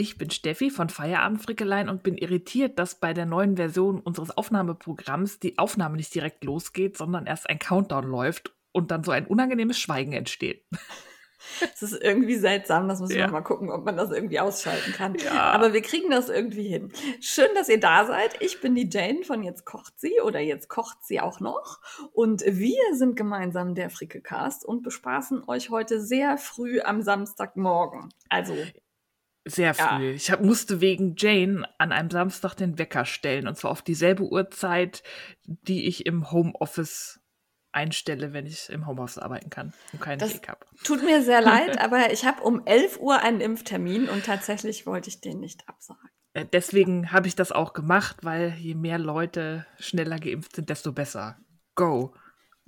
Ich bin Steffi von Feierabendfrickelein und bin irritiert, dass bei der neuen Version unseres Aufnahmeprogramms die Aufnahme nicht direkt losgeht, sondern erst ein Countdown läuft und dann so ein unangenehmes Schweigen entsteht. Es ist irgendwie seltsam, das müssen Ja. wir mal gucken, ob man das irgendwie ausschalten kann. Ja. Aber wir kriegen das irgendwie hin. Schön, dass ihr da seid. Ich bin die Jane von Jetzt kocht sie oder Jetzt kocht sie auch noch. Und wir sind gemeinsam der Frickelcast und bespaßen euch heute sehr früh am Samstagmorgen. Also, Sehr Ja. früh. Ich hab, musste wegen Jane an einem Samstag den Wecker stellen und zwar auf dieselbe Uhrzeit, die ich im Homeoffice einstelle, wenn ich im Homeoffice arbeiten kann und keinen Das- Weg habe. tut mir sehr leid, aber ich habe um 11 Uhr einen Impftermin und tatsächlich wollte ich den nicht absagen. Äh, Deswegen habe ich das auch gemacht, weil je mehr Leute schneller geimpft sind, desto besser. Go.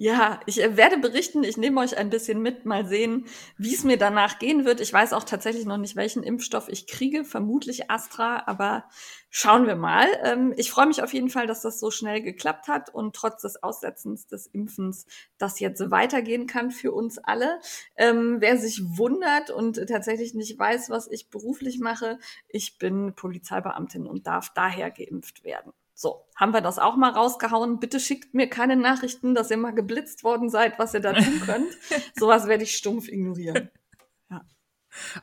Ja, ich äh, werde berichten. Ich nehme euch ein bisschen mit, mal sehen, wie es mir danach gehen wird. Ich weiß auch tatsächlich noch nicht, welchen Impfstoff ich kriege. Vermutlich Astra, aber schauen wir mal. Ähm, ich freue mich auf jeden Fall, dass das so schnell geklappt hat und trotz des Aussetzens des Impfens das jetzt weitergehen kann für uns alle. Ähm, wer sich wundert und tatsächlich nicht weiß, was ich beruflich mache, ich bin Polizeibeamtin und darf daher geimpft werden. So, haben wir das auch mal rausgehauen. Bitte schickt mir keine Nachrichten, dass ihr mal geblitzt worden seid, was ihr da tun könnt. Sowas werde ich stumpf ignorieren.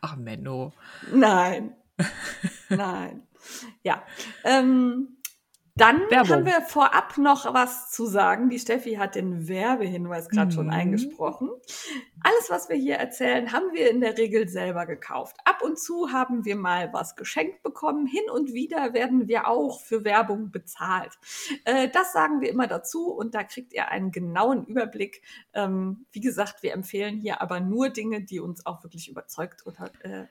Ach, Menno. Nein. Nein. Ja. Ähm, dann Werbung. haben wir vorab noch was zu sagen. Die Steffi hat den Werbehinweis gerade schon Mhm. eingesprochen. Alles, was wir hier erzählen, haben wir in der Regel selber gekauft. Ab und zu haben wir mal was geschenkt bekommen. Hin und wieder werden wir auch für Werbung bezahlt. Äh, das sagen wir immer dazu und da kriegt ihr einen genauen Überblick. Ähm, wie gesagt, wir empfehlen hier aber nur Dinge, die uns auch wirklich überzeugt oder äh,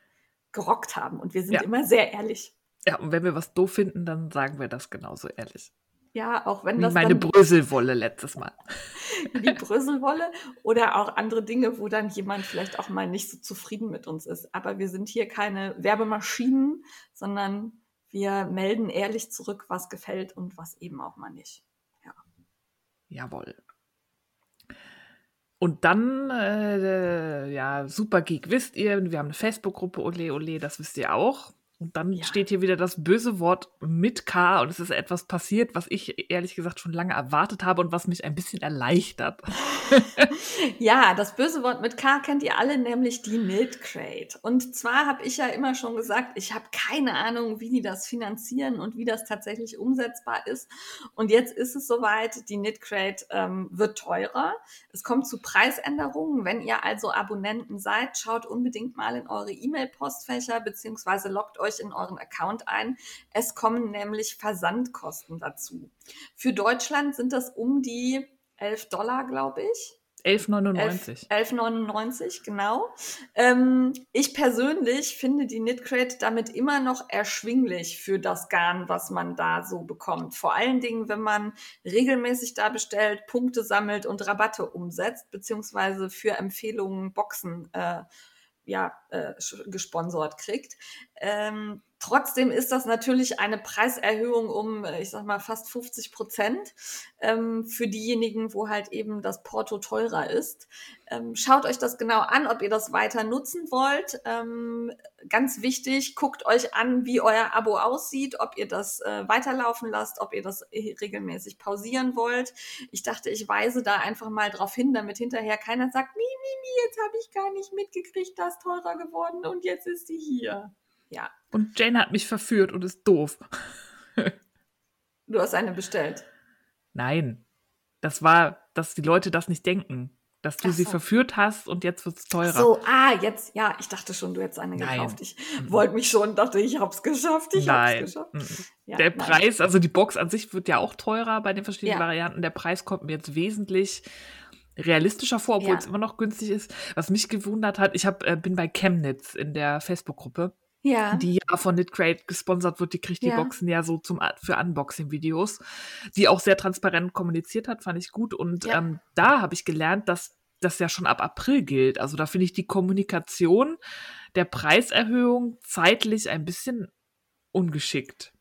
gerockt haben. Und wir sind Ja. immer sehr ehrlich. Ja, und wenn wir was doof finden, dann sagen wir das genauso ehrlich. Ja, auch wenn Wie das meine Bröselwolle letztes Mal. die Bröselwolle oder auch andere Dinge, wo dann jemand vielleicht auch mal nicht so zufrieden mit uns ist. Aber wir sind hier keine Werbemaschinen, sondern wir melden ehrlich zurück, was gefällt und was eben auch mal nicht. Jawohl. Und dann, äh, ja, Super Geek wisst ihr, wir haben eine Facebook-Gruppe, ole ole, das wisst ihr auch. Und dann Ja. steht hier wieder das böse Wort mit K und es ist etwas passiert, was ich ehrlich gesagt schon lange erwartet habe und was mich ein bisschen erleichtert. Ja, das böse Wort mit K kennt ihr alle, nämlich die Milk Crate. Und zwar habe ich ja immer schon gesagt, ich habe keine Ahnung, wie die das finanzieren und wie das tatsächlich umsetzbar ist. Und jetzt ist es soweit, die Knit Crate ähm, wird teurer. Es kommt zu Preisänderungen. Wenn ihr also Abonnenten seid, schaut unbedingt mal in eure E-Mail-Postfächer beziehungsweise loggt euch in euren Account ein. Es kommen nämlich Versandkosten dazu. Für Deutschland sind das um die 11 Dollar, glaube ich. 11,99. 11,99, genau. Ähm, ich persönlich finde die Knitcrate damit immer noch erschwinglich für das Garn, was man da so bekommt. Vor allen Dingen, wenn man regelmäßig da bestellt, Punkte sammelt und Rabatte umsetzt, beziehungsweise für Empfehlungen Boxen äh, ja, äh, gesponsert kriegt. Ähm, trotzdem ist das natürlich eine Preiserhöhung um, äh, ich sag mal, fast 50 Prozent ähm, für diejenigen, wo halt eben das Porto teurer ist. Ähm, schaut euch das genau an, ob ihr das weiter nutzen wollt. Ähm, ganz wichtig, guckt euch an, wie euer Abo aussieht, ob ihr das äh, weiterlaufen lasst, ob ihr das äh, regelmäßig pausieren wollt. Ich dachte, ich weise da einfach mal drauf hin, damit hinterher keiner sagt, mi, mi, mi, jetzt habe ich gar nicht mitgekriegt, das ist teurer geworden und jetzt ist sie hier. Ja, Und Jane hat mich verführt und ist doof. du hast eine bestellt. Nein, das war, dass die Leute das nicht denken. Dass du Ach sie so. verführt hast und jetzt wird es teurer. So, ah, jetzt, ja, ich dachte schon, du hättest eine Nein. gekauft. Ich Mhm. wollte mich schon, dachte, ich hab's geschafft, ich Nein. hab's geschafft. Mhm. Ja, der nein. Preis, also die Box an sich wird ja auch teurer bei den verschiedenen Ja. Varianten. Der Preis kommt mir jetzt wesentlich realistischer vor, obwohl Ja. es immer noch günstig ist. Was mich gewundert hat, ich hab, äh, bin bei Chemnitz in der Facebook-Gruppe Ja. die ja von Knitcrate gesponsert wird, die kriegt die Ja. Boxen ja so zum für Unboxing-Videos, die auch sehr transparent kommuniziert hat, fand ich gut. Und Ja. ähm, da habe ich gelernt, dass das ja schon ab April gilt. Also da finde ich die Kommunikation der Preiserhöhung zeitlich ein bisschen ungeschickt.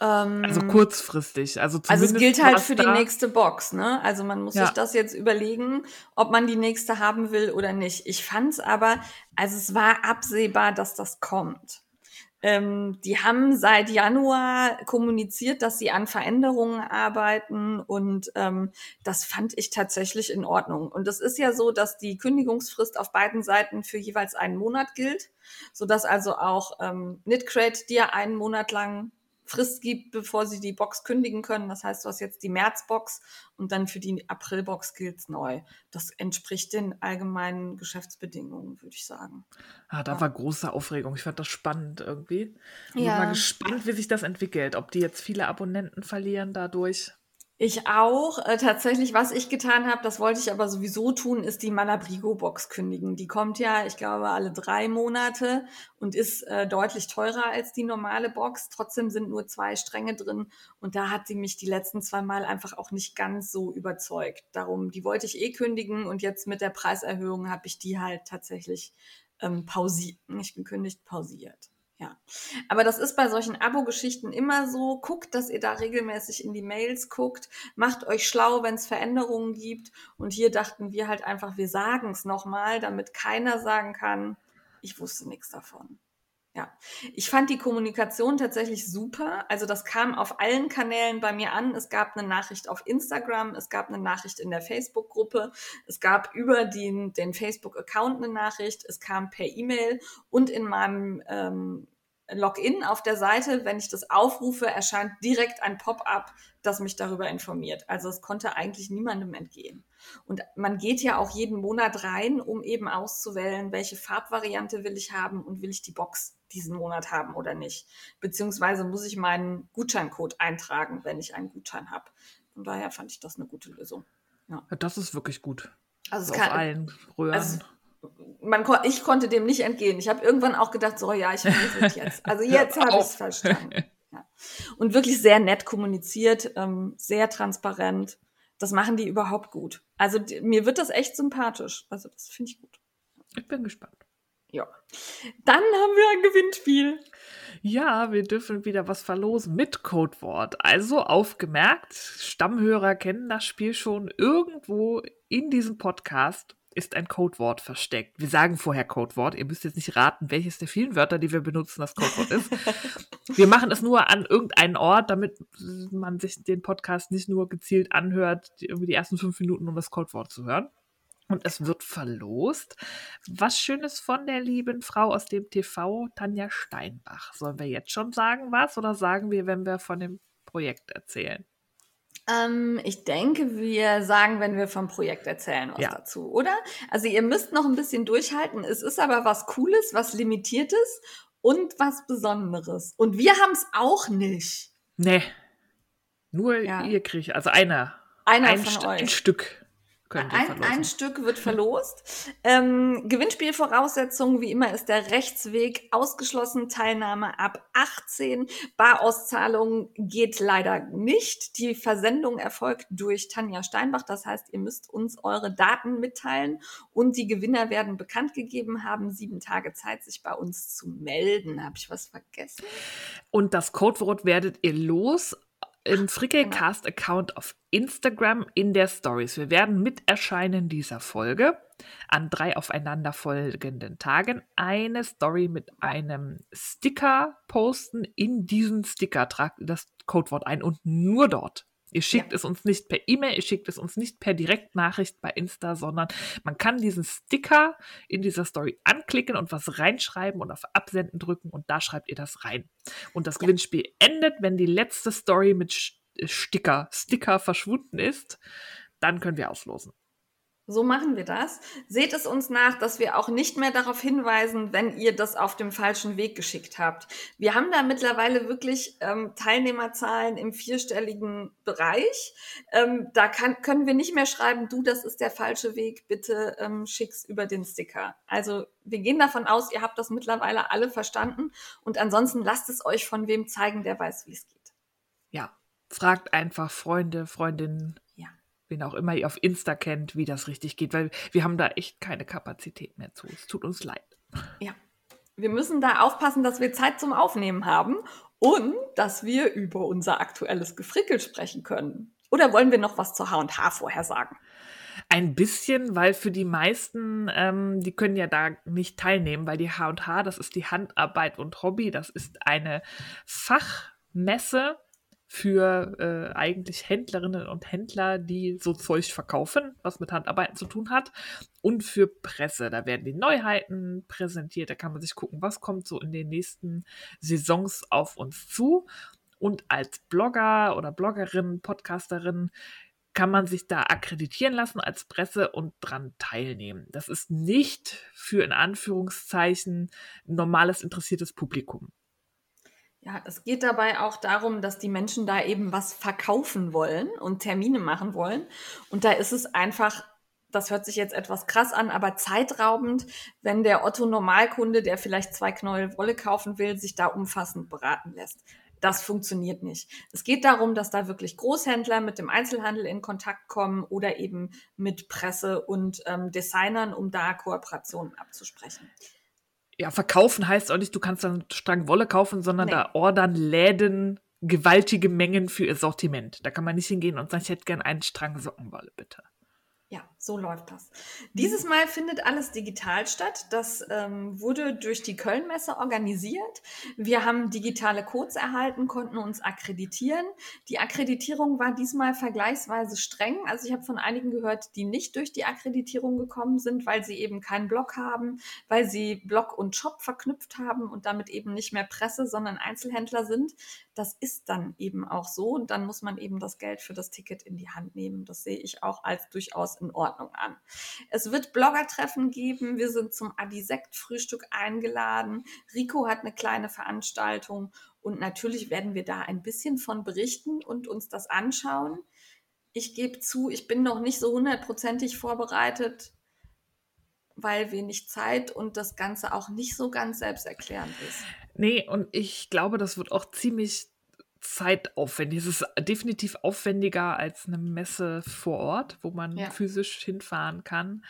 Ähm, Also kurzfristig. Also, Also es gilt halt für die nächste Box, ne? Also man muss Ja. sich das jetzt überlegen, ob man die nächste haben will oder nicht. Ich fand's aber, also es war absehbar, dass das kommt. Ähm, die haben seit Januar kommuniziert, dass sie an Veränderungen arbeiten und ähm, das fand ich tatsächlich in Ordnung. Und es ist ja so, dass die Kündigungsfrist auf beiden Seiten für jeweils einen Monat gilt, sodass also auch ähm, Knitcrate dir einen Monat lang Frist gibt, bevor sie die Box kündigen können. Das heißt, du hast jetzt die Märzbox und dann für die Aprilbox gilt's neu. Das entspricht den allgemeinen Geschäftsbedingungen, würde ich sagen. Ah, da Ja. war große Aufregung. Ich fand das spannend irgendwie. Ich bin Ja. mal gespannt, wie sich das entwickelt. Ob die jetzt viele Abonnenten verlieren dadurch. Ich auch. Äh, tatsächlich, was ich getan habe, das wollte ich aber sowieso tun, ist die Malabrigo-Box kündigen. Die kommt ja, ich glaube, alle drei Monate und ist äh, deutlich teurer als die normale Box. Trotzdem sind nur zwei Stränge drin und da hat sie mich die letzten zwei Mal einfach auch nicht ganz so überzeugt. Darum, die wollte ich eh kündigen und jetzt mit der Preiserhöhung habe ich die halt tatsächlich ähm, pausiert, nicht gekündigt, pausiert. Ja, aber das ist bei solchen Abo-Geschichten immer so. Guckt, dass ihr da regelmäßig in die Mails guckt. Macht euch schlau, wenn es Veränderungen gibt. Und hier dachten wir halt einfach, wir sagen es nochmal, damit keiner sagen kann, ich wusste nichts davon. Ja, ich fand die Kommunikation tatsächlich super. Also das kam auf allen Kanälen bei mir an. Es gab eine Nachricht auf Instagram, es gab eine Nachricht in der Facebook-Gruppe, es gab über den, den Facebook-Account eine Nachricht, es kam per E-Mail und in meinem ähm, Login auf der Seite, wenn ich das aufrufe, erscheint direkt ein Pop-up, das mich darüber informiert. Also es konnte eigentlich niemandem entgehen. Und man geht ja auch jeden Monat rein, um eben auszuwählen, welche Farbvariante will ich haben und will ich die Box diesen Monat haben oder nicht. Beziehungsweise muss ich meinen Gutscheincode eintragen, wenn ich einen Gutschein habe. Von daher fand ich das eine gute Lösung. Ja, das ist wirklich gut. Also auf es kann, allen Röhren. also man, ich konnte dem nicht entgehen. Ich habe irgendwann auch gedacht, so ja, ich weiß es jetzt. Also jetzt habe ich es verstanden. Ja. Und wirklich sehr nett kommuniziert, ähm, sehr transparent. Das machen die überhaupt gut. Also die, mir wird das echt sympathisch. Also das finde ich gut. ich bin gespannt. Ja. Dann haben wir ein Gewinnspiel. Ja, wir dürfen wieder was verlosen mit Codewort. Also aufgemerkt, Stammhörer kennen das Spiel schon. Irgendwo in diesem Podcast ist ein Codewort versteckt. Wir sagen vorher Codewort. Ihr müsst jetzt nicht raten, welches der vielen Wörter, die wir benutzen, das Codewort ist. wir machen es nur an irgendeinen Ort, damit man sich den Podcast nicht nur gezielt anhört, die, irgendwie die ersten fünf Minuten, um das Codewort zu hören. Und es wird verlost. Was Schönes von der lieben Frau aus dem TV, Tanja Steinbach. Sollen wir jetzt schon sagen, was? Oder sagen wir, wenn wir von dem Projekt erzählen? Ähm, ich denke, wir sagen, wenn wir vom Projekt erzählen, was Ja. dazu, oder? Also ihr müsst noch ein bisschen durchhalten. Es ist aber was Cooles, was Limitiertes und was Besonderes. Und wir haben es auch nicht. Nee. Nur Ja. ihr kriegt, also einer. Einer ein, von St euch. ein Stück Ein, ein Stück wird verlost. Ähm, Gewinnspielvoraussetzung, wie immer, ist der Rechtsweg ausgeschlossen. Teilnahme ab 18. Barauszahlung geht leider nicht. Die Versendung erfolgt durch Tanja Steinbach. Das heißt, ihr müsst uns eure Daten mitteilen und die Gewinner werden bekannt gegeben haben. Sieben Tage Zeit, sich bei uns zu melden. Habe ich was vergessen? Und das Codewort werdet ihr los im. Frickelcast-Account auf Instagram in der Stories. Wir werden mit Erscheinen dieser Folge an drei aufeinanderfolgenden Tagen eine Story mit einem Sticker posten. In diesen Sticker tragt das Codewort ein und nur dort. Ihr schickt Ja. es uns nicht per E-Mail, ihr schickt es uns nicht per Direktnachricht bei Insta, sondern man kann diesen Sticker in dieser Story anklicken und was reinschreiben und auf Absenden drücken und da schreibt ihr das rein. Und das Ja. Gewinnspiel endet, wenn die letzte Story mit Sch- Sticker, Sticker verschwunden ist. Dann können wir auslosen. So machen wir das. Seht es uns nach, dass wir auch nicht mehr darauf hinweisen, wenn ihr das auf dem falschen Weg geschickt habt. Wir haben da mittlerweile wirklich ähm, Teilnehmerzahlen im vierstelligen Bereich. Ähm, da kann, können wir nicht mehr schreiben, du, das ist der falsche Weg, bitte ähm, schick's über den Sticker. Also wir gehen davon aus, ihr habt das mittlerweile alle verstanden und ansonsten lasst es euch von wem zeigen, der weiß, wie es geht. Ja, fragt einfach Freunde, Freundinnen wen auch immer ihr auf Insta kennt, wie das richtig geht, weil wir haben da echt keine Kapazität mehr zu. Es tut uns leid. Ja, wir müssen da aufpassen, dass wir Zeit zum Aufnehmen haben und dass wir über unser aktuelles Gefrickel sprechen können. Oder wollen wir noch was zur H&H vorher sagen? Ein bisschen, weil für die meisten, ähm, die können ja da nicht teilnehmen, weil die H&H, das ist die Handarbeit und Hobby, das ist eine Fachmesse, für äh, eigentlich Händlerinnen und Händler, die so Zeug verkaufen, was mit Handarbeiten zu tun hat, und für Presse. Da werden die Neuheiten präsentiert, da kann man sich gucken, was kommt so in den nächsten Saisons auf uns zu. Und als Blogger oder Bloggerin, Podcasterin kann man sich da akkreditieren lassen als Presse und dran teilnehmen. Das ist nicht für in Anführungszeichen normales interessiertes Publikum. Ja, es geht dabei auch darum, dass die Menschen da eben was verkaufen wollen und Termine machen wollen. Und da ist es einfach, das hört sich jetzt etwas krass an, aber zeitraubend, wenn der Otto Normalkunde, der vielleicht zwei Knäuel Wolle kaufen will, sich da umfassend beraten lässt. Das funktioniert nicht. Es geht darum, dass da wirklich Großhändler mit dem Einzelhandel in Kontakt kommen oder eben mit Presse und ähm, Designern, um da Kooperationen abzusprechen ja, verkaufen heißt auch nicht, du kannst dann Strang Wolle kaufen, sondern nee. da ordern Läden gewaltige Mengen für ihr Sortiment. Da kann man nicht hingehen und sagen, ich hätte gern einen Strang Sockenwolle, bitte. Ja, so läuft das. Dieses Mal findet alles digital statt. Das ähm, wurde durch die Kölnmesse organisiert. Wir haben digitale Codes erhalten, konnten uns akkreditieren. Die Akkreditierung war diesmal vergleichsweise streng. Also ich habe von einigen gehört, die nicht durch die Akkreditierung gekommen sind, weil sie eben keinen Blog haben, weil sie Blog und Shop verknüpft haben und damit eben nicht mehr Presse, sondern Einzelhändler sind. Das ist dann eben auch so und dann muss man eben das Geld für das Ticket in die Hand nehmen. Das sehe ich auch als durchaus in Ordnung an. Es wird Bloggertreffen geben. Wir sind zum Adisekt-Frühstück eingeladen. Rico hat eine kleine Veranstaltung und natürlich werden wir da ein bisschen von berichten und uns das anschauen. Ich gebe zu, ich bin noch nicht so hundertprozentig vorbereitet, weil wenig Zeit und das Ganze auch nicht so ganz selbsterklärend ist. Nee, und ich glaube, das wird auch ziemlich zeitaufwendig. Es ist definitiv aufwendiger als eine Messe vor Ort, wo man ja. physisch hinfahren kann.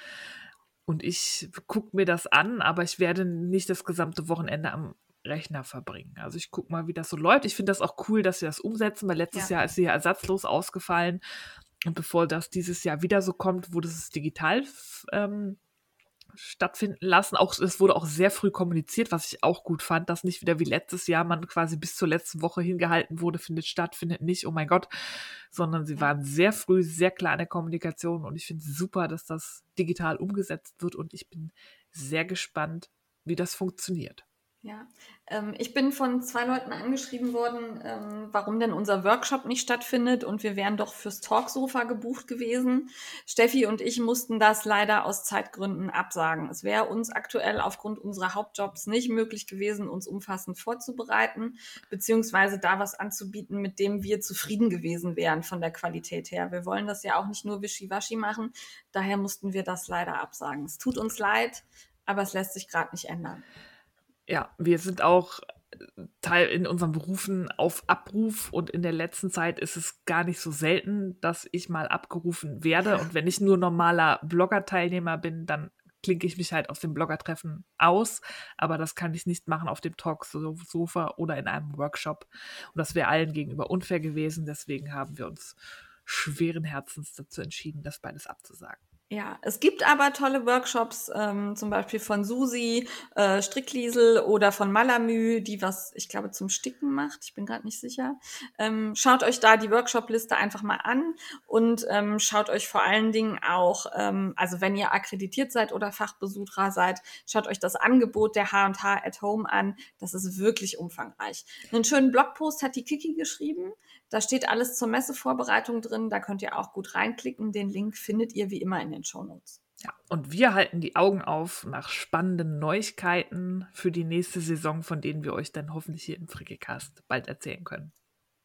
Und ich gucke mir das an, aber ich werde nicht das gesamte Wochenende am Rechner verbringen. Also ich gucke mal, wie das so läuft. Ich finde das auch cool, dass sie das umsetzen, weil letztes ja. Jahr ist sie ja ersatzlos ausgefallen. Und bevor das dieses Jahr wieder so kommt, wurde es digital ähm, stattfinden lassen. Auch, es wurde auch sehr früh kommuniziert, was ich auch gut fand, dass nicht wieder wie letztes Jahr man quasi bis zur letzten Woche hingehalten wurde, findet statt, findet nicht, oh mein Gott, sondern sie waren sehr früh, sehr klar in der Kommunikation und ich finde es super, dass das digital umgesetzt wird und ich bin sehr gespannt, wie das funktioniert. Ja, ähm, ich bin von zwei Leuten angeschrieben worden, ähm, warum denn unser Workshop nicht stattfindet und wir wären doch fürs Talksofa gebucht gewesen. Steffi und ich mussten das leider aus Zeitgründen absagen. Es wäre uns aktuell aufgrund unserer Hauptjobs nicht möglich gewesen, uns umfassend vorzubereiten, beziehungsweise da was anzubieten, mit dem wir zufrieden gewesen wären von der Qualität her. Wir wollen das ja auch nicht nur wischiwaschi machen, daher mussten wir das leider absagen. Es tut uns leid, aber es lässt sich gerade nicht ändern. Ja, wir sind auch äh, Teil in unseren Berufen auf Abruf und in der letzten Zeit ist es gar nicht so selten, dass ich mal abgerufen werde. Und wenn ich nur normaler Blogger-Teilnehmer bin, dann klinke ich mich halt aus dem Bloggertreffen aus, aber das kann ich nicht machen auf dem Talk-Sofa oder in einem Workshop. Und das wäre allen gegenüber unfair gewesen. Deswegen haben wir uns schweren Herzens dazu entschieden, das beides abzusagen. Ja, es gibt aber tolle Workshops, ähm, zum Beispiel von Susi, äh, Strickliesel oder von Malamü, die was, ich glaube, zum Sticken macht. Ich bin gerade nicht sicher. Ähm, schaut euch da die Workshop-Liste einfach mal an und ähm, schaut euch vor allen Dingen auch, ähm, also wenn ihr akkreditiert seid oder Fachbesucher seid, schaut euch das Angebot der H&H at Home an. Das ist wirklich umfangreich. Einen schönen Blogpost hat die Kiki geschrieben. Da steht alles zur Messevorbereitung drin. Da könnt ihr auch gut reinklicken. Den Link findet ihr wie immer in den Show Notes. Ja, und wir halten die Augen auf nach spannenden Neuigkeiten für die nächste Saison, von denen wir euch dann hoffentlich hier im Frikicast bald erzählen können.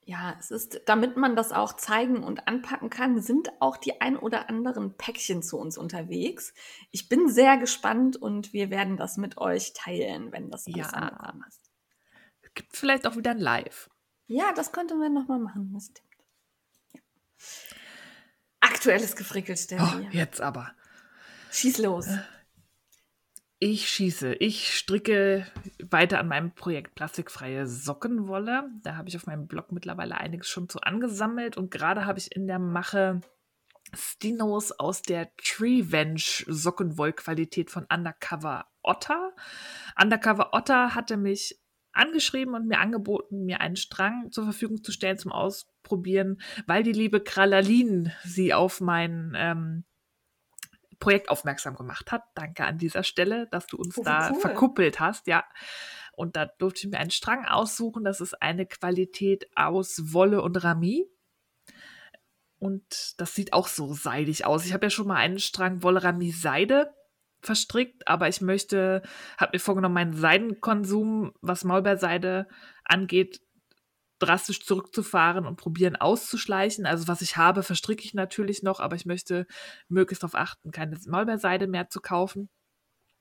Ja, es ist, damit man das auch zeigen und anpacken kann, sind auch die ein oder anderen Päckchen zu uns unterwegs. Ich bin sehr gespannt und wir werden das mit euch teilen, wenn das alles Ja. angekommen ist. Gibt vielleicht auch wieder ein Live. Ja, das könnte man nochmal machen, das stimmt. Ja. Aktuelles Gefrickel, Oh, Steffi. jetzt aber. Schieß los. Ich schieße. Ich stricke weiter an meinem Projekt plastikfreie Sockenwolle. Da habe ich auf meinem Blog mittlerweile einiges schon zu angesammelt und gerade habe ich in der Mache Stinos aus der Treevenge Sockenwollqualität von Undercover Otter. Undercover Otter hatte mich angeschrieben und mir angeboten, mir einen Strang zur Verfügung zu stellen zum Ausprobieren, weil die liebe Kralalin sie auf mein ähm, Projekt aufmerksam gemacht hat. Danke an dieser Stelle, dass du uns Oh, da cool. verkuppelt hast, ja. Und da durfte ich mir einen Strang aussuchen. Das ist eine Qualität aus Wolle und Rami. Und das sieht auch so seidig aus. Ich habe ja schon mal einen Strang Wolle Rami Seide verstrickt, aber ich möchte, habe mir vorgenommen, meinen Seidenkonsum, was Maulbeerseide angeht, drastisch zurückzufahren und probieren auszuschleichen. Also was ich habe, verstricke ich natürlich noch, aber ich möchte möglichst darauf achten, keine Maulbeerseide mehr zu kaufen.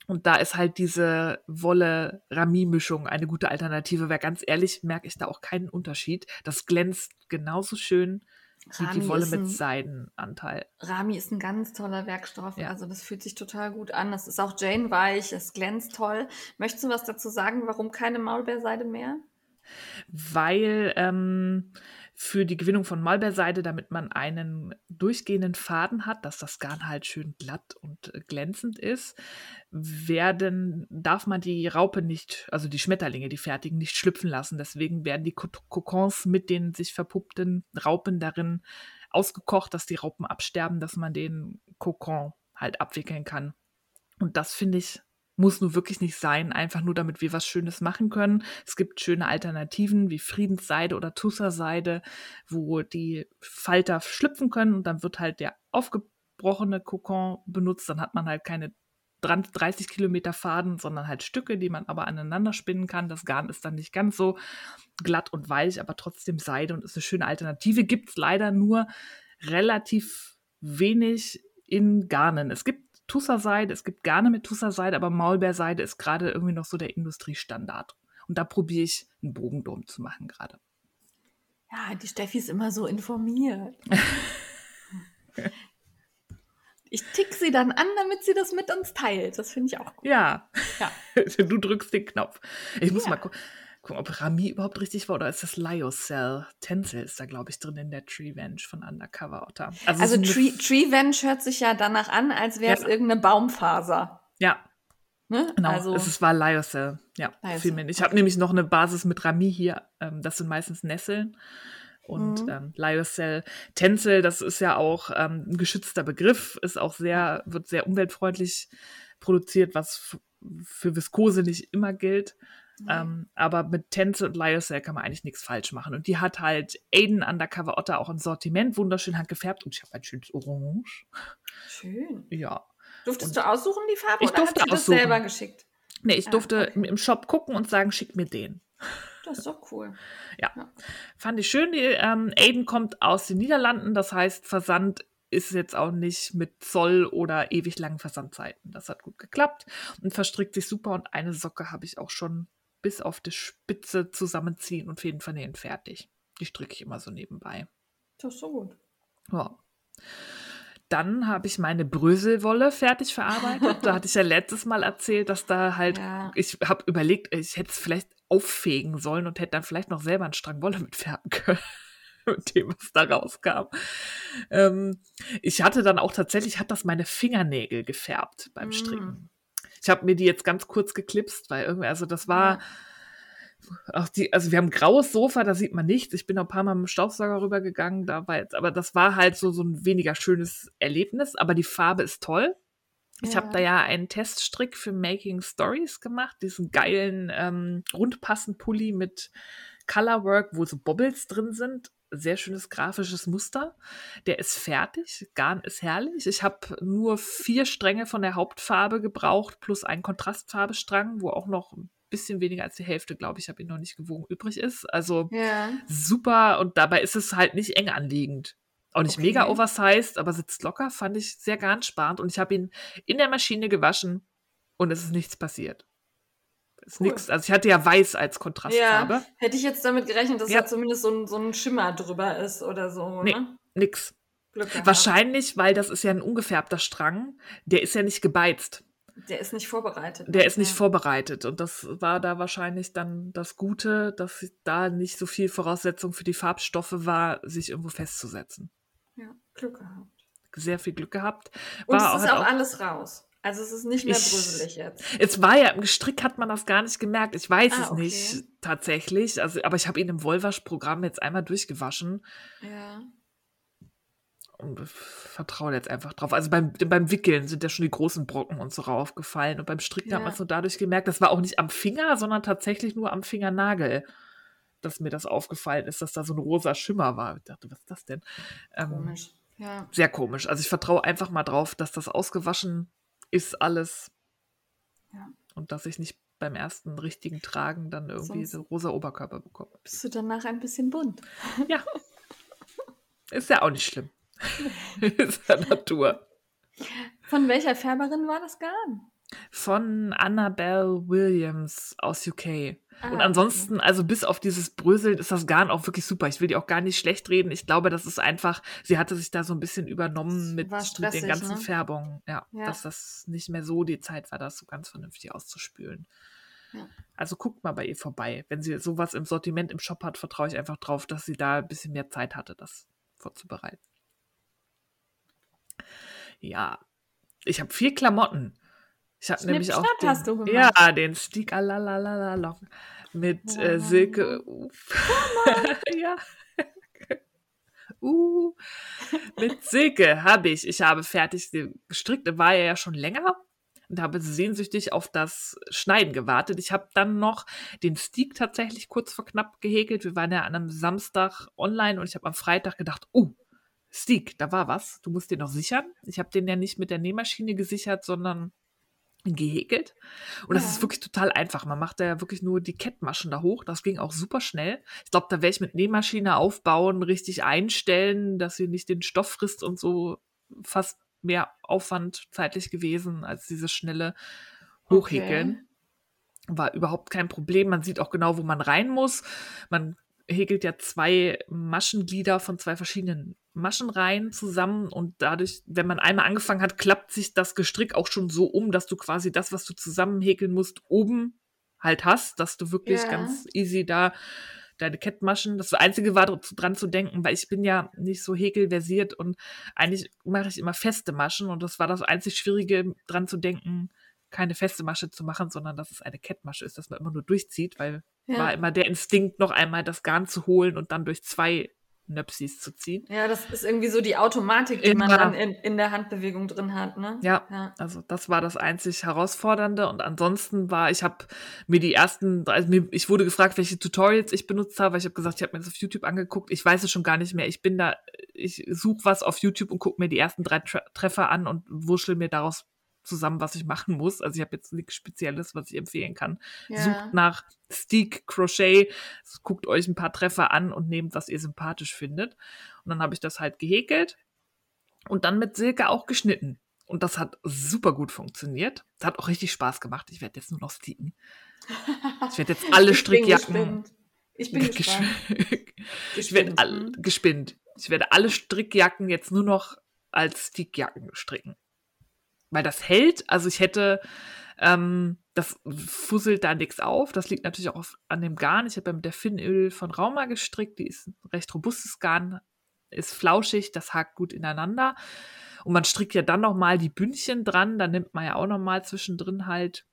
Und da ist halt diese Wolle-Rami-Mischung eine gute Alternative, weil ganz ehrlich merke ich da auch keinen Unterschied. Das glänzt genauso schön Rami die Wolle ist mit ein- Seidenanteil. Rami ist ein ganz toller Werkstoff. Ja. Also das fühlt sich total gut an. Das ist auch Jane weich, es glänzt toll. Möchtest du was dazu sagen, warum keine Maulbeerseide mehr? weil ähm, für die Gewinnung von Maulbeerseide, damit man einen durchgehenden Faden hat, dass das Garn halt schön glatt und glänzend ist, werden, darf man die Raupe nicht, also die Schmetterlinge, die fertigen, nicht schlüpfen lassen. Deswegen werden die Ko- Kokons mit den sich verpuppten Raupen darin ausgekocht, dass die Raupen absterben, dass man den Kokon halt abwickeln kann. Und das finde ich muss nur wirklich nicht sein, einfach nur damit wir was Schönes machen können. Es gibt schöne Alternativen wie Friedensseide oder Tusserseide, wo die Falter schlüpfen können und dann wird halt der aufgebrochene Kokon benutzt. Dann hat man halt keine 30 Kilometer Faden, sondern halt Stücke, die man aber aneinander spinnen kann. Das Garn ist dann nicht ganz so glatt und weich, aber trotzdem Seide und ist eine schöne Alternative. Gibt es leider nur relativ wenig in Garnen. Es gibt Tusserseide, es gibt Garne mit Tusserseide, aber Maulbeerseide ist gerade irgendwie noch so der Industriestandard. Und da probiere ich einen Bogen drum zu machen gerade. Ja, die Steffi ist immer so informiert. ich tick sie dann an, damit sie das mit uns teilt. Das finde ich auch gut. Ja, Ja. du drückst den Knopf. Ich muss Ja. mal gu gucken, ob Rami überhaupt richtig war oder ist das Lyocell? Tencel ist da, glaube ich, drin in der Treevenge von Undercover Otter. Also ist eine- Tree, Treevenge hört sich ja danach an, als wäre es Ja. irgendeine Baumfaser. Ja, Ne? Genau, Also, es ist, war Lyocell. Ja, Lyocell, viel mehr. Ich habe nämlich noch eine Basis mit Rami hier. Ähm, das sind meistens Nesseln. Und Mhm. ähm, Lyocell, Tencel, das ist ja auch ähm, ein geschützter Begriff, ist auch sehr, wird sehr umweltfreundlich produziert, was für Viskose nicht immer gilt. Ähm, aber mit Tencel und Lyocell kann man eigentlich nichts falsch machen. Und die hat halt Aiden Undercover Otter auch im Sortiment, wunderschön handgefärbt. Und ich habe ein schönes Orange. schön. Ja. Durftest du aussuchen, die Farbe, Ich oder durfte hat sie das aussuchen. selber geschickt? Nee, ich Ah, durfte okay. im Shop gucken und sagen, schick mir den. Das ist doch cool. Fand ich schön. Die, ähm, Aiden kommt aus den Niederlanden, das heißt, Versand ist jetzt auch nicht mit Zoll oder ewig langen Versandzeiten. Das hat gut geklappt und verstrickt sich super. Und eine Socke habe ich auch schon bis auf die Spitze zusammenziehen und Fäden vernähen fertig. Die stricke ich immer so nebenbei. Das ist so gut. Ja. Dann habe ich meine Bröselwolle fertig verarbeitet. da hatte ich ja letztes Mal erzählt, dass da halt, Ja. ich habe überlegt, ich hätte es vielleicht auffegen sollen und hätte dann vielleicht noch selber einen Strang Wolle mitfärben können. mit dem, was da rauskam. Ähm, ich hatte dann auch tatsächlich, hat das meine Fingernägel gefärbt beim Mm. Stricken. Ich habe mir die jetzt ganz kurz geklipst, weil irgendwie, also das war, auch die, also wir haben ein graues Sofa, da sieht man nichts. Ich bin noch ein paar Mal mit dem Staubsauger rübergegangen, da war jetzt, aber das war halt so, so ein weniger schönes Erlebnis, aber die Farbe ist toll. Ich habe Ja. da ja einen Teststrick für Making Stories gemacht, diesen geilen ähm, rundpassen Pulli mit Colorwork, wo so Bobbles drin sind. Sehr schönes grafisches Muster. Der ist fertig, Garn ist herrlich. Ich habe nur vier Stränge von der Hauptfarbe gebraucht, plus einen Kontrastfarbestrang, wo auch noch ein bisschen weniger als die Hälfte, glaube ich, habe ihn noch nicht gewogen, übrig ist. Also Ja. super und dabei ist es halt nicht eng anliegend. Auch nicht Okay. mega oversized, aber sitzt locker, fand ich sehr garnsparend und ich habe ihn in der Maschine gewaschen und es ist nichts passiert. Ist Cool. nix. Also ich hatte ja weiß als Kontrastfarbe. Ja, hätte ich jetzt damit gerechnet, dass Ja. da zumindest so ein, so ein Schimmer drüber ist oder so. Nee. Ne? Nix. Wahrscheinlich, weil das ist ja ein ungefärbter Strang, der ist ja nicht gebeizt. Der ist nicht vorbereitet. Der ist nicht ja. vorbereitet. Und das war da wahrscheinlich dann das Gute, dass da nicht so viel Voraussetzung für die Farbstoffe war, sich irgendwo festzusetzen. Ja, Glück gehabt. Sehr viel Glück gehabt. Und War es ist halt auch, alles raus. Also es ist nicht mehr Ich- bröselig jetzt. Es war ja im Gestrick hat man das gar nicht gemerkt. Ich weiß Ah, es okay. nicht tatsächlich. Also, aber ich habe ihn im Wollwaschprogramm jetzt einmal durchgewaschen Ja. und vertraue jetzt einfach drauf. Also beim, beim Wickeln sind ja schon die großen Brocken und so raufgefallen. Und beim Stricken hat Ja. man es nur dadurch gemerkt, das war auch nicht am Finger, sondern tatsächlich nur am Fingernagel, dass mir das aufgefallen ist, dass da so ein rosa Schimmer war. Ich dachte, was ist das denn? Ähm, Komisch. Ja. Sehr komisch. Also ich vertraue einfach mal drauf, dass das ausgewaschen ist alles. Ja. Und dass ich nicht beim ersten richtigen Tragen dann irgendwie Sonst- so rosa Oberkörper bekomme. Bist du danach ein bisschen bunt? Ja. Ist ja auch nicht schlimm. ist ja Natur. Von welcher Färberin war das Garn? Von Annabelle Williams aus UK. Ah, Und ansonsten, also bis auf dieses Bröseln, ist das Garn auch wirklich super. Ich will die auch gar nicht schlecht reden. Ich glaube, das ist einfach, sie hatte sich da so ein bisschen übernommen mit, War mit stressig, den ganzen ne? Färbungen. Ja, Ja. dass das nicht mehr so die Zeit war, das so ganz vernünftig auszuspülen. Ja. Also guckt mal bei ihr vorbei. Wenn sie sowas im Sortiment im Shop hat, vertraue ich einfach drauf, dass sie da ein bisschen mehr Zeit hatte, das vorzubereiten. Ja, ich habe vier Klamotten. Ich habe nämlich auch den, hast du gemacht. ja, den Stick Alalalala mit La, äh, Silke. ja. uh, mit Silke habe ich. Ich habe fertig gestrickt. War ja schon länger und habe sehnsüchtig auf das Schneiden gewartet. Ich habe dann noch den Stick tatsächlich kurz vor knapp gehäkelt. Wir waren ja an einem Samstag online und ich habe am Freitag gedacht, oh, Stick, da war was. Du musst den noch sichern. Ich habe den ja nicht mit der Nähmaschine gesichert, sondern gehäkelt. Und das Ja. ist wirklich total einfach. Man macht da ja wirklich nur die Kettmaschen da hoch. Das ging auch super schnell. Ich glaube, da werde ich mit Nähmaschine aufbauen, richtig einstellen, dass sie nicht den Stoff frisst und so fast mehr Aufwand zeitlich gewesen als dieses schnelle Hochhäkeln. War überhaupt kein Problem. Man sieht auch genau, wo man rein muss. Man häkelt ja zwei Maschenglieder von zwei verschiedenen Maschenreihen zusammen und dadurch, wenn man einmal angefangen hat, klappt sich das Gestrick auch schon so um, dass du quasi das, was du zusammenhäkeln musst, oben halt hast, dass du wirklich Ja. ganz easy da deine Kettmaschen, das Einzige war dr- dran zu denken, weil ich bin ja nicht so häkelversiert und eigentlich mache ich immer feste Maschen und das war das einzig Schwierige, dran zu denken, keine feste Masche zu machen, sondern dass es eine Kettmasche ist, dass man immer nur durchzieht, weil Ja. war immer der Instinkt, noch einmal das Garn zu holen und dann durch zwei Nöpsis zu ziehen. Ja, das ist irgendwie so die Automatik, die man Immer. dann in, in der Handbewegung drin hat, ne? Ja. ja. Also das war das einzig Herausfordernde und ansonsten war, ich habe mir die ersten, also mir, ich wurde gefragt, welche Tutorials ich benutzt habe, weil ich habe gesagt, ich habe mir das auf YouTube angeguckt, ich weiß es schon gar nicht mehr, ich bin da, ich suche was auf YouTube und gucke mir die ersten drei Tre Treffer an und wurschtel mir daraus zusammen, was ich machen muss. Also ich habe jetzt nichts Spezielles, was ich empfehlen kann. Ja. Sucht nach Steak, Crochet, guckt euch ein paar Treffer an und nehmt, was ihr sympathisch findet. Und dann habe ich das halt gehäkelt und dann mit Silke auch geschnitten. Und das hat super gut funktioniert. Das hat auch richtig Spaß gemacht. Ich werde jetzt nur noch sticken. Ich werde jetzt alle Ich Strickjacken. Ich bin gespannt. ich werde Gespinnt. all, gespinnt. Ich werde alle Strickjacken jetzt nur noch als Stickjacken stricken. Weil das hält. Also ich hätte, ähm, das fusselt da nichts auf. Das liegt natürlich auch auf, an dem Garn. Ich habe ja mit der Finnöl von Rauma gestrickt. Die ist ein recht robustes Garn, ist flauschig, das hakt gut ineinander. Und man strickt ja dann nochmal die Bündchen dran. Da nimmt man ja auch nochmal zwischendrin halt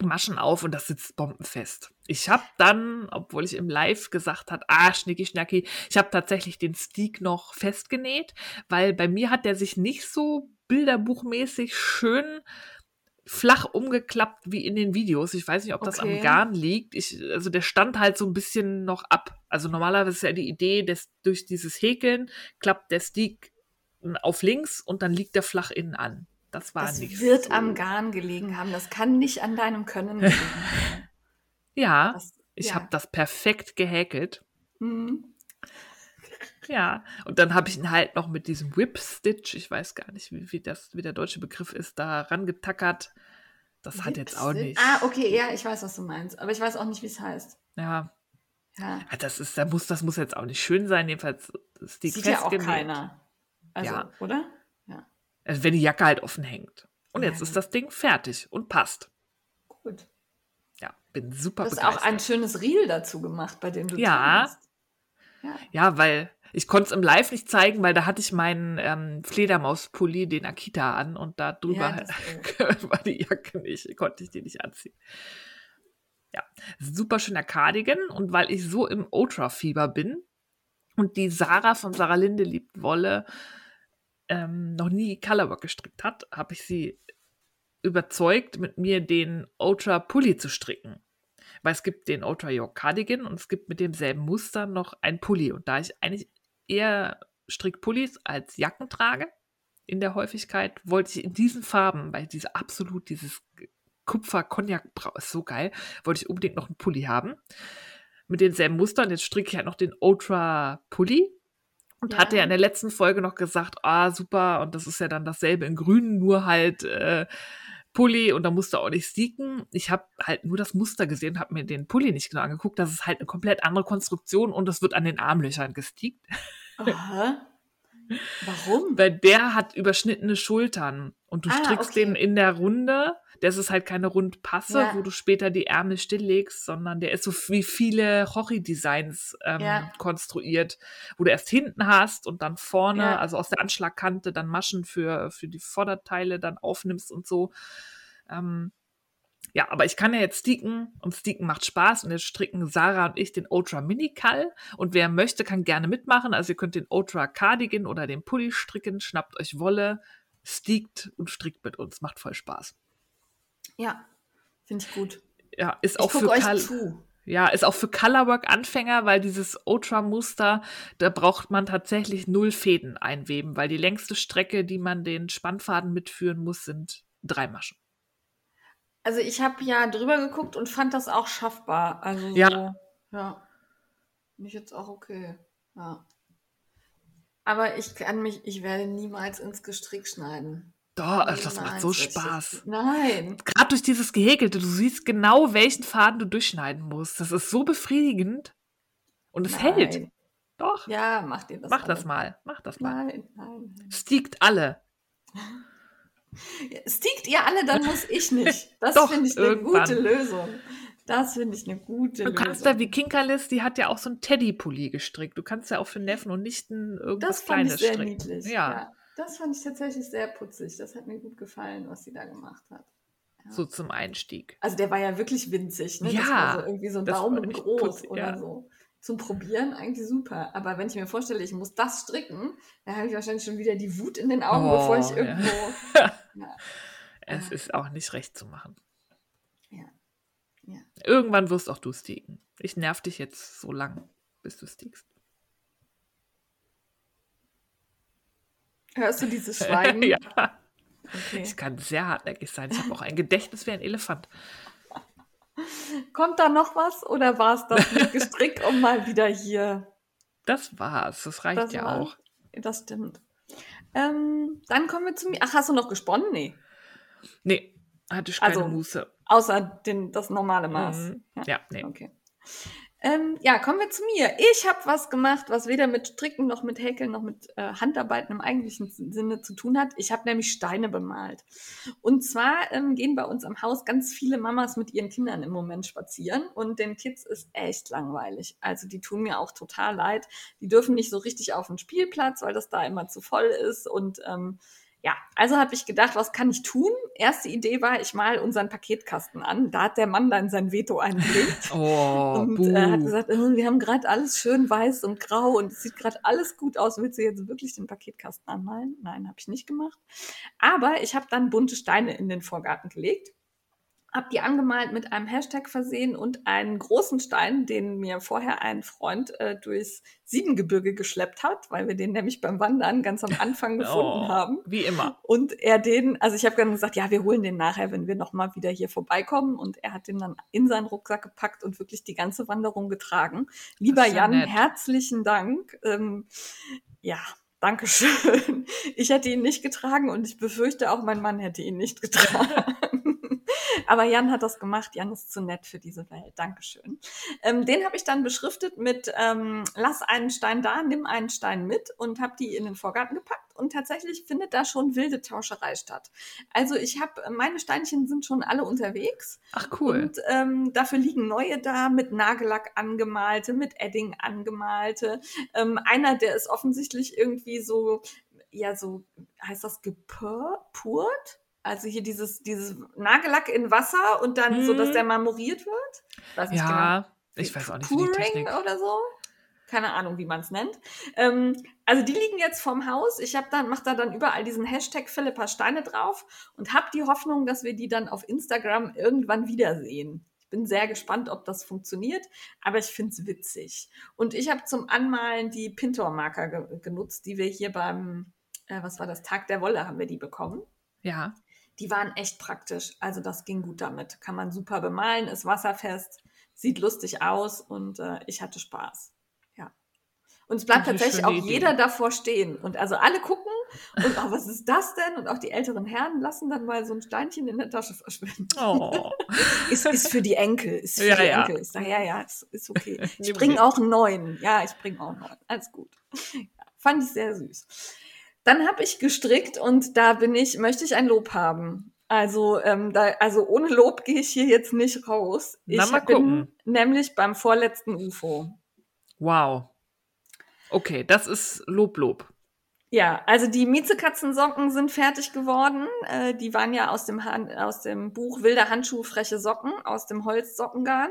Maschen auf und das sitzt bombenfest. Ich habe dann, obwohl ich im Live gesagt hat, ah, schnicki schnacki, ich habe tatsächlich den Stick noch festgenäht, weil bei mir hat der sich nicht so bilderbuchmäßig schön flach umgeklappt wie in den Videos. Ich weiß nicht, ob das Okay. am Garn liegt. Ich, also der stand halt so ein bisschen noch ab. Also normalerweise ist ja die Idee, dass durch dieses Häkeln klappt der Stick auf links und dann liegt der flach innen an. Das war Das nicht wird so. am Garn gelegen haben. Das kann nicht an deinem Können haben. Ja, Das, ich ja. habe das perfekt gehäkelt. Mhm. Ja, und dann habe ich ihn halt noch mit diesem Whip Stitch, ich weiß gar nicht, wie, wie, das, wie der deutsche Begriff ist, da rangetackert. Das hat jetzt auch nicht. Ah, okay, ja, ich weiß, was du meinst. Aber ich weiß auch nicht, wie es heißt. Ja, Ja. Ja, das ist, da muss, das muss jetzt auch nicht schön sein, jedenfalls ist die Sieht ja auch keiner. Also, Ja. oder? Ja. Also wenn die Jacke halt offen hängt. Und Ja, jetzt ist das Ding fertig und passt. Gut. Ja, bin super Du hast auch ein schönes Reel dazu gemacht, bei dem du Ja. Ja. ja, weil ich konnte es im Live nicht zeigen, weil da hatte ich meinen ähm, Fledermauspulli, den Akita an und da drüber Ja, war die Jacke nicht, konnte ich die nicht anziehen. Ja, super schöner Cardigan und weil ich so im Ultra-Fieber bin und die Sarah von Sarah Linde liebt Wolle ähm, noch nie Colorwork gestrickt hat, habe ich sie überzeugt, mit mir den Ultra Pulli zu stricken. Weil es gibt den Ultra York Cardigan und es gibt mit demselben Muster noch ein Pulli. Und da ich eigentlich eher Strickpullis als Jacken trage, in der Häufigkeit, wollte ich in diesen Farben, weil diese absolut dieses kupfer cognac ist so geil, wollte ich unbedingt noch einen Pulli haben. Mit denselben Mustern. Jetzt stricke ich halt noch den Ultra Pulli. Und Ja. hatte ja in der letzten Folge noch gesagt, ah, super, und das ist ja dann dasselbe in grün, nur halt äh, Pulli und da musste auch nicht sticken. Ich habe halt nur das Muster gesehen, habe mir den Pulli nicht genau angeguckt. Das ist halt eine komplett andere Konstruktion und es wird an den Armlöchern gestickt. Aha. Warum? Weil der hat überschnittene Schultern und du Ah, strickst okay. den in der Runde. Das ist halt keine Rundpasse, Ja. wo du später die Ärmel stilllegst, sondern der ist so wie viele Rochi-Designs ähm, Ja. konstruiert, wo du erst hinten hast und dann vorne, Ja. also aus der Anschlagkante, dann Maschen für, für die Vorderteile dann aufnimmst und so. Ähm, ja, aber ich kann ja jetzt sticken und sticken macht Spaß und jetzt stricken Sarah und ich den Ultra Mini Call und wer möchte, kann gerne mitmachen. Also ihr könnt den Ultra Cardigan oder den Pulli stricken, schnappt euch Wolle, stickt und strickt mit uns, macht voll Spaß. Ja, finde ich gut. Ja, ist Ich auch für euch Col- zu. ja, ist auch für Colorwork-Anfänger, weil dieses Ultra-Muster, da braucht man tatsächlich null Fäden einweben, weil die längste Strecke, die man den Spannfaden mitführen muss, sind drei Maschen. Also ich habe ja drüber geguckt und fand das auch schaffbar. Also so, Ja. ja. Finde ich jetzt auch okay. Ja. Aber ich kann mich, ich werde niemals ins Gestrick schneiden. Doch, das macht Niemals so Spaß. das- Nein. Gerade durch dieses Gehäkelte, du siehst genau, welchen Faden du durchschneiden musst. Das ist so befriedigend. Und es nein. hält. Doch, Ja, mach dir das. mach das alle. mal. Mach das mal. Nein, nein, nein. Stiegt alle. Stickt ihr alle, dann muss ich nicht. Das finde ich eine irgendwann. gute Lösung. Das finde ich eine gute Du Lösung. kannst da wie Kinkerlis, die hat ja auch so einen Teddy-Pulli gestrickt. Du kannst ja auch für Neffen und Nichten irgendwas das fand Kleines ich sehr stricken. niedlich. Ja, Das fand ich tatsächlich sehr putzig. Das hat mir gut gefallen, was sie da gemacht hat. so zum Einstieg. Also der war ja wirklich winzig, ne? Das Ja, war so irgendwie so ein das Daumen groß putzig, oder ja. so. Zum Probieren eigentlich super. Aber wenn ich mir vorstelle, ich muss das stricken, dann habe ich wahrscheinlich schon wieder die Wut in den Augen, Oh, bevor ich ja. irgendwo. ja. Es ist auch nicht recht zu machen. Ja. Ja. Irgendwann wirst auch du sticken. Ich nerv dich jetzt so lang, bis du stickst. Hörst du dieses Schweigen? ja, Okay. ich kann sehr hartnäckig sein. Ich habe auch ein Gedächtnis wie ein Elefant. Kommt da noch was oder war es das mit Gestrick, um mal wieder hier? Das war's. Das reicht Das ja war- auch. Das stimmt. Ähm, dann kommen wir zu mir. Ach, hast du noch gesponnen? Nee. Nee, hatte ich keine Also, Muße. Außer den, das normale Maß. Mhm. Ja, nee. Okay. Ähm, ja, kommen wir zu mir. Ich habe was gemacht, was weder mit Stricken noch mit Häkeln noch mit äh, Handarbeiten im eigentlichen Sinne zu tun hat. Ich habe nämlich Steine bemalt. Und zwar ähm, gehen bei uns am Haus ganz viele Mamas mit ihren Kindern im Moment spazieren und den Kids ist echt langweilig. Also die tun mir auch total leid. Die dürfen nicht so richtig auf den Spielplatz, weil das da immer zu voll ist und ähm, Ja, also habe ich gedacht, was kann ich tun? Erste Idee war, ich mal unseren Paketkasten an. Da hat der Mann dann sein Veto eingelegt Oh, und buh. äh, hat gesagt, wir haben gerade alles schön weiß und grau und es sieht gerade alles gut aus. Willst du jetzt wirklich den Paketkasten anmalen? Nein, habe ich nicht gemacht. Aber ich habe dann bunte Steine in den Vorgarten gelegt hab die angemalt mit einem Hashtag versehen und einen großen Stein, den mir vorher ein Freund äh, durchs Siebengebirge geschleppt hat, weil wir den nämlich beim Wandern ganz am Anfang gefunden Oh, haben. Wie immer. Und er den, also ich habe dann gesagt, ja, wir holen den nachher, wenn wir nochmal wieder hier vorbeikommen. Und er hat den dann in seinen Rucksack gepackt und wirklich die ganze Wanderung getragen. Lieber ja Jan, nett. herzlichen Dank. Ähm, ja, Dankeschön. Ich hätte ihn nicht getragen und ich befürchte auch, mein Mann hätte ihn nicht getragen. Aber Jan hat das gemacht. Jan ist zu nett für diese Welt. Dankeschön. Ähm, den habe ich dann beschriftet mit ähm, Lass einen Stein da, nimm einen Stein mit und habe die in den Vorgarten gepackt. Und tatsächlich findet da schon wilde Tauscherei statt. Also ich habe, meine Steinchen sind schon alle unterwegs. Ach, cool. Und ähm, dafür liegen neue da mit Nagellack angemalte, mit Edding angemalte. Ähm, einer, der ist offensichtlich irgendwie so, ja, so heißt das gepurt? Also hier dieses, dieses Nagellack in Wasser und dann so, dass Hm. der marmoriert wird. Weiß nicht genau. ja, ich weiß auch nicht, wie die Technik. oder so. Keine Ahnung, wie man es nennt. Ähm, also die liegen jetzt vorm Haus. Ich habe dann mache da dann überall diesen Hashtag Philippa Steine drauf und habe die Hoffnung, dass wir die dann auf Instagram irgendwann wiedersehen. Ich bin sehr gespannt, ob das funktioniert, aber ich finde es witzig. Und ich habe zum Anmalen die Pintor-Marker ge genutzt, die wir hier beim, äh, was war das, Tag der Wolle, haben wir die bekommen. Ja. Die waren echt praktisch. Also das ging gut damit. Kann man super bemalen, ist wasserfest, sieht lustig aus und äh, ich hatte Spaß. Ja. Und es bleibt ist tatsächlich auch Idee. jeder davor stehen. Und also alle gucken und oh, was ist das denn? Und auch die älteren Herren lassen dann mal so ein Steinchen in der Tasche verschwinden. Oh. Ist, ist für die Enkel. Ist für Ja, die ja. Enkel. Ich sage, ja, ja, ist, ist okay. Ich bringe auch einen neuen. Ja, ich bringe auch einen neuen. Alles gut. Ja, fand ich sehr süß. Dann habe ich gestrickt und da bin ich, möchte ich ein Lob haben. Also, ähm, da, also ohne Lob gehe ich hier jetzt nicht raus. Na, ich mal bin gucken. nämlich beim vorletzten UFO. Wow. Okay, das ist Lob, Lob. Ja, also die Miezekatzensocken sind fertig geworden. Äh, die waren ja aus dem, Han aus dem Buch Wilder Handschuh, freche Socken, aus dem Holzsockengarn.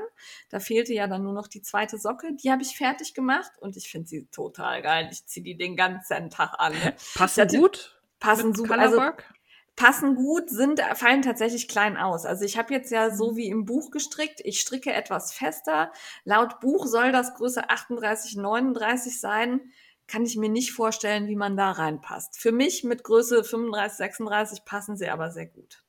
Da fehlte ja dann nur noch die zweite Socke. Die habe ich fertig gemacht und ich finde sie total geil. Ich ziehe die den ganzen Tag an. Passen hatte- gut? Passen super. Also passen gut, sind, fallen tatsächlich klein aus. Also ich habe jetzt ja so wie im Buch gestrickt. Ich stricke etwas fester. Laut Buch soll das Größe 38, 39 sein. Kann ich mir nicht vorstellen, wie man da reinpasst. Für mich mit Größe 35, 36 passen sie aber sehr gut.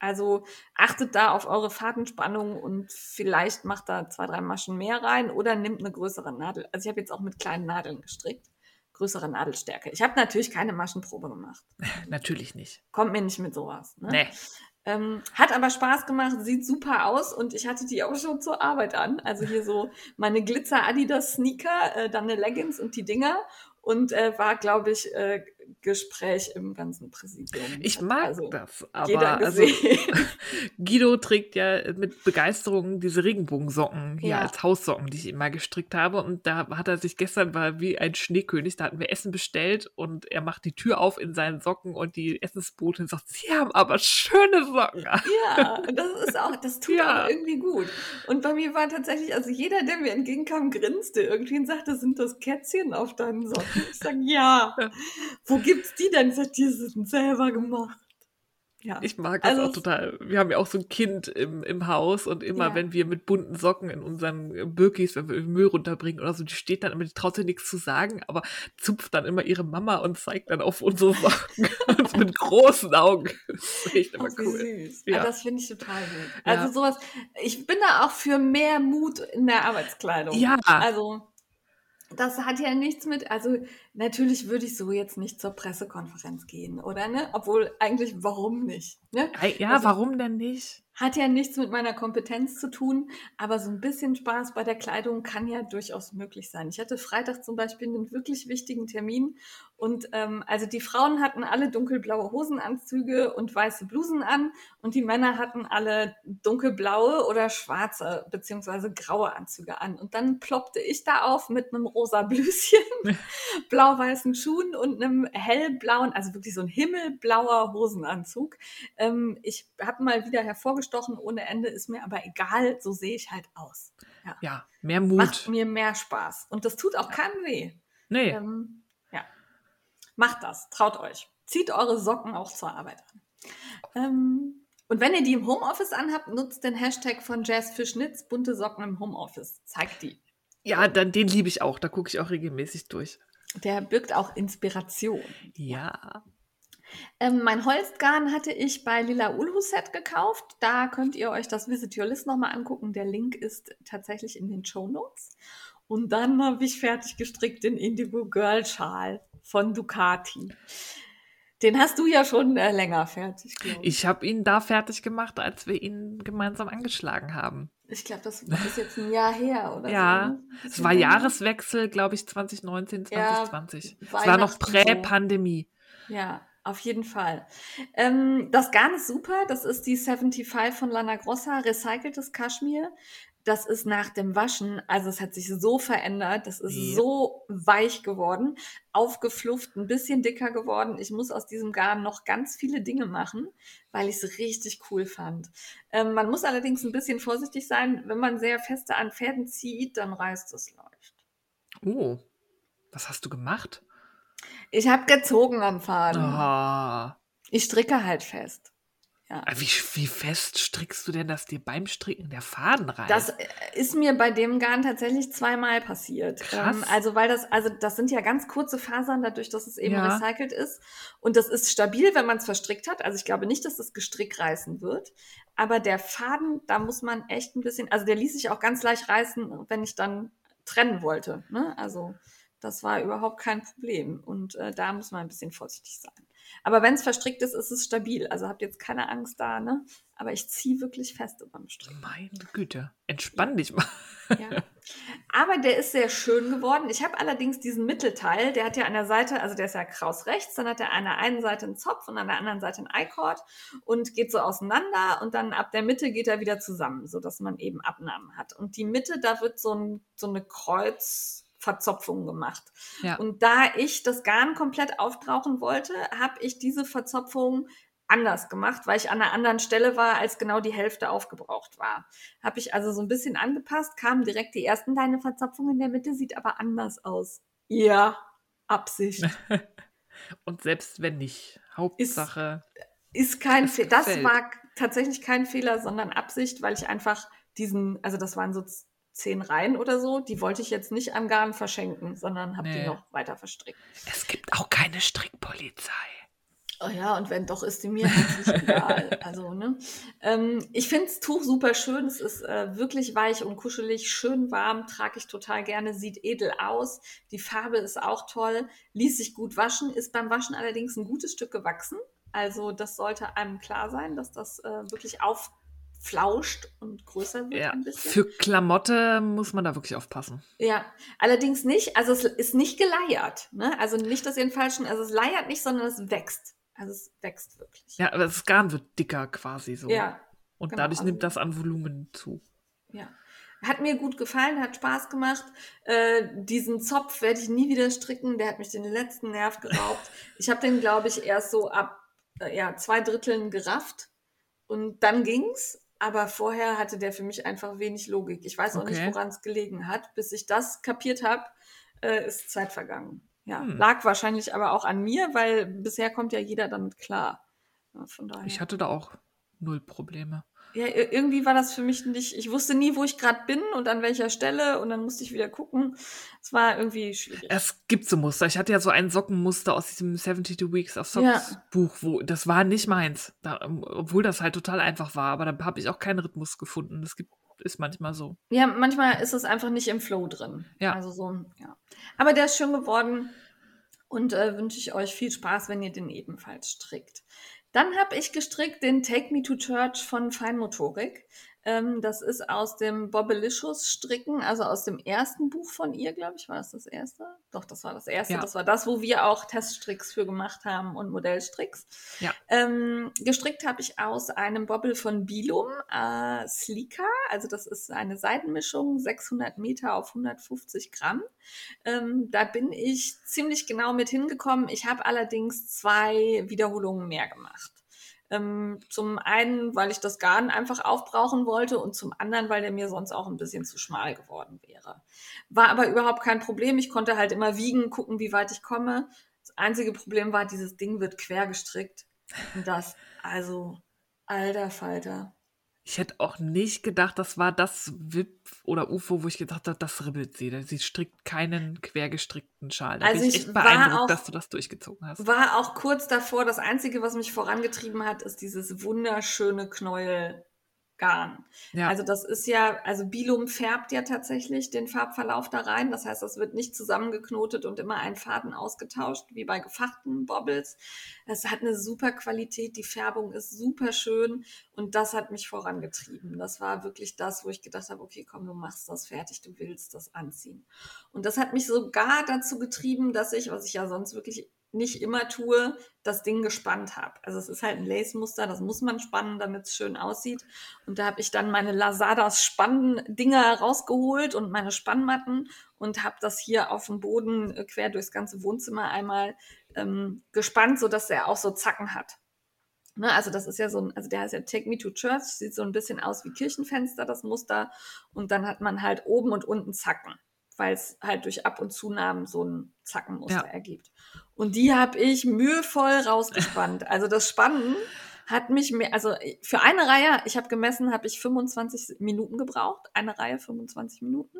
Also achtet da auf eure Fadenspannung und vielleicht macht da zwei, drei Maschen mehr rein oder nimmt eine größere Nadel. Also ich habe jetzt auch mit kleinen Nadeln gestrickt. Größere Nadelstärke. Ich habe natürlich keine Maschenprobe gemacht. Natürlich nicht. Kommt mir nicht mit sowas. Ne? Nee. Ähm, hat aber Spaß gemacht, sieht super aus und ich hatte die auch schon zur Arbeit an. Also hier so meine Glitzer Adidas Sneaker, äh, dann eine Leggings und die Dinger und äh, war, glaube ich, äh, Gespräch im ganzen Präsidium. Ich mag also, das, aber also. Guido trägt ja mit Begeisterung diese Regenbogensocken hier Ja. als Haussocken, die ich immer gestrickt habe. Und da hat er sich gestern war wie ein Schneekönig, da hatten wir Essen bestellt und er macht die Tür auf in seinen Socken und die Essensbotin sagt, sie haben aber schöne Socken. an." ja, das ist auch, das tut Ja. auch irgendwie gut. Und bei mir war tatsächlich, also jeder, der mir entgegenkam, grinste irgendwie und sagte, sind das Kätzchen auf deinen Socken? Ich sage, ja. Wo gibt's die denn? Ich sag, die sind selber gemacht. Ja. Ich mag das Also auch total. Wir haben ja auch so ein Kind im, im Haus und immer, Ja. wenn wir mit bunten Socken in unseren Birkis, wenn wir Müll runterbringen oder so, die steht dann immer, die traut sich nichts zu sagen, aber zupft dann immer ihre Mama und zeigt dann auf unsere Socken mit großen Augen. Das ist echt immer wie cool. süß. Ja. Das finde ich total gut. Also sowas, ich bin da auch für mehr Mut in der Arbeitskleidung. Ja. Also das hat ja nichts mit, also natürlich würde ich so jetzt nicht zur Pressekonferenz gehen, oder ne? Obwohl eigentlich, warum nicht? Ne? Ja, Also- warum denn nicht? Hat ja nichts mit meiner Kompetenz zu tun, aber so ein bisschen Spaß bei der Kleidung kann ja durchaus möglich sein. Ich hatte Freitag zum Beispiel einen wirklich wichtigen Termin und ähm, also die Frauen hatten alle dunkelblaue Hosenanzüge und weiße Blusen an und die Männer hatten alle dunkelblaue oder schwarze beziehungsweise graue Anzüge an. Und dann ploppte ich da auf mit einem rosa Blüschen, blau-weißen Schuhen und einem hellblauen, also wirklich so ein himmelblauer Hosenanzug. Ähm, ich habe mal wieder hervorgestochen ohne Ende, ist mir aber egal, so sehe ich halt aus. Ja, mehr Macht Mut. mir mehr Spaß. Und das tut auch keinem weh. Nee, Ähm, ja. Macht das, traut euch. Zieht eure Socken auch zur Arbeit an. Ähm, und wenn ihr die im Homeoffice anhabt, nutzt den Hashtag von Jazz für Schnitz, bunte Socken im Homeoffice. Zeigt die. ja, dann, den liebe ich auch. Da gucke ich auch regelmäßig durch. Der birgt auch Inspiration. Ja. Ähm, mein Holzgarn hatte ich bei Lila Ulhuset gekauft. Da könnt ihr euch das Visit Your List nochmal angucken. Der Link ist tatsächlich in den Show Notes. Und dann habe ich fertig gestrickt den Indigo Girl Schal von Ducati. Den hast du ja schon äh, länger fertig, glaube ich. Ich habe ihn da fertig gemacht, als wir ihn gemeinsam angeschlagen haben. Ich glaube, das ist jetzt ein Jahr her oder Ja, so. ne? Es war. Jahreswechsel, glaube ich, 2019, Ja, 2020. es war noch. Prä-Pandemie. Ja, auf jeden Fall. Ähm, das Garn ist super. Das ist die 75 von Lana Grossa, recyceltes Kaschmir. Das ist nach dem Waschen, also es hat sich so verändert, das ist Ja. so weich geworden, aufgeflufft, ein bisschen dicker geworden. Ich muss aus diesem Garn noch ganz viele Dinge machen, weil ich es richtig cool fand. Ähm, man muss allerdings ein bisschen vorsichtig sein, wenn man sehr feste an Fäden zieht, dann reißt es leicht. Oh, was hast du gemacht? Ich habe gezogen am Faden. Ah, Ich stricke halt fest. Ja. wie, wie fest strickst du denn, dass dir beim Stricken der Faden reißt? Das äh, ist mir bei dem Garn tatsächlich zweimal passiert. Krass. Ähm, also weil das, also das sind ja ganz kurze Fasern, dadurch, dass es eben Ja. recycelt ist. Und das ist stabil, wenn man es verstrickt hat. Also ich glaube nicht, dass das Gestrick reißen wird. Aber der Faden, da muss man echt ein bisschen, also der ließ sich auch ganz leicht reißen, wenn ich dann trennen wollte. Ne? Also das war überhaupt kein Problem. Und äh, da muss man ein bisschen vorsichtig sein. Aber wenn es verstrickt ist, ist es stabil. Also habt jetzt keine Angst da, ne? Aber ich ziehe wirklich fest beim Stricken. Meine Güte, entspann dich mal. Ja. Aber der ist sehr schön geworden. Ich habe allerdings diesen Mittelteil, der hat ja an der Seite, also der ist ja kraus rechts, dann hat er an der einen Seite einen Zopf und an der anderen Seite einen I-Cord und geht so auseinander und dann ab der Mitte geht er wieder zusammen, sodass man eben Abnahmen hat. Und die Mitte, da wird so, ein, so eine Kreuzverzopfung gemacht. Ja. Und da ich das Garn komplett aufbrauchen wollte, habe ich diese Verzopfung anders gemacht, weil ich an einer anderen Stelle war, als genau die Hälfte aufgebraucht war. Habe ich also so ein bisschen angepasst, kamen direkt die ersten, deine Verzopfung in der Mitte sieht aber anders aus. Ja, Absicht. Und selbst wenn nicht, Hauptsache. Ist kein Es Fehler. Das war tatsächlich kein Fehler, sondern Absicht, weil ich einfach diesen, also das waren so zehn Reihen oder so, die wollte ich jetzt nicht an Garn verschenken, sondern habe die Nee. noch weiter verstrickt. es gibt auch keine Strickpolizei. Oh ja, und wenn doch, ist die mir herzlich egal. Also, ne? Ähm, ich finde das Tuch super schön. Es ist äh, wirklich weich und kuschelig, schön warm, trage ich total gerne, sieht edel aus. Die Farbe ist auch toll, ließ sich gut waschen, ist beim Waschen allerdings ein gutes Stück gewachsen. Also, das sollte einem klar sein, dass das äh, wirklich aufflauscht und größer wird Ja, ein bisschen. für Klamotte muss man da wirklich aufpassen. Ja, allerdings nicht, also es ist nicht geleiert. Ne? Also nicht, dass ihr den falschen, also es leiert nicht, sondern es wächst. Also es wächst wirklich. Ja, aber das Garn wird dicker quasi so. Ja, Und genau, dadurch also- nimmt das an Volumen zu. Ja. Hat mir gut gefallen, hat Spaß gemacht. Äh, diesen Zopf werde ich nie wieder stricken. Der hat mich den letzten Nerv geraubt. Ich habe den, glaube ich, erst so ab äh, ja, zwei Dritteln gerafft. Und dann ging's. Aber vorher hatte der für mich einfach wenig Logik. Ich weiß auch nicht, Okay. woran es gelegen hat. Bis ich das kapiert habe, äh, ist Zeit vergangen. Ja, Hm. lag wahrscheinlich aber auch an mir, weil bisher kommt ja jeder damit klar. Ja, von daher. Ich hatte da auch null Probleme. Ja, ir- irgendwie war das für mich nicht, ich wusste nie, wo ich gerade bin und an welcher Stelle und dann musste ich wieder gucken. Es war irgendwie schwierig. Es gibt so Muster. Ich hatte ja so ein Sockenmuster aus diesem 72 Weeks of Socks Ja. Buch, wo das war nicht meins. Da, ähm, obwohl das halt total einfach war, aber da habe ich auch keinen Rhythmus gefunden. Das gibt, ist manchmal so. Ja, manchmal ist es einfach nicht im Flow drin. Ja. Also so, ja. Aber der ist schön geworden und äh, wünsche ich euch viel Spaß, wenn ihr den ebenfalls strickt. Dann habe ich gestrickt den Take Me to Church von Feinmotorik. Ähm, das ist aus dem Bobbelicious Stricken, also aus dem ersten Buch von ihr, glaube ich. War das das erste? Doch, das war das erste. Ja. Das war das, wo wir auch Teststricks für gemacht haben und Modellstricks. Ja. Ähm, gestrickt habe ich aus einem Bobbel von Bilum, äh, Sleeka. Also das ist eine Seidenmischung, 600 Meter auf 150 Gramm. Ähm, da bin ich ziemlich genau mit hingekommen. Ich habe allerdings zwei Wiederholungen mehr gemacht. Ähm, zum einen, weil ich das Garn einfach aufbrauchen wollte und zum anderen, weil der mir sonst auch ein bisschen zu schmal geworden wäre. War aber überhaupt kein Problem. Ich konnte halt immer wiegen, gucken, wie weit ich komme. Das einzige Problem war, dieses Ding wird quer gestrickt. Und das, also, alter Falter. Ich hätte auch nicht gedacht, das war das WIP oder UFO, wo ich gedacht habe, das ribbelt sie. Sie strickt keinen quergestrickten Schal. Da Also bin ich ich echt beeindruckt, auch- dass du das durchgezogen hast. War auch kurz davor, das Einzige, was mich vorangetrieben hat, ist dieses wunderschöne Knäuelgarn. Ja. Also das ist ja, also Bilum färbt ja tatsächlich den Farbverlauf da rein. Das heißt, das wird nicht zusammengeknotet und immer ein Faden ausgetauscht, wie bei gefachten Bobbles. Es hat eine super Qualität, die Färbung ist super schön und das hat mich vorangetrieben. Das war wirklich das, wo ich gedacht habe, okay, komm, du machst das fertig, du willst das anziehen. Und das hat mich sogar dazu getrieben, dass ich, was ich ja sonst wirklich nicht immer tue, das Ding gespannt habe. Also es ist halt ein Lace-Muster, das muss man spannen, damit es schön aussieht. Und da habe ich dann meine Lazadas Spann-Dinger rausgeholt und meine Spannmatten und habe das hier auf dem Boden äh, quer durchs ganze Wohnzimmer einmal ähm, gespannt, sodass er auch so Zacken hat. Ne, also das ist ja so ein, also der heißt ja Take Me to Church, sieht so ein bisschen aus wie Kirchenfenster, das Muster. Und dann hat man halt oben und unten Zacken, weil es halt durch Ab- und Zunahmen so ein Zackenmuster Ja. ergibt. Und die habe ich mühevoll rausgespannt. Also das Spannen hat mich mehr, also für eine Reihe, ich habe gemessen, habe ich 25 Minuten gebraucht. Eine Reihe 25 Minuten.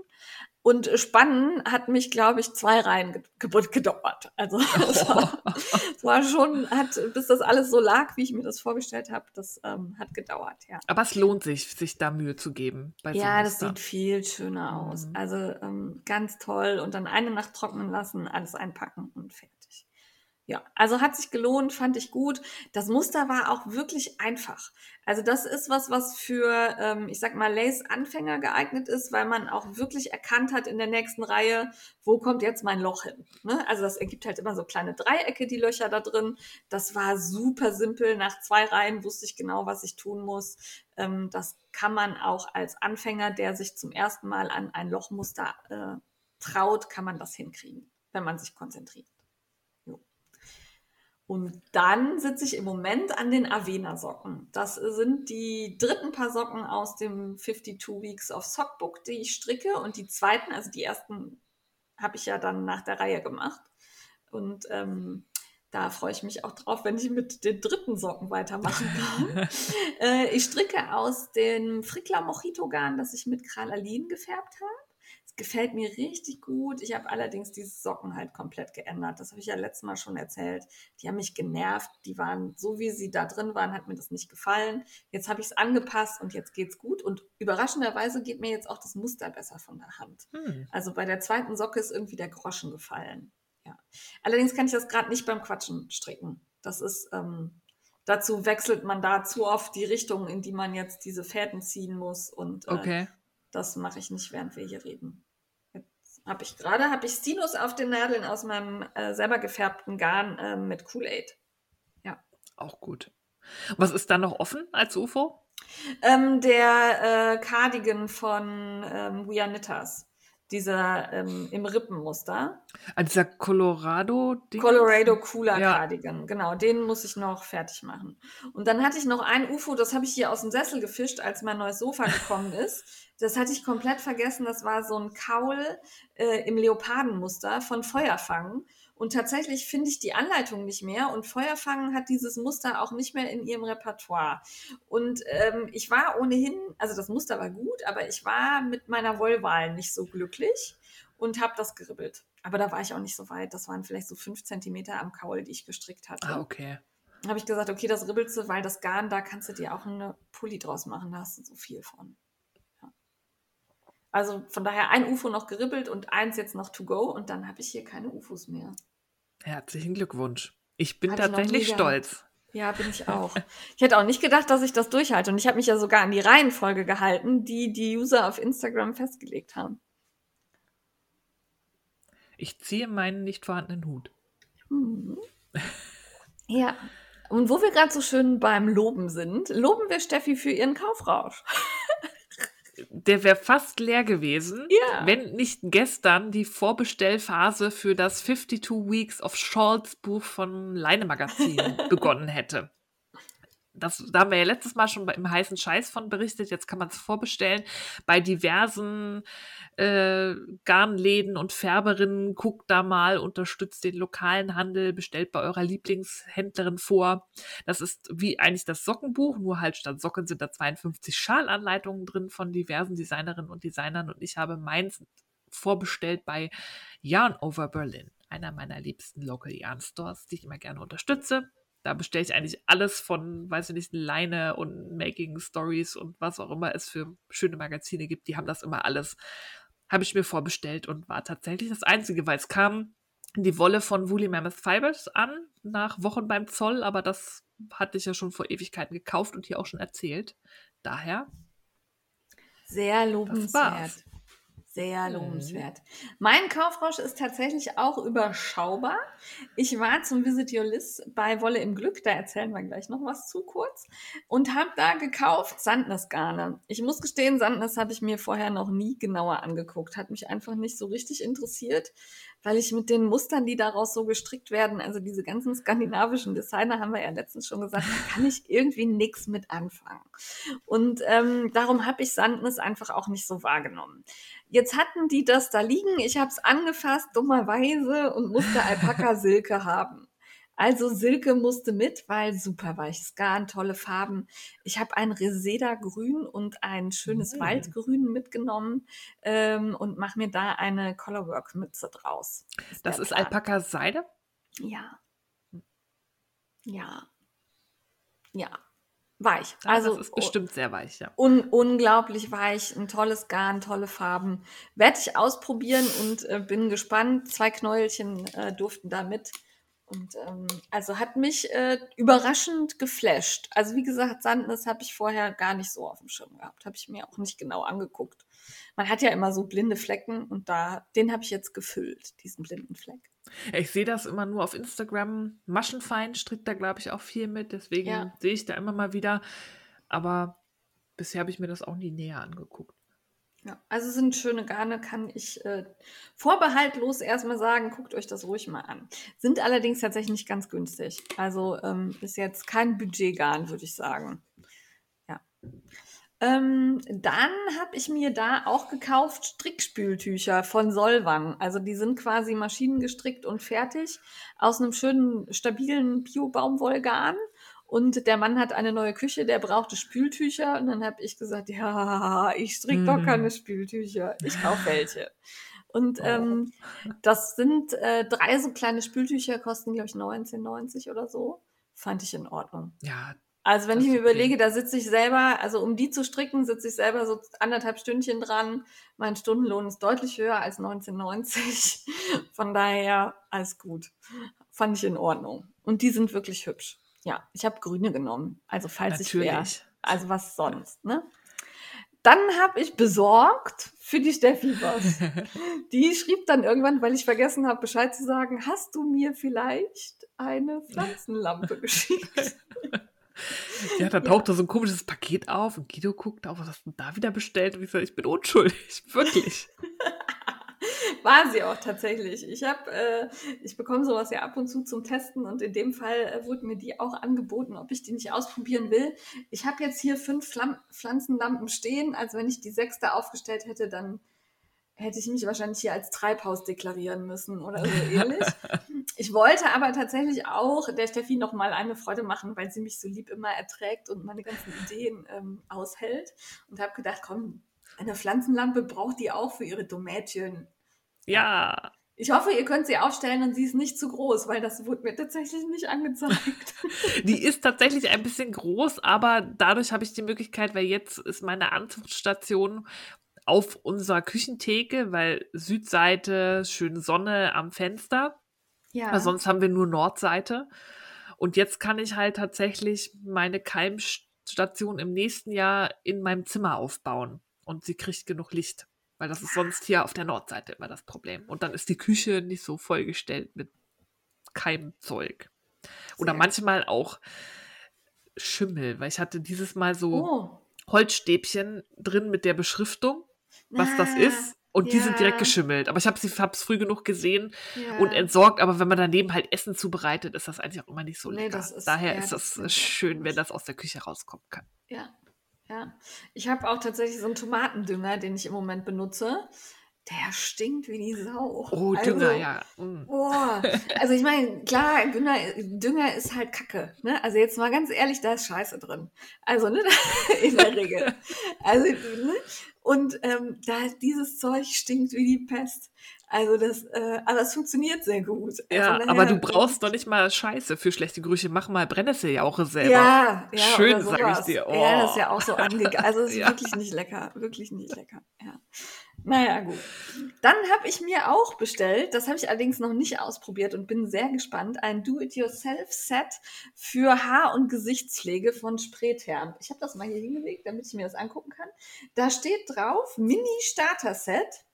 Und Spannen hat mich, glaube ich, zwei Reihen ge ge- gedauert. Also es war, es war schon, hat, bis das alles so lag, wie ich mir das vorgestellt habe, das ähm, hat gedauert, ja. Aber es lohnt sich, sich da Mühe zu geben. Ja, das sieht viel schöner aus. Mhm. Also ähm, ganz toll. Und dann eine Nacht trocknen lassen, alles einpacken und fertig. Ja, also hat sich gelohnt, fand ich gut. Das Muster war auch wirklich einfach. Also das ist was, was für, ähm, ich sag mal, Lace-Anfänger geeignet ist, weil man auch wirklich erkannt hat in der nächsten Reihe, wo kommt jetzt mein Loch hin. Ne? Also das ergibt halt immer so kleine Dreiecke, die Löcher da drin. Das war super simpel. Nach zwei Reihen wusste ich genau, was ich tun muss. Ähm, das kann man auch als Anfänger, der sich zum ersten Mal an ein Lochmuster äh, traut, kann man das hinkriegen, wenn man sich konzentriert. Und dann sitze ich im Moment an den Avena-Socken. Das sind die dritten paar Socken aus dem 52 Weeks of Sockbook, die ich stricke. Und die zweiten, also die ersten, habe ich ja dann nach der Reihe gemacht. Und ähm, da freue ich mich auch drauf, wenn ich mit den dritten Socken weitermachen kann. äh, ich stricke aus dem Frickler Mojito Garn, das ich mit Krallalin gefärbt habe. Gefällt mir richtig gut. Ich habe allerdings diese Socken halt komplett geändert. Das habe ich ja letztes Mal schon erzählt. Die haben mich genervt. Die waren so, wie sie da drin waren, hat mir das nicht gefallen. Jetzt habe ich es angepasst und jetzt geht's gut. Und überraschenderweise geht mir jetzt auch das Muster besser von der Hand. Hm. Also bei der zweiten Socke ist irgendwie der Groschen gefallen. Ja. Allerdings kann ich das gerade nicht beim Quatschen stricken. Das ist, ähm, dazu wechselt man da zu oft die Richtung, in die man jetzt diese Fäden ziehen muss. Und äh, Okay. Das mache ich nicht, während wir hier reden. Jetzt habe ich gerade, habe ich Sinus auf den Nadeln aus meinem äh, selber gefärbten Garn äh, mit Kool-Aid. Auch gut. Was ist da noch offen als UFO? Ähm, der äh, Cardigan von ähm, We Are Knitters. Dieser ähm, im Rippenmuster. Ah, dieser Colorado -Ding? Colorado Cooler Ja. Cardigan, genau, den muss ich noch fertig machen. Und dann hatte ich noch ein UFO, das habe ich hier aus dem Sessel gefischt, als mein neues Sofa gekommen ist. Das hatte ich komplett vergessen, das war so ein Kaul äh, im Leopardenmuster von Feuerfangen. Und tatsächlich finde ich die Anleitung nicht mehr und Feuerfangen hat dieses Muster auch nicht mehr in ihrem Repertoire. Und ähm, ich war ohnehin, also das Muster war gut, aber ich war mit meiner Wollwahl nicht so glücklich und habe das geribbelt. Aber da war ich auch nicht so weit. Das waren vielleicht so fünf Zentimeter am Kaul, die ich gestrickt hatte. Ah, okay. Dann habe ich gesagt, okay, das ribbelst du, weil das Garn, da kannst du dir auch eine Pulli draus machen. Da hast du so viel von. Also von daher ein UFO noch geribbelt und eins jetzt noch to go und dann habe ich hier keine UFOs mehr. Herzlichen Glückwunsch. Ich bin Hab ich tatsächlich gehabt. stolz. Ja, bin ich auch. Ich hätte auch nicht gedacht, dass ich das durchhalte. Und ich habe mich ja sogar an die Reihenfolge gehalten, die die User auf Instagram festgelegt haben. Ich ziehe meinen nicht vorhandenen Hut. Mhm. Ja. Und wo wir gerade so schön beim Loben sind, loben wir Steffi für ihren Kaufrausch. Der wäre fast leer gewesen, Ja. wenn nicht gestern die Vorbestellphase für das 52 Weeks of Shawls Buch vom Leine Magazin begonnen hätte. Das, da haben wir ja letztes Mal schon im heißen Scheiß von berichtet. Jetzt kann man es vorbestellen bei diversen äh, Garnläden und Färberinnen. Guckt da mal, unterstützt den lokalen Handel, bestellt bei eurer Lieblingshändlerin vor. Das ist wie eigentlich das Sockenbuch, nur halt statt Socken sind da 52 Schalanleitungen drin von diversen Designerinnen und Designern und ich habe meins vorbestellt bei Yarn Over Berlin, einer meiner liebsten Local Yarn Stores, die ich immer gerne unterstütze. Da bestelle ich eigentlich alles von, weiß ich nicht, Leine und Making Stories und was auch immer es für schöne Magazine gibt. Die haben das immer alles. Habe ich mir vorbestellt und war tatsächlich das Einzige, weil es kam die Wolle von Woolly Mammoth Fibers an, nach Wochen beim Zoll, aber das hatte ich ja schon vor Ewigkeiten gekauft und hier auch schon erzählt. Daher, Sehr lobenswert. Sehr Mhm. lobenswert. Mein Kaufrausch ist tatsächlich auch überschaubar. Ich war zum Visit Your List bei Wolle im Glück, da erzählen wir gleich noch was zu kurz, und habe da gekauft Sandnesgarne. Ich muss gestehen, Sandnes habe ich mir vorher noch nie genauer angeguckt, hat mich einfach nicht so richtig interessiert, weil ich mit den Mustern, die daraus so gestrickt werden, also diese ganzen skandinavischen Designer, haben wir ja letztens schon gesagt, da kann ich irgendwie nichts mit anfangen. Und ähm, darum habe ich Sandnes einfach auch nicht so wahrgenommen. Jetzt hatten die das da liegen, ich habe es angefasst, dummerweise, und musste Alpaka-Silke haben. Also Silke musste mit, weil super weiches Garn, tolle Farben. Ich habe ein Reseda-Grün und ein schönes Mm. Waldgrün mitgenommen ähm, und mache mir da eine Colorwork-Mütze draus. Das der ist. Alpaka-Seide? Ja. Ja. Ja. Weich. Ah, Also das ist bestimmt sehr weich, ja. un unglaublich weich, ein tolles Garn, tolle Farben. Werde ich ausprobieren und äh, bin gespannt. Zwei Knäuelchen äh, durften da mit. Und ähm, also hat mich äh, überraschend geflasht. Also wie gesagt, Sandnes habe ich vorher gar nicht so auf dem Schirm gehabt. Habe ich mir auch nicht genau angeguckt. Man hat ja immer so blinde Flecken und da, den habe ich jetzt gefüllt, diesen blinden Fleck. Ich sehe das immer nur auf Instagram. Maschenfein strickt da, glaube ich, auch viel mit. Deswegen Ja. sehe ich da immer mal wieder. Aber bisher habe ich mir das auch nie näher angeguckt. Ja, also sind schöne Garne, kann ich äh, vorbehaltlos erstmal sagen, guckt euch das ruhig mal an. Sind allerdings tatsächlich nicht ganz günstig. Also ähm, ist jetzt kein Budgetgarn, würde ich sagen. Ja. Ähm, dann habe ich mir da auch gekauft Strickspültücher von Solvang. Also die sind quasi maschinengestrickt und fertig aus einem schönen, stabilen Bio-Baumwollgarn. Und der Mann hat eine neue Küche, der brauchte Spültücher. Und dann habe ich gesagt, ja, ich stricke doch Mhm. keine Spültücher. Ich kaufe welche. Und Oh. ähm, das sind äh, drei so kleine Spültücher, kosten, glaube ich, 19,90 oder so. Fand ich in Ordnung. Ja, Also wenn Das ich mir okay. überlege, da sitze ich selber, also um die zu stricken, sitze ich selber so anderthalb Stündchen dran. Mein Stundenlohn ist deutlich höher als 1990. Von daher alles gut. Fand ich in Ordnung. Und die sind wirklich hübsch. Ja, ich habe grüne genommen. Also falls ich wäre. natürlich. Also was sonst, ne? Dann habe ich besorgt für die Steffi was. Die schrieb dann irgendwann, weil ich vergessen habe, Bescheid zu sagen, hast du mir vielleicht eine Pflanzenlampe geschickt? Ja, da tauchte so ein komisches Paket auf und Guido guckt auf, was hast du da wieder bestellt? Und ich sage, ich bin unschuldig, wirklich. War sie auch tatsächlich. Ich habe, äh, ich bekomme sowas ja ab und zu zum Testen und in dem Fall äh, wurde mir die auch angeboten, ob ich die nicht ausprobieren will. Ich habe jetzt hier fünf Flam Pflanzenlampen stehen. Also wenn ich die sechste aufgestellt hätte, dann hätte ich mich wahrscheinlich hier als Treibhaus deklarieren müssen oder so ähnlich. Ich wollte aber tatsächlich auch der Steffi noch mal eine Freude machen, weil sie mich so lieb immer erträgt und meine ganzen Ideen ähm, aushält. Und habe gedacht, komm, eine Pflanzenlampe braucht die auch für ihre Domätchen. Ja, Ich hoffe, ihr könnt sie aufstellen und sie ist nicht zu groß, weil das wurde mir tatsächlich nicht angezeigt. die ist tatsächlich ein bisschen groß, aber dadurch habe ich die Möglichkeit, weil jetzt ist meine Anzuchtstation auf unserer Küchentheke, weil Südseite, schöne Sonne am Fenster. Ja. Weil sonst haben wir nur Nordseite. Und jetzt kann ich halt tatsächlich meine Keimstation im nächsten Jahr in meinem Zimmer aufbauen. Und sie kriegt genug Licht. Weil das ist sonst hier auf der Nordseite immer das Problem. Und dann ist die Küche nicht so vollgestellt mit Keimzeug. Oder manchmal auch Schimmel, weil ich hatte dieses Mal so Oh. Holzstäbchen drin mit der Beschriftung, was das Ah, ist. Und die sind direkt ja. geschimmelt. Aber ich habe es früh genug gesehen Ja. und entsorgt. Aber wenn man daneben halt Essen zubereitet, ist das eigentlich auch immer nicht so Nee, lecker. das ist- Daher ja, ist das das schön, wenn das aus der Küche rauskommen kann. Ja, ja. Ich habe auch tatsächlich so einen Tomatendünger, den ich im Moment benutze. Der stinkt wie die Sau. Oh, Also, Dünger, ja. Mm. Boah. Also ich meine, klar, Dünger, Dünger ist halt Kacke. Ne? Also jetzt mal ganz ehrlich, da ist Scheiße drin. Also ne, in der Regel. Also ne? und ähm, da dieses Zeug stinkt wie die Pest. Also das, äh, aber es funktioniert sehr gut. Ja, Von aber daher, du brauchst doch nicht mal Scheiße für schlechte Gerüche. Mach mal Brennnesseljauche selber. Ja, ja, Schön, oder sag ich dir. Ja, das ist Oh. ja auch so angegangen. Also es ist Ja. wirklich nicht lecker. Wirklich nicht lecker. Ja. Naja, gut. Dann habe ich mir auch bestellt, das habe ich allerdings noch nicht ausprobiert und bin sehr gespannt, ein Do-it-yourself-Set für Haar- und Gesichtspflege von Spreetherm. Ich habe das mal hier hingelegt, damit ich mir das angucken kann. Da steht drauf, Mini-Starter-Set.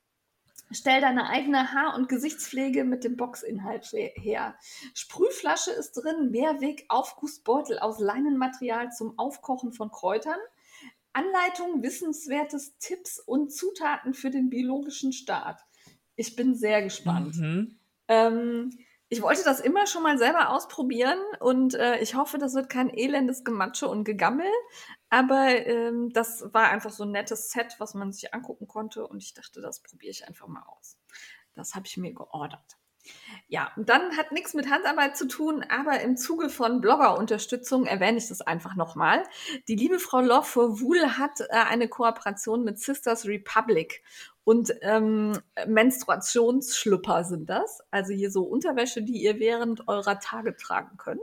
Stell deine eigene Haar- und Gesichtspflege mit dem Boxinhalt her. Sprühflasche ist drin, Mehrweg-Aufgussbeutel aus Leinenmaterial zum Aufkochen von Kräutern. Anleitung, wissenswertes Tipps und Zutaten für den biologischen Start. Ich bin sehr gespannt. Mhm. Ähm, ich wollte das immer schon mal selber ausprobieren und äh, ich hoffe, das wird kein elendes Gematsche und Gegammel. Aber ähm, das war einfach so ein nettes Set, was man sich angucken konnte und ich dachte, das probiere ich einfach mal aus. Das habe ich mir geordert. Ja, und dann hat nichts mit Handarbeit zu tun, aber im Zuge von Blogger-Unterstützung erwähne ich das einfach nochmal. Die liebe Frau Love for Wool hat äh, eine Kooperation mit Sisters Republic und ähm, Menstruationsschlüpper sind das. Also hier so Unterwäsche, die ihr während eurer Tage tragen könnt.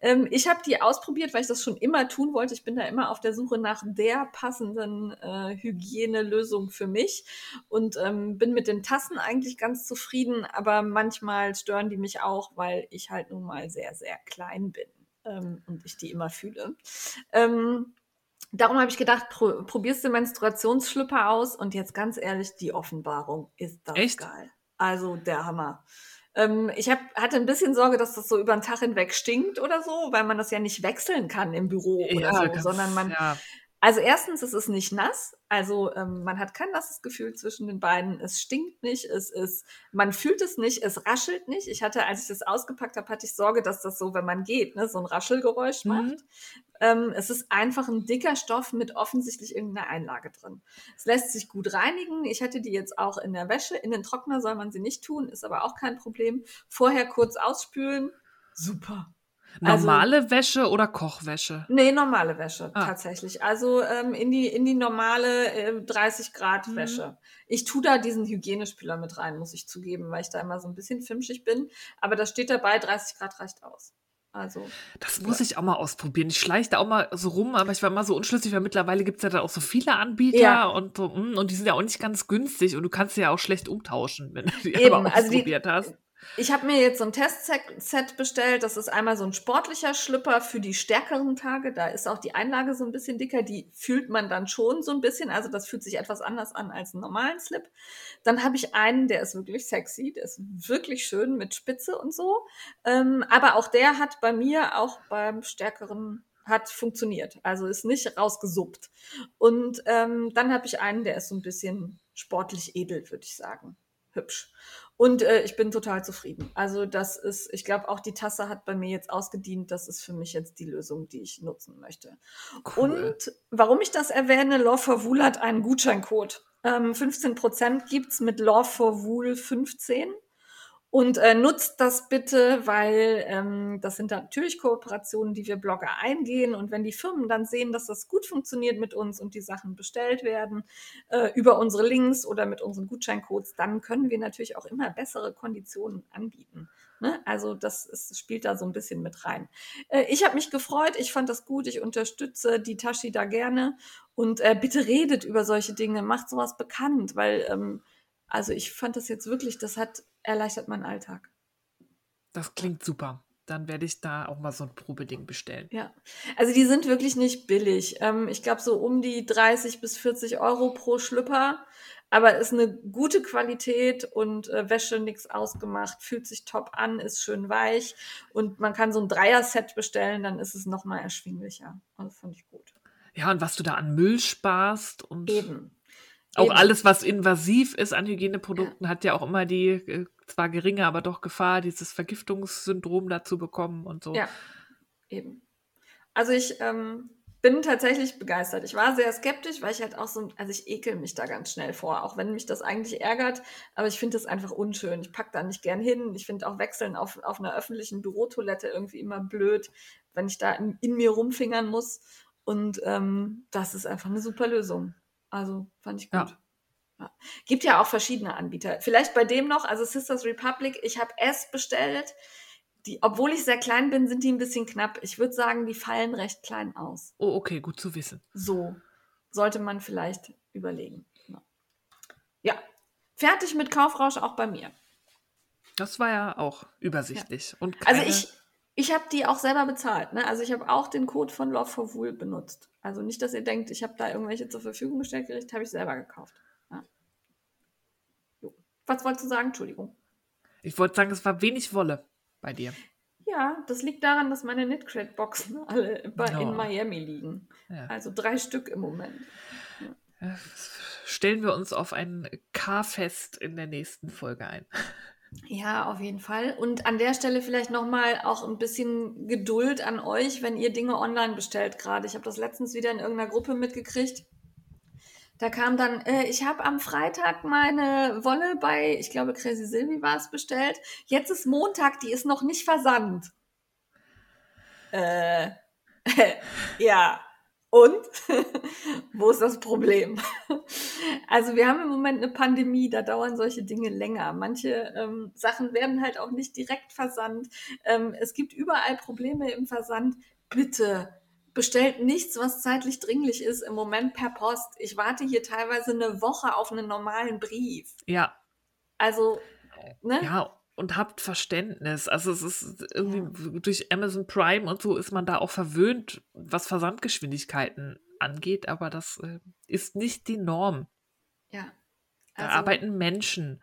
Ähm, ich habe die ausprobiert, weil ich das schon immer tun wollte. Ich bin da immer auf der Suche nach der passenden äh, Hygienelösung für mich und ähm, bin mit den Tassen eigentlich ganz zufrieden, aber manchmal stören die mich auch, weil ich halt nun mal sehr, sehr klein bin ähm, und ich die immer fühle. Ähm, Darum habe ich gedacht, pro, probierst du Menstruationsschlüpper aus und jetzt ganz ehrlich, die Offenbarung ist das Echt? geil. Also der Hammer. Ähm, ich hab, hatte ein bisschen Sorge, dass das so über den Tag hinweg stinkt oder so, weil man das ja nicht wechseln kann im Büro oder so, sondern man, ja. Also erstens, es ist nicht nass, also ähm, man hat kein nasses Gefühl zwischen den beiden. Es stinkt nicht, es ist, man fühlt es nicht, es raschelt nicht. Ich hatte, als ich das ausgepackt habe, hatte ich Sorge, dass das so, wenn man geht, ne, so ein Raschelgeräusch Mhm. macht. Ähm, es ist einfach ein dicker Stoff mit offensichtlich irgendeiner Einlage drin. Es lässt sich gut reinigen. Ich hatte die jetzt auch in der Wäsche. In den Trockner soll man sie nicht tun, ist aber auch kein Problem. Vorher kurz ausspülen. Super. Also- Normale Wäsche oder Kochwäsche? Nee, normale Wäsche, Ah. tatsächlich. Also ähm, in, die, in die normale äh, 30 Grad Mhm. Wäsche. Ich tue da diesen Hygienespüler mit rein, muss ich zugeben, weil ich da immer so ein bisschen fimschig bin. Aber da steht dabei, 30 Grad reicht aus. Also, Das muss ich auch mal ausprobieren. Ich schleiche da auch mal so rum, aber ich war immer so unschlüssig, weil mittlerweile gibt es ja da auch so viele Anbieter Ja. und, so, mm, und die sind ja auch nicht ganz günstig und du kannst sie ja auch schlecht umtauschen, wenn du die Eben, also die- ausprobiert hast. Ich habe mir jetzt so ein Testset bestellt. Das ist einmal so ein sportlicher Schlüpper für die stärkeren Tage. Da ist auch die Einlage so ein bisschen dicker. Die fühlt man dann schon so ein bisschen. Also das fühlt sich etwas anders an als einen normalen Slip. Dann habe ich einen, der ist wirklich sexy. Der ist wirklich schön mit Spitze und so. Ähm, aber auch der hat bei mir auch beim stärkeren hat funktioniert. Also ist nicht rausgesuppt. Und ähm, dann habe ich einen, der ist so ein bisschen sportlich edel, würde ich sagen. Hübsch. Und äh, ich bin total zufrieden. Also das ist, ich glaube, auch die Tasse hat bei mir jetzt ausgedient. Das ist für mich jetzt die Lösung, die ich nutzen möchte. Cool. Und warum ich das erwähne, Law for Wool hat einen Gutscheincode. Ähm, 15% gibt's mit Law for Wool 15. Und äh, nutzt das bitte, weil ähm, das sind natürlich Kooperationen, die wir Blogger eingehen. Und wenn die Firmen dann sehen, dass das gut funktioniert mit uns und die Sachen bestellt werden äh, über unsere Links oder mit unseren Gutscheincodes, dann können wir natürlich auch immer bessere Konditionen anbieten. Ne? Also das ist, spielt da so ein bisschen mit rein. Äh, ich habe mich gefreut, ich fand das gut, ich unterstütze die Tashi da gerne. Und äh, bitte redet über solche Dinge, macht sowas bekannt, weil ähm, also ich fand das jetzt wirklich, das hat erleichtert meinen Alltag. Das klingt super. dann werde ich da auch mal so ein Probeding bestellen. Ja, also die sind wirklich nicht billig. Ähm, ich glaube so um die 30 bis 40 Euro pro Schlüpper. Aber ist eine gute Qualität und äh, Wäsche nichts ausgemacht, fühlt sich top an, ist schön weich und man kann so ein Dreier-Set bestellen, dann ist es nochmal erschwinglicher. Also fand ich gut. Ja, und was du da an Müll sparst und Eben. Auch Eben. alles, was invasiv ist an Hygieneprodukten, hat ja auch immer die äh, zwar geringe, aber doch Gefahr, dieses Vergiftungssyndrom dazu bekommen und so. Ja, eben. Also ich ähm, bin tatsächlich begeistert. Ich war sehr skeptisch, weil ich halt auch so, also ich ekel mich da ganz schnell vor, auch wenn mich das eigentlich ärgert, aber ich finde das einfach unschön. Ich packe da nicht gern hin. Ich finde auch Wechseln auf, auf einer öffentlichen Bürotoilette irgendwie immer blöd, wenn ich da in, in mir rumfingern muss. Und ähm, das ist einfach eine super Lösung. Also fand ich gut. Ja. Ja. Gibt ja auch verschiedene Anbieter. Vielleicht bei dem noch, also Sisters Republic, ich habe S bestellt. Die, obwohl ich sehr klein bin, sind die ein bisschen knapp. Ich würde sagen, die fallen recht klein aus. Oh, okay, gut zu wissen. So sollte man vielleicht überlegen. Ja. ja, fertig mit Kaufrausch auch bei mir. Das war ja auch übersichtlich. Und Also keine- ich, ich habe die auch selber bezahlt. Ne? Also ich habe auch den Code von Love for Wool benutzt. Also nicht, dass ihr denkt, ich habe da irgendwelche zur Verfügung gestellt gekriegt, habe ich selber gekauft. Ja. Was wolltest du sagen? Entschuldigung. ich wollte sagen, es war wenig Wolle bei dir. Ja, das liegt daran, dass meine Knitcrate-Boxen alle Oh. in Miami liegen. Ja. Also drei Stück im Moment. Ja, Stellen wir uns auf ein K-Fest in der nächsten Folge ein. Ja, auf jeden Fall. Und an der Stelle vielleicht nochmal auch ein bisschen Geduld an euch, wenn ihr Dinge online bestellt gerade. Ich habe das letztens wieder in irgendeiner Gruppe mitgekriegt. Da kam dann, äh, ich habe am Freitag meine Wolle bei, ich glaube, Crazy Silvi war es bestellt. Jetzt ist Montag, die ist noch nicht versandt. Äh, ja. Und? Wo ist das Problem? also wir haben im Moment eine Pandemie, da dauern solche Dinge länger. Manche ähm, Sachen werden halt auch nicht direkt versandt. Ähm, es gibt überall Probleme im Versand. Bitte bestellt nichts, was zeitlich dringlich ist, im Moment per Post. Ich warte hier teilweise eine Woche auf einen normalen Brief. Ja, Also, ne? ja, und habt Verständnis. Also es ist irgendwie durch Amazon Prime und so ist man da auch verwöhnt, was Versandgeschwindigkeiten angeht, aber das äh, ist nicht die Norm. ja. Da Also- arbeiten Menschen.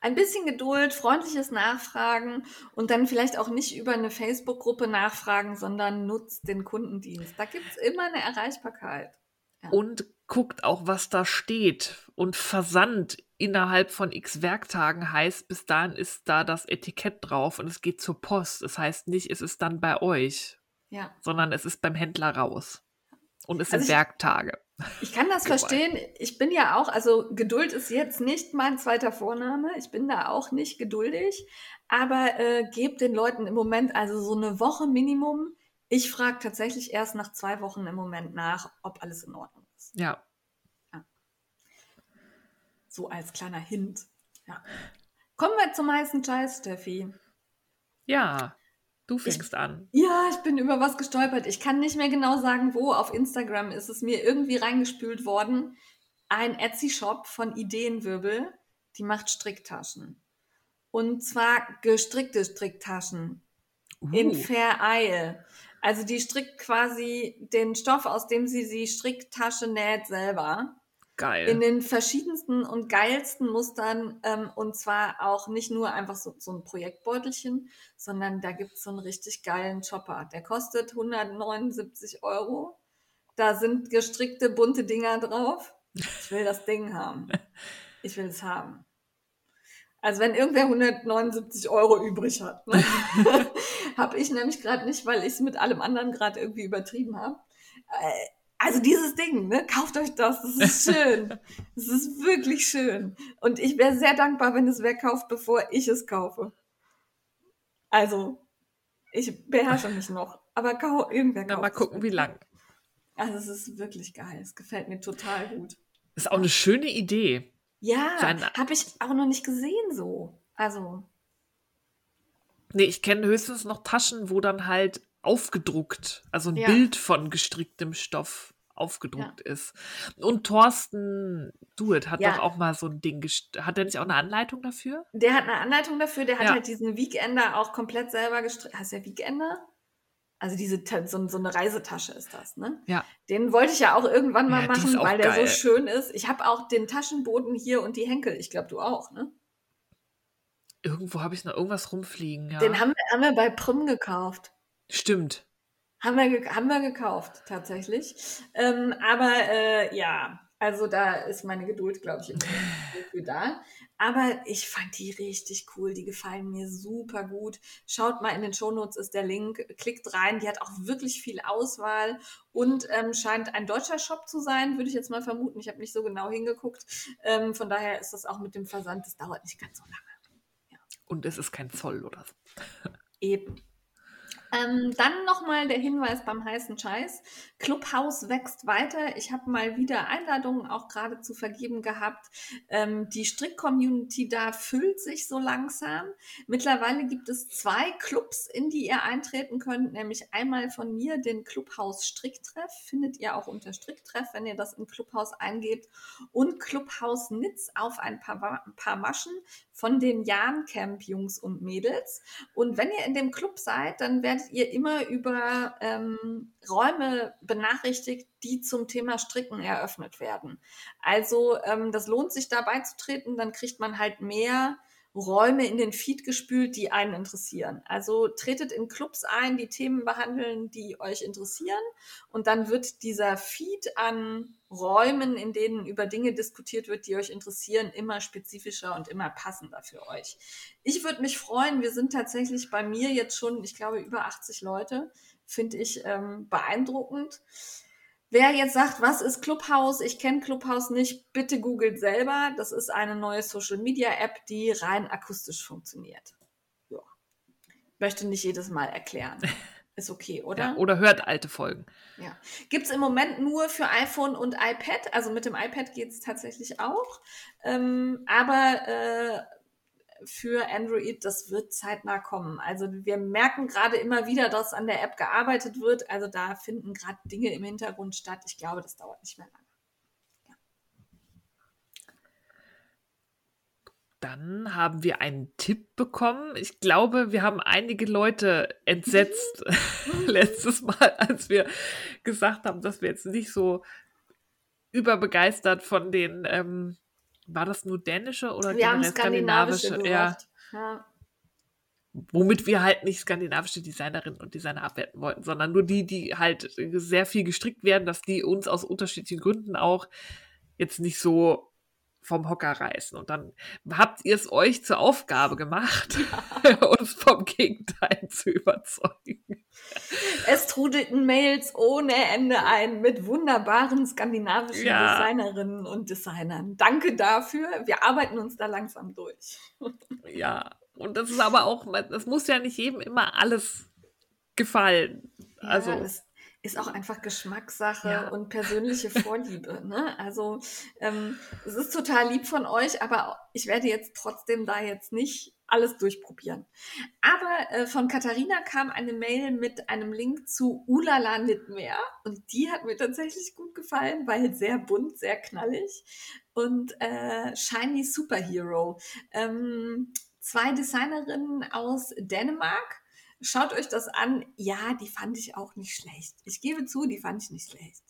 Ein bisschen Geduld, freundliches Nachfragen und dann vielleicht auch nicht über eine Facebook-Gruppe nachfragen, sondern nutzt den Kundendienst. Da gibt es immer eine Erreichbarkeit. Ja. Und guckt auch, was da steht. Und Versand innerhalb von x Werktagen heißt, bis dahin ist da das Etikett drauf und es geht zur Post. Es heißt nicht, es ist dann bei euch, Ja. sondern es ist beim Händler raus. Und es Also sind ich- Werktage. Ich kann das verstehen. Ich bin ja auch, also Geduld ist jetzt nicht mein zweiter Vorname. Ich bin da auch nicht geduldig. Aber äh, gebt den Leuten im Moment also so eine Woche Minimum. Ich frage tatsächlich erst nach zwei Wochen im Moment nach, ob alles in Ordnung ist. Ja. So als kleiner Hint. Ja. Kommen wir zum heißen Scheiß, Steffi. Ja, du fängst an. Ja, ich bin über was gestolpert. Ich kann nicht mehr genau sagen, wo. Auf Instagram ist es mir irgendwie reingespült worden. Ein Etsy-Shop von Ideenwirbel, die macht Stricktaschen. Und zwar gestrickte Stricktaschen in Uh, Fair Isle. Also die strickt quasi den Stoff, aus dem sie die Stricktasche näht, selber. Geil. In den verschiedensten und geilsten Mustern ähm, und zwar auch nicht nur einfach so, so ein Projektbeutelchen, sondern da gibt es so einen richtig geilen Chopper. Der kostet 179 Euro. Da sind gestrickte bunte Dinger drauf. Ich will das Ding haben. Ich will es haben. Also wenn irgendwer 179 Euro übrig hat, ne? habe ich nämlich gerade nicht, weil ich es mit allem anderen gerade irgendwie übertrieben habe. Äh, also dieses Ding, ne? Kauft euch das, das ist schön. Das ist wirklich schön. Und ich wäre sehr dankbar, wenn es wer kauft, bevor ich es kaufe. Also, ich beherrsche mich noch. Aber kau irgendwer Na, kauft mal es gucken, wie lang. Also es ist wirklich geil. Es gefällt mir total gut. Ist auch eine schöne Idee. Ja, habe ich auch noch nicht gesehen so. Also, Nee, ich kenne höchstens noch Taschen, wo dann halt aufgedruckt, also ein Ja. Bild von gestricktem Stoff aufgedruckt ja. ist. Und Thorsten Duet hat ja. doch auch mal so ein Ding. Hat der nicht auch eine Anleitung dafür? Der hat eine Anleitung dafür. Der hat ja. halt diesen Weekender auch komplett selber gestrickt. Hast du ja Weekender? Also diese so, so, eine Reisetasche ist das, ne? Ja. Den wollte ich ja auch irgendwann mal machen, weil der geil. so schön ist. Ich habe auch den Taschenboden hier und die Henkel. Ich glaube, du auch, ne? Irgendwo habe ich noch irgendwas rumfliegen, ja. Den haben wir, haben wir bei Prim gekauft. Stimmt. Haben wir, haben wir gekauft, tatsächlich. Ähm, aber äh, ja, also da ist meine Geduld, glaube ich, immer für da. Aber ich fand die richtig cool. Die gefallen mir super gut. Schaut mal in den Shownotes ist der Link. Klickt rein. Die hat auch wirklich viel Auswahl und ähm, scheint ein deutscher Shop zu sein, würde ich jetzt mal vermuten. Ich habe nicht so genau hingeguckt. Ähm, von daher ist das auch mit dem Versand. Das dauert nicht ganz so lange. Ja. Und es ist kein Zoll oder so. Eben. Ähm, dann nochmal der Hinweis beim heißen Scheiß. Clubhouse wächst weiter. Ich habe mal wieder Einladungen auch gerade zu vergeben gehabt. Ähm, die Strick-Community da füllt sich so langsam. Mittlerweile gibt es zwei Clubs, in die ihr eintreten könnt, nämlich einmal von mir den Clubhouse Stricktreff. Findet ihr auch unter Stricktreff, wenn ihr das in Clubhouse eingebt. Und Clubhouse Nitz auf ein paar, ein paar Maschen von den Jan Camp Jungs und Mädels. Und wenn ihr in dem Club seid, dann werdet ihr immer über ähm, Räume benachrichtigt, die zum Thema Stricken eröffnet werden. Also ähm, das lohnt sich da beizutreten, dann kriegt man halt mehr Räume in den Feed gespült, die einen interessieren. Also tretet in Clubs ein, die Themen behandeln, die euch interessieren. Und dann wird dieser Feed an Räumen, in denen über Dinge diskutiert wird, die euch interessieren, immer spezifischer und immer passender für euch. Ich würde mich freuen, wir sind tatsächlich bei mir jetzt schon, ich glaube, über 80 Leute. Finde ich ähm, beeindruckend. Wer jetzt sagt, was ist Clubhouse? Ich kenne Clubhouse nicht, bitte googelt selber. Das ist eine neue Social Media App, die rein akustisch funktioniert. Ja. Möchte nicht jedes Mal erklären. Ist okay, oder? Ja, oder hört alte Folgen. Ja. Gibt es im Moment nur für iPhone und iPad. Also mit dem iPad geht es tatsächlich auch. Ähm, aber äh, für Android, das wird zeitnah kommen. Also wir merken gerade immer wieder, dass an der App gearbeitet wird. Also da finden gerade Dinge im Hintergrund statt. Ich glaube, das dauert nicht mehr lange. Dann haben wir einen Tipp bekommen. Ich glaube, wir haben einige Leute entsetzt letztes Mal, als wir gesagt haben, dass wir jetzt nicht so überbegeistert von den ähm, war das nur dänische oder wir haben skandinavische? skandinavische ja. ja. Womit wir halt nicht skandinavische Designerinnen und Designer abwerten wollten, sondern nur die, die halt sehr viel gestrickt werden, dass die uns aus unterschiedlichen Gründen auch jetzt nicht so vom Hocker reißen. Und dann habt ihr es euch zur Aufgabe gemacht, ja. uns vom Gegenteil zu überzeugen. Es trudelten Mails ohne Ende ein mit wunderbaren skandinavischen ja. Designerinnen und Designern. Danke dafür. Wir arbeiten uns da langsam durch. ja, und das ist aber auch, das muss ja nicht jedem immer alles gefallen. Ja, also ist auch einfach Geschmackssache ja. und persönliche Vorliebe. Ne? Also ähm, es ist total lieb von euch, aber ich werde jetzt trotzdem da jetzt nicht alles durchprobieren. Aber äh, von Katharina kam eine Mail mit einem Link zu Ulala Knitwear und die hat mir tatsächlich gut gefallen, weil sehr bunt, sehr knallig und äh, Shiny Superhero. Ähm, zwei Designerinnen aus Dänemark Schaut euch das an. Ja, die fand ich auch nicht schlecht. Ich gebe zu, die fand ich nicht schlecht.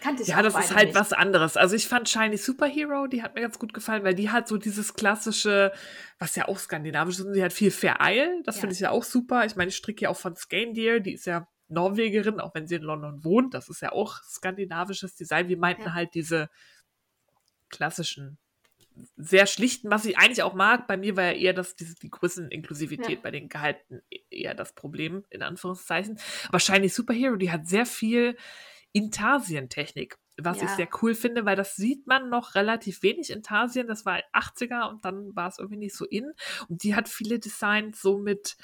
Kannte ich ja, das ist halt nicht. was anderes. Also ich fand Shiny Superhero, die hat mir ganz gut gefallen, weil die hat so dieses klassische, was ja auch skandinavisch ist, die hat viel Vereil. Das ja. finde ich ja auch super. Ich meine, ich stricke ja auch von Skandir, die ist ja Norwegerin, auch wenn sie in London wohnt. Das ist ja auch skandinavisches Design. Wir meinten ja. halt diese klassischen sehr schlichten, was ich eigentlich auch mag. Bei mir war ja eher das, diese, die Größeninklusivität ja. bei den Gehalten e-, eher das Problem, in Anführungszeichen. Aber Shiny Superhero, die hat sehr viel Intarsien-Technik, was ja. ich sehr cool finde, weil das sieht man noch relativ wenig Intarsien. Das war 80er und dann war es irgendwie nicht so in. Und die hat viele Designs so mit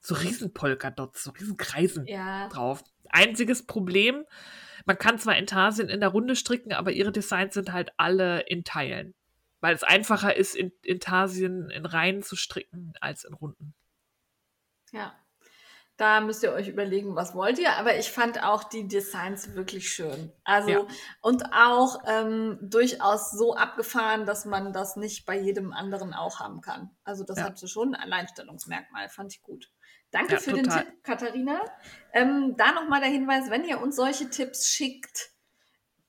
so riesen Polkadots, so riesen Kreisen ja. drauf. Einziges Problem, man kann zwar Intarsien in der Runde stricken, aber ihre Designs sind halt alle in Teilen weil es einfacher ist, in, Intarsien in Reihen zu stricken als in Runden. Ja. Da müsst ihr euch überlegen, was wollt ihr. Aber ich fand auch die Designs wirklich schön. Also Ja. und auch ähm, durchaus so abgefahren, dass man das nicht bei jedem anderen auch haben kann. Also das Ja. hatte schon ein Alleinstellungsmerkmal, fand ich gut. Danke Ja, für total. den Tipp, Katharina. Ähm, da nochmal der Hinweis, wenn ihr uns solche Tipps schickt,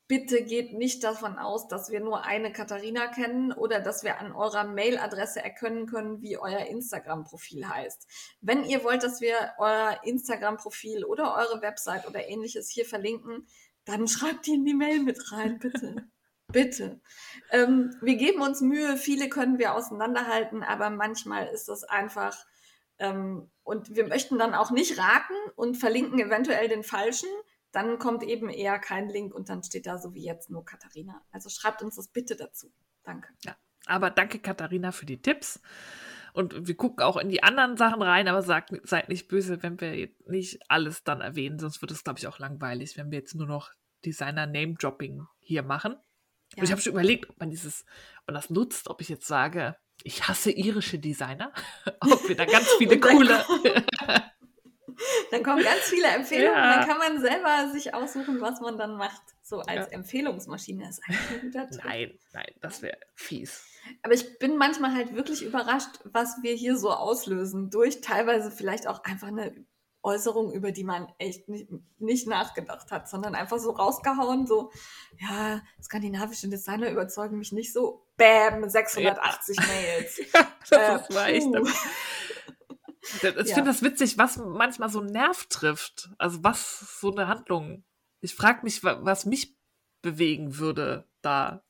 bitte geht nicht davon aus, dass wir nur eine Katharina kennen oder dass wir an eurer Mailadresse erkennen können, wie euer Instagram-Profil heißt. Wenn ihr wollt, dass wir euer Instagram-Profil oder eure Website oder ähnliches hier verlinken, dann schreibt die in die Mail mit rein, bitte. bitte. Ähm, wir geben uns Mühe, viele können wir auseinanderhalten, aber manchmal ist das einfach. Ähm, und wir möchten dann auch nicht raten und verlinken eventuell den falschen. Dann kommt eben eher kein Link und dann steht da so wie jetzt nur Katharina. Also schreibt uns das bitte dazu. Danke. Aber danke, Katharina, für die Tipps. Und wir gucken auch in die anderen Sachen rein, aber sagt, seid nicht böse, wenn wir jetzt nicht alles dann erwähnen, sonst wird es, glaube ich, auch langweilig, wenn wir jetzt nur noch Designer-Name-Dropping hier machen. Und ich habe schon überlegt, ob man dieses, ob man das nutzt, ob ich jetzt sage, ich hasse irische Designer, ob wir da ganz viele coole. Dann kommen ganz viele Empfehlungen. Ja. Dann kann man selber sich aussuchen, was man dann macht. So als Ja. Empfehlungsmaschine ist eigentlich ein guter Tipp. nein, nein, das wäre fies. Aber ich bin manchmal halt wirklich überrascht, was wir hier so auslösen. Durch teilweise vielleicht auch einfach eine Äußerung, über die man echt nicht, nicht nachgedacht hat, sondern einfach so rausgehauen, so, ja, skandinavische Designer überzeugen mich nicht so. Bäm, 680 Mails. das Äh, war echt. Ich Ja. finde das witzig, was manchmal so einen Nerv trifft. Also was so eine Handlung. Ich frage mich, wa- was mich bewegen würde, da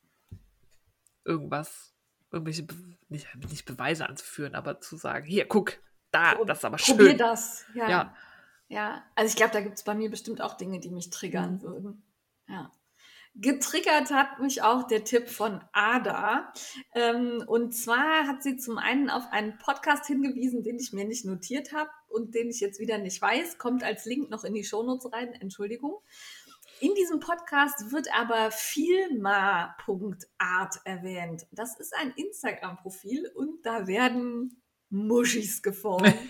irgendwas, irgendwelche, Be nicht, nicht Beweise anzuführen, aber zu sagen, hier, guck, da, Pro- das ist aber Probier schön. das. Ja. Ja. Ja, also ich glaube, da gibt es bei mir bestimmt auch Dinge, die mich triggern Mhm. würden. Ja. Getriggert hat mich auch der Tipp von Ada. Ähm, und zwar hat sie zum einen auf einen Podcast hingewiesen, den ich mir nicht notiert habe und den ich jetzt wieder nicht weiß. Kommt als Link noch in die Shownotes rein. Entschuldigung. In diesem Podcast wird aber filma.art erwähnt. Das ist ein Instagram-Profil und da werden Muschis geformt.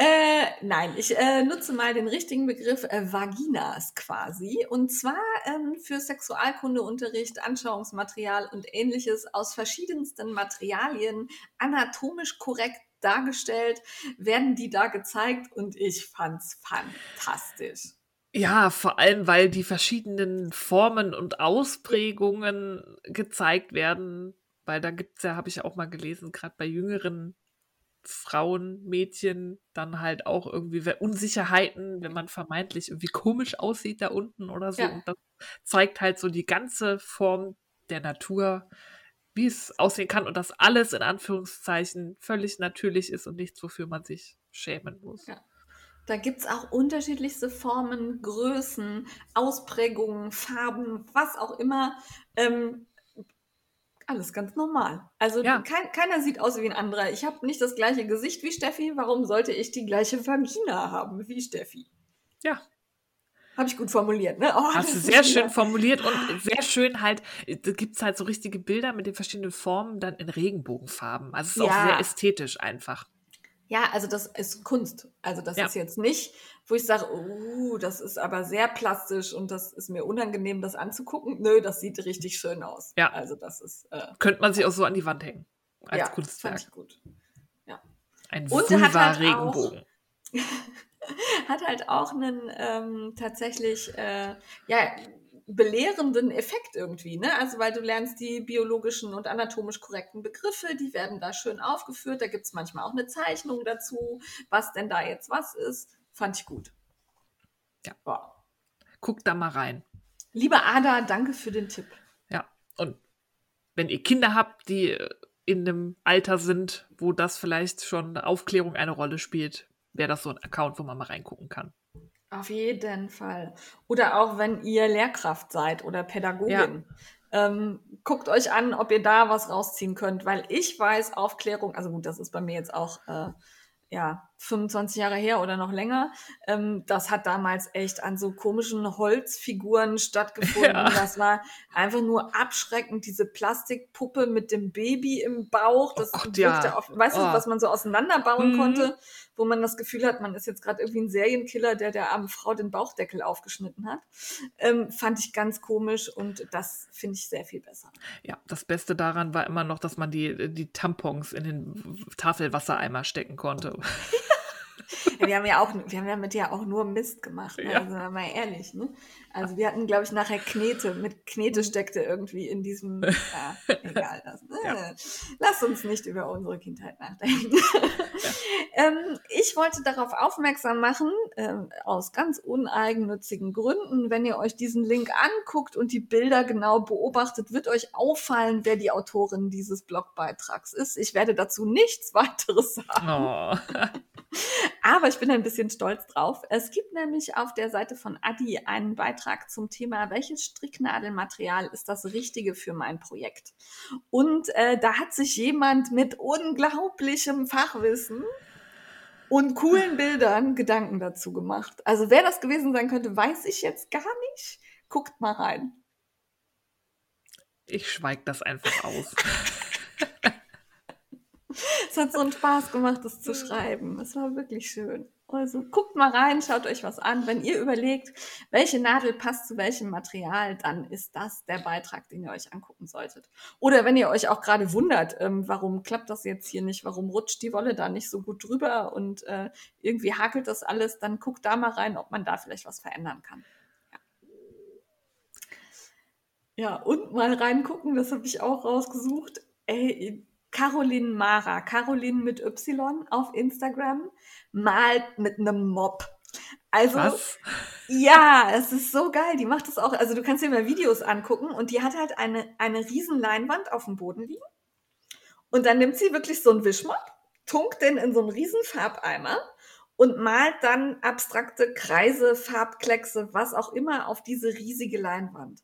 Äh, nein, ich äh, nutze mal den richtigen Begriff äh, Vaginas quasi. Und zwar ähm, für Sexualkundeunterricht, Anschauungsmaterial und ähnliches aus verschiedensten Materialien anatomisch korrekt dargestellt, werden die da gezeigt und ich fand's fantastisch. Ja, vor allem, weil die verschiedenen Formen und Ausprägungen gezeigt werden. Weil da gibt's ja, habe ich ja auch mal gelesen, gerade bei jüngeren Frauen, Mädchen, dann halt auch irgendwie Unsicherheiten, wenn man vermeintlich irgendwie komisch aussieht da unten oder so. Ja. Und das zeigt halt so die ganze Form der Natur, wie es aussehen kann und dass alles in Anführungszeichen völlig natürlich ist und nichts, wofür man sich schämen muss. Ja. Da gibt's auch unterschiedlichste Formen, Größen, Ausprägungen, Farben, was auch immer. Ähm, alles ganz normal. Also Ja. kein, keiner sieht aus wie ein anderer. Ich habe nicht das gleiche Gesicht wie Steffi. Warum sollte ich die gleiche Vagina haben wie Steffi? Ja. Habe ich gut formuliert, ne? Oh, Hast du sehr schön wieder- formuliert und sehr schön halt, da gibt es halt so richtige Bilder mit den verschiedenen Formen dann in Regenbogenfarben. Also es ist auch Ja. sehr ästhetisch einfach. Ja, also das ist Kunst. Also das Ja. ist jetzt nicht, wo ich sage, uh, das ist aber sehr plastisch und das ist mir unangenehm, das anzugucken. Nö, das sieht richtig schön aus. Ja. Also das ist äh, Könnte man sich auch so an die Wand hängen. Als ja, Kunstwerk. fand ich gut. Ein Und er hat halt auch- Vulva-Regenbogen. Hat halt auch einen ähm, tatsächlich äh, ja, belehrenden Effekt irgendwie, ne? Also weil du lernst die biologischen und anatomisch korrekten Begriffe, die werden da schön aufgeführt. Da gibt's manchmal auch eine Zeichnung dazu, was denn da jetzt was ist. Fand ich gut. Ja. Wow. Guckt da mal rein. Liebe Ada, danke für den Tipp. Ja. Und wenn ihr Kinder habt, die in einem Alter sind, wo das vielleicht schon Aufklärung eine Rolle spielt, wäre das so ein Account, wo man mal reingucken kann. Auf jeden Fall. Oder auch wenn ihr Lehrkraft seid oder Pädagogin. Ähm, guckt euch an, ob ihr da was rausziehen könnt, weil ich weiß, Aufklärung, also gut, das ist bei mir jetzt auch äh, ja 25 Jahre her oder noch länger. Ähm, das hat damals echt an so komischen Holzfiguren stattgefunden. Ja. Das war einfach nur abschreckend, diese Plastikpuppe mit dem Baby im Bauch. Das oh Gott, ja. auf, weißt oh. du, was man so auseinanderbauen mhm. konnte, wo man das Gefühl hat, man ist jetzt gerade irgendwie ein Serienkiller, der der armen Frau den Bauchdeckel aufgeschnitten hat. Ähm, fand ich ganz komisch und das finde ich sehr viel besser. Ja, das Beste daran war immer noch, dass man die, die Tampons in den Tafelwassereimer stecken konnte. Wir haben ja auch, wir haben ja mit dir auch nur Mist gemacht, ne? ja. also mal ehrlich, ne? Also wir hatten, glaube ich, nachher Knete. Mit Knete steckte irgendwie in diesem, ja, egal. Das, ja. Lass uns nicht über unsere Kindheit nachdenken. Ja. ähm, ich wollte darauf aufmerksam machen, ähm, aus ganz uneigennützigen Gründen, wenn ihr euch diesen Link anguckt und die Bilder genau beobachtet, wird euch auffallen, wer die Autorin dieses Blogbeitrags ist. Ich werde dazu nichts weiteres sagen. Oh. Aber ich bin ein bisschen stolz drauf. Es gibt nämlich auf der Seite von Adi einen Beitrag zum Thema, welches Stricknadelmaterial ist das Richtige für mein Projekt. Und äh, da hat sich jemand mit unglaublichem Fachwissen und coolen Bildern Gedanken dazu gemacht. Also wer das gewesen sein könnte, weiß ich jetzt gar nicht. Guckt mal rein. Ich schweige das einfach aus. es hat so einen Spaß gemacht, das zu schreiben. Es war wirklich schön. Also guckt mal rein, schaut euch was an. Wenn ihr überlegt, welche Nadel passt zu welchem Material, dann ist das der Beitrag, den ihr euch angucken solltet. Oder wenn ihr euch auch gerade wundert, ähm, warum klappt das jetzt hier nicht, warum rutscht die Wolle da nicht so gut drüber und äh, irgendwie hakelt das alles, dann guckt da mal rein, ob man da vielleicht was verändern kann. Ja, ja und mal reingucken, das habe ich auch rausgesucht. Ey, Caroline Mara, Caroline mit Y auf Instagram, malt mit einem Mob. Also, Was? ja, es ist so geil. Die macht das auch. Also, du kannst dir mal Videos angucken und die hat halt eine, eine riesen Leinwand auf dem Boden liegen. Und dann nimmt sie wirklich so einen Wischmopp, tunkt den in so einen riesen Farbeimer und malt dann abstrakte Kreise, Farbkleckse, was auch immer auf diese riesige Leinwand.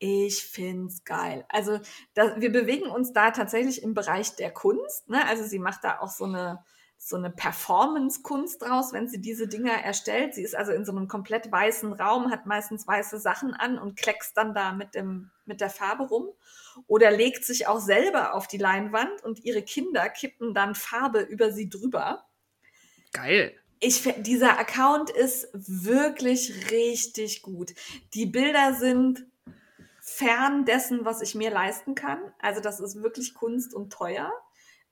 Ich find's geil. Also da, wir bewegen uns da tatsächlich im Bereich der Kunst. Ne? Also sie macht da auch so eine so eine Performance-Kunst draus, wenn sie diese Dinger erstellt. Sie ist also in so einem komplett weißen Raum, hat meistens weiße Sachen an und kleckst dann da mit, dem, mit der Farbe rum. Oder legt sich auch selber auf die Leinwand und ihre Kinder kippen dann Farbe über sie drüber. Geil. Ich, dieser Account ist wirklich richtig gut. Die Bilder sind fern dessen, was ich mir leisten kann. Also das ist wirklich Kunst und teuer.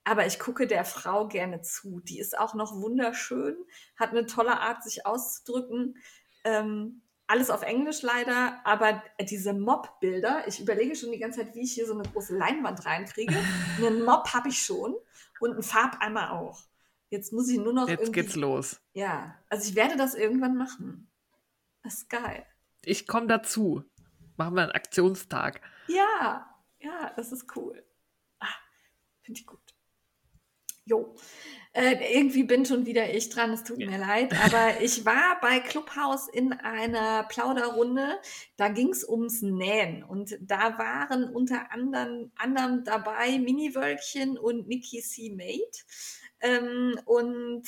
Aber ich gucke der Frau gerne zu. Die ist auch noch wunderschön, hat eine tolle Art, sich auszudrücken. Ähm, alles auf Englisch leider, aber diese Mob-Bilder, ich überlege schon die ganze Zeit, wie ich hier so eine große Leinwand reinkriege. Einen Mob habe ich schon und einen Farbeimer auch. Jetzt muss ich nur noch. Jetzt geht's los. Ja, also ich werde das irgendwann machen. Das ist geil. Ich komme dazu machen wir einen Aktionstag. Ja, ja, das ist cool. Ah, Finde ich gut. Jo. Äh, irgendwie bin schon wieder ich dran, es tut ja. mir leid, aber ich war bei Clubhouse in einer Plauderrunde, da ging es ums Nähen und da waren unter anderem, anderem dabei Mini-Wölkchen und Nikki C. Mate ähm, und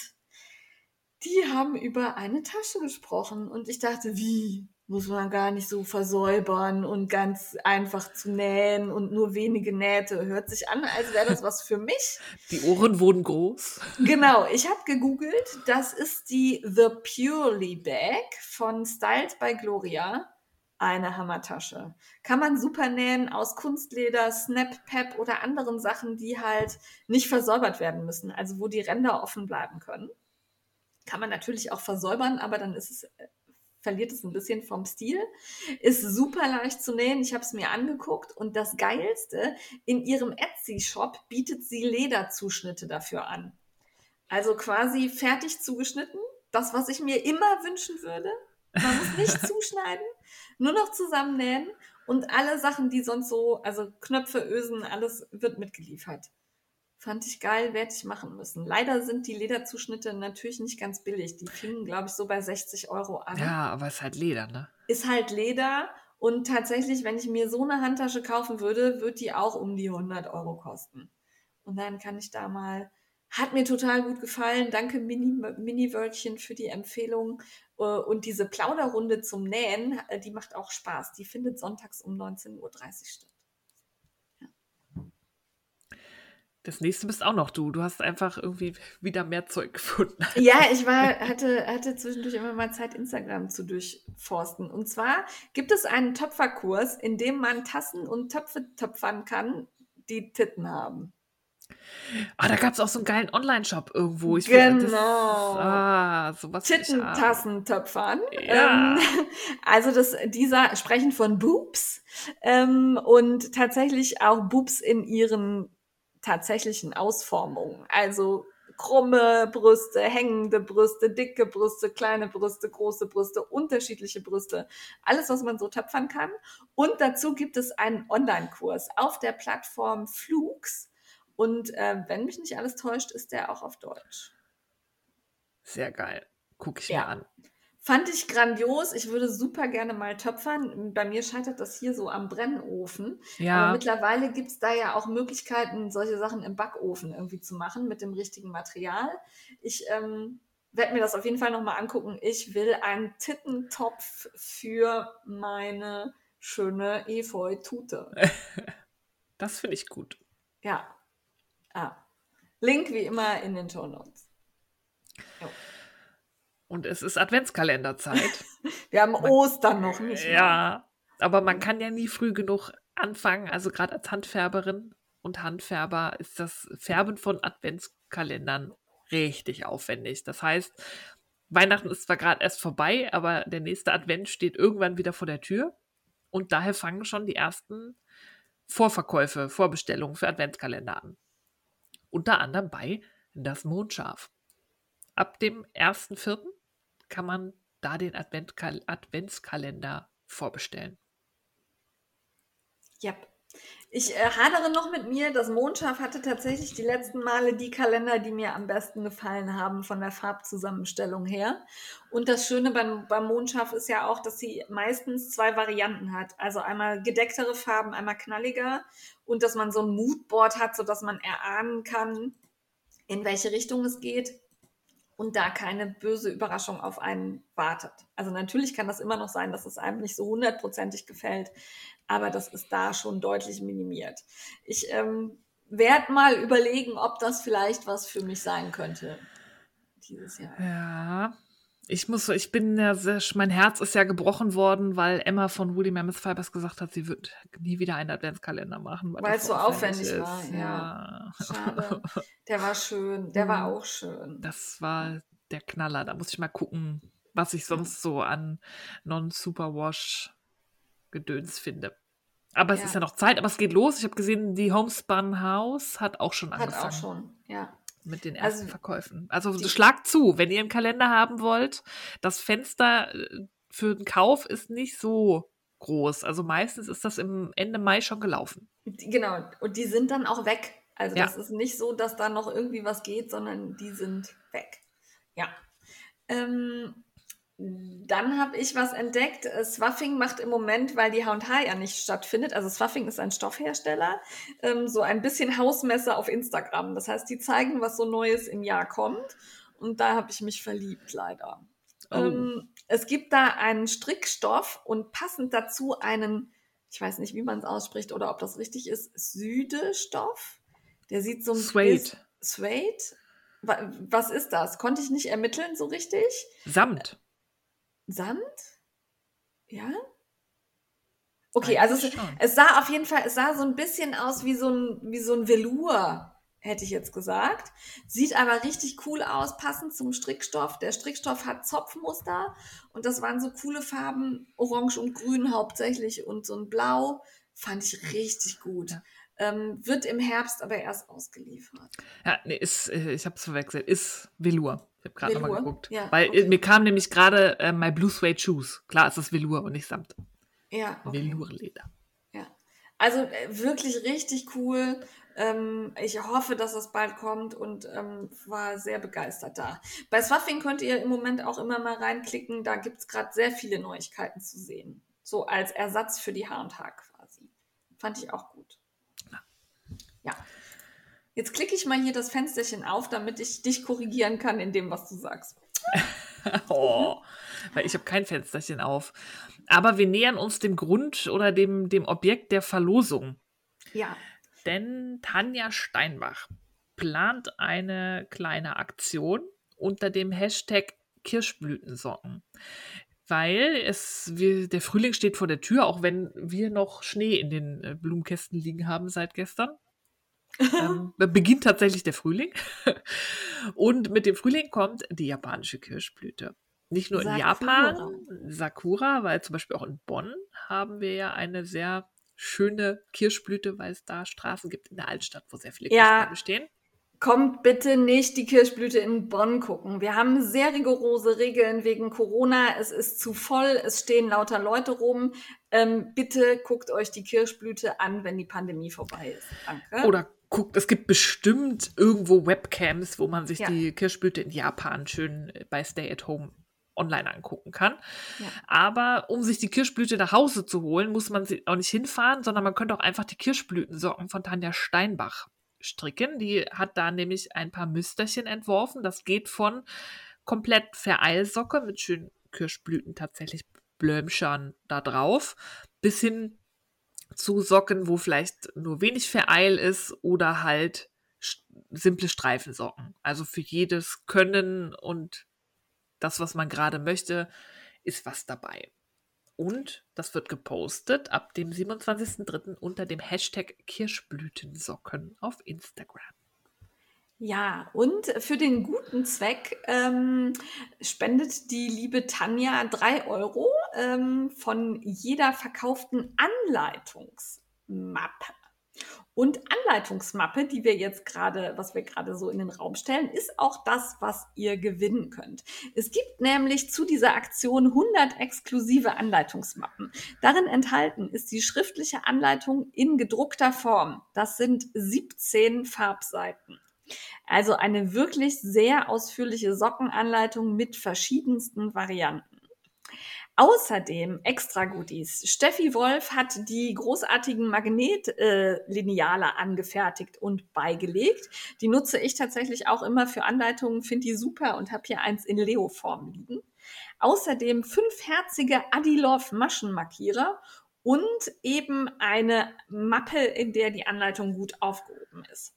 die haben über eine Tasche gesprochen und ich dachte, wie? Muss man gar nicht so versäubern und ganz einfach zu nähen und nur wenige Nähte. Hört sich an, als wäre das was für mich. Die Ohren wurden groß. Genau, ich habe gegoogelt. Das ist die The Purely Bag von Styled by Gloria. Eine Hammertasche. Kann man super nähen aus Kunstleder, Snap Pep oder anderen Sachen, die halt nicht versäubert werden müssen, also wo die Ränder offen bleiben können. Kann man natürlich auch versäubern, aber dann ist es verliert es ein bisschen vom Stil. Ist super leicht zu nähen. Ich habe es mir angeguckt und das Geilste, in ihrem Etsy-Shop bietet sie Lederzuschnitte dafür an. Also quasi fertig zugeschnitten. Das, was ich mir immer wünschen würde. Man muss nicht zuschneiden, nur noch zusammennähen und alle Sachen, die sonst so, also Knöpfe, Ösen, alles wird mitgeliefert. Fand ich geil, werde ich machen müssen. Leider sind die Lederzuschnitte natürlich nicht ganz billig. Die fingen, glaube ich, so bei 60 Euro an. Ja, aber es ist halt Leder, ne? Ist halt Leder. Und tatsächlich, wenn ich mir so eine Handtasche kaufen würde, wird die auch um die 100 Euro kosten. Und dann kann ich da mal Hat mir total gut gefallen. Danke, Mini-Wörtchen, für die Empfehlung. Äh, und diese Plauderrunde zum Nähen, äh, die macht auch Spaß. Die findet sonntags um 19.30 Uhr statt. Das nächste bist auch noch du. Du hast einfach irgendwie wieder mehr Zeug gefunden. Ja, ich war, hatte, hatte zwischendurch immer mal Zeit, Instagram zu durchforsten. Und zwar gibt es einen Töpferkurs, in dem man Tassen und Töpfe töpfern kann, die Titten haben. Ah, da gab es auch so einen geilen Online-Shop irgendwo. Ich genau. Das, ah, sowas Tittentassen-Töpfern. Ja. Ähm, also das, dieser sprechen von Boobs ähm, und tatsächlich auch Boobs in ihren tatsächlichen Ausformungen. Also krumme Brüste, hängende Brüste, dicke Brüste, kleine Brüste, große Brüste, unterschiedliche Brüste. Alles, was man so töpfern kann. Und dazu gibt es einen Online-Kurs auf der Plattform Flux. Und äh, wenn mich nicht alles täuscht, ist der auch auf Deutsch. Sehr geil. Guck ich ja. mir an. Fand ich grandios. Ich würde super gerne mal töpfern. Bei mir scheitert das hier so am Brennofen. Ja. Aber mittlerweile gibt es da ja auch Möglichkeiten, solche Sachen im Backofen irgendwie zu machen mit dem richtigen Material. Ich ähm, werde mir das auf jeden Fall nochmal angucken. Ich will einen Tittentopf für meine schöne Efeu-Tute. Das finde ich gut. Ja. Ah. Link wie immer in den Show Notes. Jo. Und es ist Adventskalenderzeit. Wir haben man, Ostern noch nicht. Mal. Ja, aber man kann ja nie früh genug anfangen. Also gerade als Handfärberin und Handfärber ist das Färben von Adventskalendern richtig aufwendig. Das heißt, Weihnachten ist zwar gerade erst vorbei, aber der nächste Advent steht irgendwann wieder vor der Tür. Und daher fangen schon die ersten Vorverkäufe, Vorbestellungen für Adventskalender an. Unter anderem bei Das Mondschaf. Ab dem 1.4 kann man da den Adventkal Adventskalender vorbestellen. Ja. Ich äh, hadere noch mit mir. Das Mondschaf hatte tatsächlich die letzten Male die Kalender, die mir am besten gefallen haben von der Farbzusammenstellung her. Und das Schöne beim, beim Mondschaf ist ja auch, dass sie meistens zwei Varianten hat. Also einmal gedecktere Farben, einmal knalliger. Und dass man so ein Moodboard hat, sodass man erahnen kann, in welche Richtung es geht und da keine böse Überraschung auf einen wartet. Also natürlich kann das immer noch sein, dass es einem nicht so hundertprozentig gefällt, aber das ist da schon deutlich minimiert. Ich ähm, werde mal überlegen, ob das vielleicht was für mich sein könnte dieses Jahr. Ja, ich muss, ich bin ja sehr, mein Herz ist ja gebrochen worden, weil Emma von Woody Mammoth Fibers gesagt hat, sie wird nie wieder einen Adventskalender machen. Weil, es so aufwendig, aufwendig war, ja. ja. Schade. Der war schön, der war mhm. auch schön. Das war der Knaller. Da muss ich mal gucken, was ich sonst so an Non-Superwash-Gedöns finde. Aber es ja. ist ja noch Zeit, aber es geht los. Ich habe gesehen, die Homespun House hat auch schon angefangen. Hat auch schon, ja mit den ersten also, Verkäufen. Also schlagt zu, wenn ihr einen Kalender haben wollt. Das Fenster äh, für den Kauf ist nicht so groß. Also meistens ist das im Ende Mai schon gelaufen. Genau, und die sind dann auch weg. Also ja. das ist nicht so, dass da noch irgendwie was geht, sondern die sind weg. Ja. Ähm, dann habe ich was entdeckt. Äh, Swaffing macht im Moment, weil die H&H ja nicht stattfindet, also Swaffing ist ein Stoffhersteller, ähm, so ein bisschen Hausmesser auf Instagram. Das heißt, die zeigen, was so Neues im Jahr kommt. Und da habe ich mich verliebt, leider. Oh. Ähm, es gibt da einen Strickstoff und passend dazu einen, ich weiß nicht, wie man es ausspricht oder ob das richtig ist, Südestoff. Der sieht so ein Suede. Suede? Was ist das? Konnte ich nicht ermitteln so richtig. Samt. Sand? Ja? Okay, also es, es, sah auf jeden Fall, es sah so ein bisschen aus wie so ein, wie so ein Velour, hätte ich jetzt gesagt. Sieht aber richtig cool aus, passend zum Strickstoff. Der Strickstoff hat Zopfmuster und das waren so coole Farben, orange und grün hauptsächlich und so ein Blau. Fand ich richtig gut. Ja. Ähm, wird im Herbst aber erst ausgeliefert. Ja, nee, ist, äh, ich habe es verwechselt, ist Velour. Ich habe gerade nochmal geguckt. Ja, Weil okay. mir kam nämlich gerade äh, My Blue Suede Shoes. Klar ist das Velour und nicht Samt. Ja. Okay. Velourleder. Ja. Also äh, wirklich richtig cool. Ähm, ich hoffe, dass das bald kommt und ähm, war sehr begeistert da. Bei Swaffing könnt ihr im Moment auch immer mal reinklicken. Da gibt es gerade sehr viele Neuigkeiten zu sehen. So als Ersatz für die H&H quasi. Fand ich auch gut. Ja. Jetzt klicke ich mal hier das Fensterchen auf, damit ich dich korrigieren kann in dem, was du sagst. oh, weil ich habe kein Fensterchen auf. Aber wir nähern uns dem Grund oder dem, dem Objekt der Verlosung. Ja. Denn Tanja Steinbach plant eine kleine Aktion unter dem Hashtag Kirschblütensocken. Weil es, wir, der Frühling steht vor der Tür, auch wenn wir noch Schnee in den äh, Blumenkästen liegen haben seit gestern. Ähm, beginnt tatsächlich der Frühling. Und mit dem Frühling kommt die japanische Kirschblüte. Nicht nur Sakura. in Japan, Sakura, weil zum Beispiel auch in Bonn haben wir ja eine sehr schöne Kirschblüte, weil es da Straßen gibt in der Altstadt, wo sehr viele ja. Kirschbäume stehen. Kommt bitte nicht die Kirschblüte in Bonn gucken. Wir haben sehr rigorose Regeln wegen Corona. Es ist zu voll, es stehen lauter Leute rum. Ähm, bitte guckt euch die Kirschblüte an, wenn die Pandemie vorbei ist. Danke. Oder guckt, es gibt bestimmt irgendwo Webcams, wo man sich ja. die Kirschblüte in Japan schön bei Stay at Home online angucken kann. Ja. Aber um sich die Kirschblüte nach Hause zu holen, muss man sie auch nicht hinfahren, sondern man könnte auch einfach die Kirschblütensocken von Tanja Steinbach stricken. Die hat da nämlich ein paar Müsterchen entworfen. Das geht von komplett Vereilsocke mit schönen Kirschblüten tatsächlich Blömschern da drauf, bis hin zu Socken, wo vielleicht nur wenig Vereil ist oder halt simple Streifensocken. Also für jedes Können und das, was man gerade möchte, ist was dabei. Und das wird gepostet ab dem 27.03. unter dem Hashtag Kirschblütensocken auf Instagram. Ja, und für den guten Zweck ähm, spendet die liebe Tanja drei Euro ähm, von jeder verkauften Anleitungsmappe. Und Anleitungsmappe, die wir jetzt gerade, was wir gerade so in den Raum stellen, ist auch das, was ihr gewinnen könnt. Es gibt nämlich zu dieser Aktion 100 exklusive Anleitungsmappen. Darin enthalten ist die schriftliche Anleitung in gedruckter Form. Das sind 17 Farbseiten. Also eine wirklich sehr ausführliche Sockenanleitung mit verschiedensten Varianten. Außerdem extra Goodies. Steffi Wolf hat die großartigen Magnetlineale äh, angefertigt und beigelegt. Die nutze ich tatsächlich auch immer für Anleitungen, finde die super und habe hier eins in Leo-Form liegen. Außerdem fünfherzige Adilov Maschenmarkierer und eben eine Mappe, in der die Anleitung gut aufgehoben ist.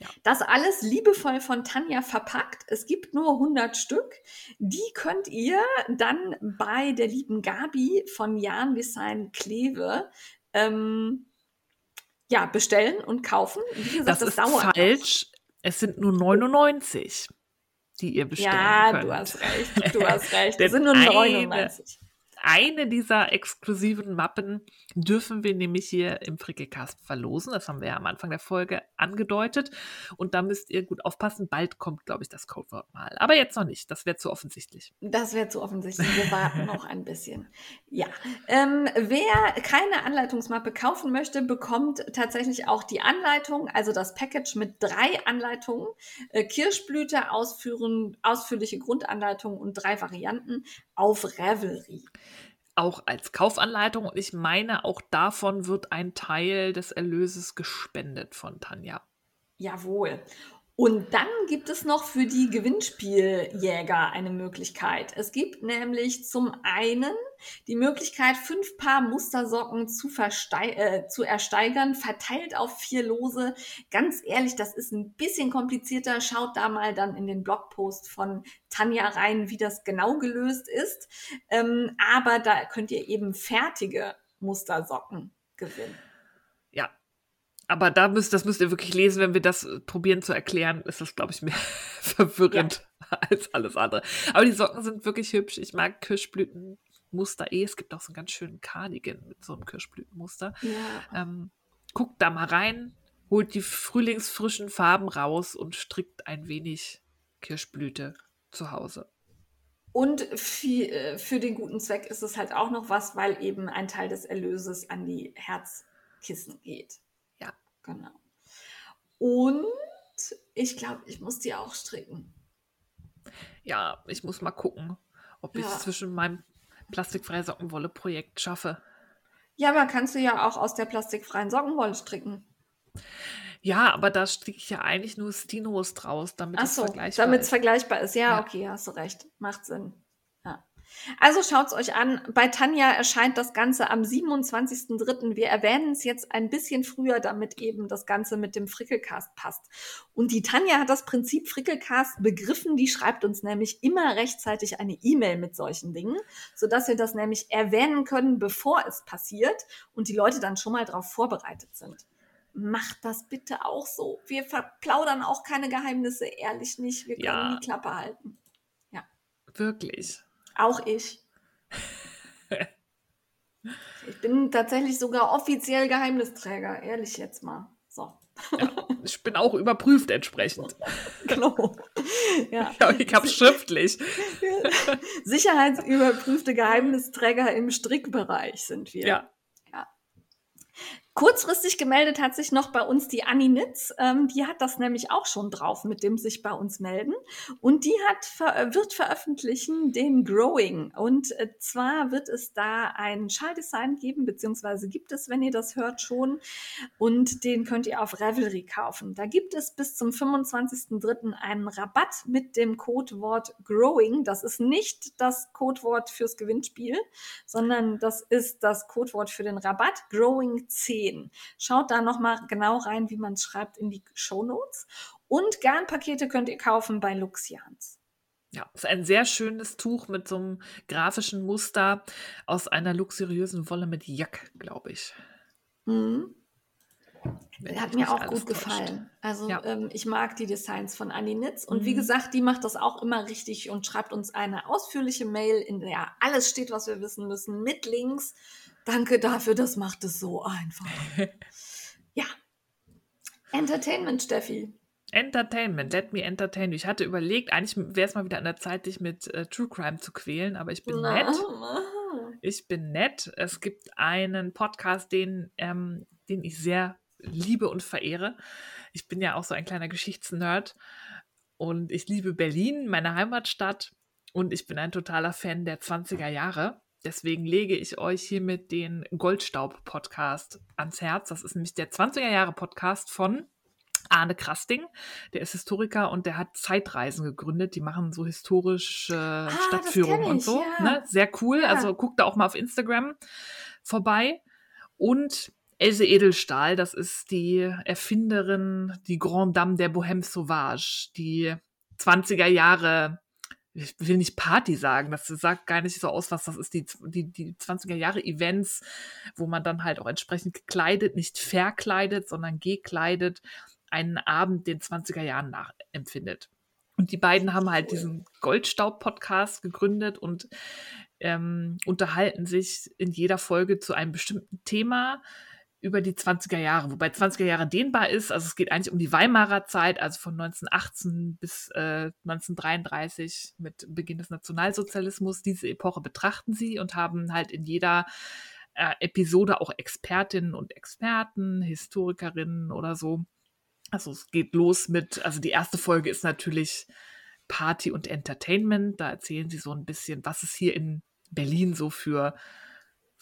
Ja. Das alles liebevoll von Tanja verpackt. Es gibt nur 100 Stück. Die könnt ihr dann bei der lieben Gabi von Jan Design Kleve ähm, ja, bestellen und kaufen. Wie gesagt, das, das ist falsch. Noch. Es sind nur 99, die ihr bestellen ja, könnt. Ja, du hast recht. Du hast recht. es sind nur 99 eine dieser exklusiven Mappen dürfen wir nämlich hier im Frickelcast verlosen. Das haben wir ja am Anfang der Folge angedeutet. Und da müsst ihr gut aufpassen. Bald kommt, glaube ich, das Codewort mal. Aber jetzt noch nicht. Das wäre zu offensichtlich. Das wäre zu offensichtlich. Wir warten noch ein bisschen. Ja. Ähm, wer keine Anleitungsmappe kaufen möchte, bekommt tatsächlich auch die Anleitung, also das Package mit drei Anleitungen. Äh, Kirschblüte, ausführen, ausführliche Grundanleitung und drei Varianten auf Ravelry auch als Kaufanleitung und ich meine, auch davon wird ein Teil des Erlöses gespendet von Tanja. Jawohl. Und dann gibt es noch für die Gewinnspieljäger eine Möglichkeit. Es gibt nämlich zum einen die Möglichkeit, fünf Paar Mustersocken zu, äh, zu ersteigern, verteilt auf vier Lose. Ganz ehrlich, das ist ein bisschen komplizierter. Schaut da mal dann in den Blogpost von Tanja rein, wie das genau gelöst ist. Ähm, aber da könnt ihr eben fertige Mustersocken gewinnen. Aber da müsst, das müsst ihr wirklich lesen, wenn wir das äh, probieren zu erklären, ist das, glaube ich, mehr verwirrend ja. als alles andere. Aber die Socken sind wirklich hübsch. Ich mag Kirschblütenmuster eh. Es gibt auch so einen ganz schönen Cardigan mit so einem Kirschblütenmuster. Ja. Ähm, guckt da mal rein, holt die frühlingsfrischen Farben raus und strickt ein wenig Kirschblüte zu Hause. Und äh, für den guten Zweck ist es halt auch noch was, weil eben ein Teil des Erlöses an die Herzkissen geht. Genau. Und ich glaube, ich muss die auch stricken. Ja, ich muss mal gucken, ob ja. ich es zwischen meinem plastikfreie Sockenwolle-Projekt schaffe. Ja, aber kannst du ja auch aus der plastikfreien Sockenwolle stricken. Ja, aber da stricke ich ja eigentlich nur Stinos draus, damit es so, vergleichbar damit es ist. vergleichbar ist. Ja, Ja. okay, hast du recht. Macht Sinn. Ja. Also schaut es euch an. Bei Tanja erscheint das Ganze am 27.03. Wir erwähnen es jetzt ein bisschen früher, damit eben das Ganze mit dem Frickelcast passt. Und die Tanja hat das Prinzip Frickelcast begriffen. Die schreibt uns nämlich immer rechtzeitig eine E-Mail mit solchen Dingen, sodass wir das nämlich erwähnen können, bevor es passiert und die Leute dann schon mal darauf vorbereitet sind. Macht das bitte auch so. Wir verplaudern auch keine Geheimnisse, ehrlich nicht. Wir können Ja. die Klappe halten. Wirklich. Auch ich. Ich bin tatsächlich sogar offiziell Geheimnisträger, ehrlich jetzt mal. So, Ich bin auch überprüft entsprechend. genau. Ja. Ja, ich habe schriftlich. Sicherheitsüberprüfte Geheimnisträger im Strickbereich sind wir. Ja. Kurzfristig gemeldet hat sich noch bei uns die Anni Nitz. Ähm, die hat das nämlich auch schon drauf mit dem sich bei uns melden. Und die hat ver wird veröffentlichen den Growing. Und äh, zwar wird es da ein Schalldesign geben, beziehungsweise gibt es, wenn ihr das hört, schon. Und den könnt ihr auf Ravelry kaufen. Da gibt es bis zum 25.03. einen Rabatt mit dem Codewort Growing. Das ist nicht das Codewort fürs Gewinnspiel, sondern das ist das Codewort für den Rabatt Growing 10. Schaut da nochmal genau rein, wie man es schreibt in die Show Notes. Und Garnpakete könnt ihr kaufen bei Luxians. Ja, ist ein sehr schönes Tuch mit so einem grafischen Muster aus einer luxuriösen Wolle mit Jack, glaube ich. Mhm. Wenn Hat mir auch gut täuscht. gefallen. Also Ja. ähm, ich mag die Designs von Anni Nitz. Und wie Mhm. gesagt, die macht das auch immer richtig und schreibt uns eine ausführliche Mail, in der alles steht, was wir wissen müssen, mit Links. Danke dafür, das macht es so einfach. ja. Entertainment, Steffi. Entertainment, let me entertain you. Ich hatte überlegt, eigentlich wäre es mal wieder an der Zeit, dich mit äh, True Crime zu quälen, aber ich bin nett. Ich bin nett. Es gibt einen Podcast, den, ähm, den ich sehr liebe und verehre. Ich bin ja auch so ein kleiner Geschichtsnerd und ich liebe Berlin, meine Heimatstadt und ich bin ein totaler Fan der 20er Jahre. Deswegen lege ich euch hiermit den Goldstaub-Podcast ans Herz. Das ist nämlich der 20er Jahre-Podcast von Arne Krasting. Der ist Historiker und der hat Zeitreisen gegründet. Die machen so historische Ah, das Stadtführungen und so. ja. Ne? Sehr cool. Ja. Also guckt da auch mal auf Instagram vorbei. Und Else Edelstahl, das ist die Erfinderin, die Grande Dame der Bohème Sauvage, die 20er Jahre, ich will nicht Party sagen, das sagt gar nicht so aus, was das ist, die, die, die 20er Jahre Events, wo man dann halt auch entsprechend gekleidet, nicht verkleidet, sondern gekleidet, einen Abend den 20er Jahren nachempfindet. Und die beiden haben halt Cool. diesen Goldstaub-Podcast gegründet und ähm, unterhalten sich in jeder Folge zu einem bestimmten Thema über die 20er Jahre, wobei 20er Jahre dehnbar ist. Also es geht eigentlich um die Weimarer Zeit, also von 1918 bis äh, 1933 mit Beginn des Nationalsozialismus. Diese Epoche betrachten sie und haben halt in jeder äh, Episode auch Expertinnen und Experten, Historikerinnen oder so. Also es geht los mit, also die erste Folge ist natürlich Party und Entertainment. Da erzählen sie so ein bisschen, was es hier in Berlin so für,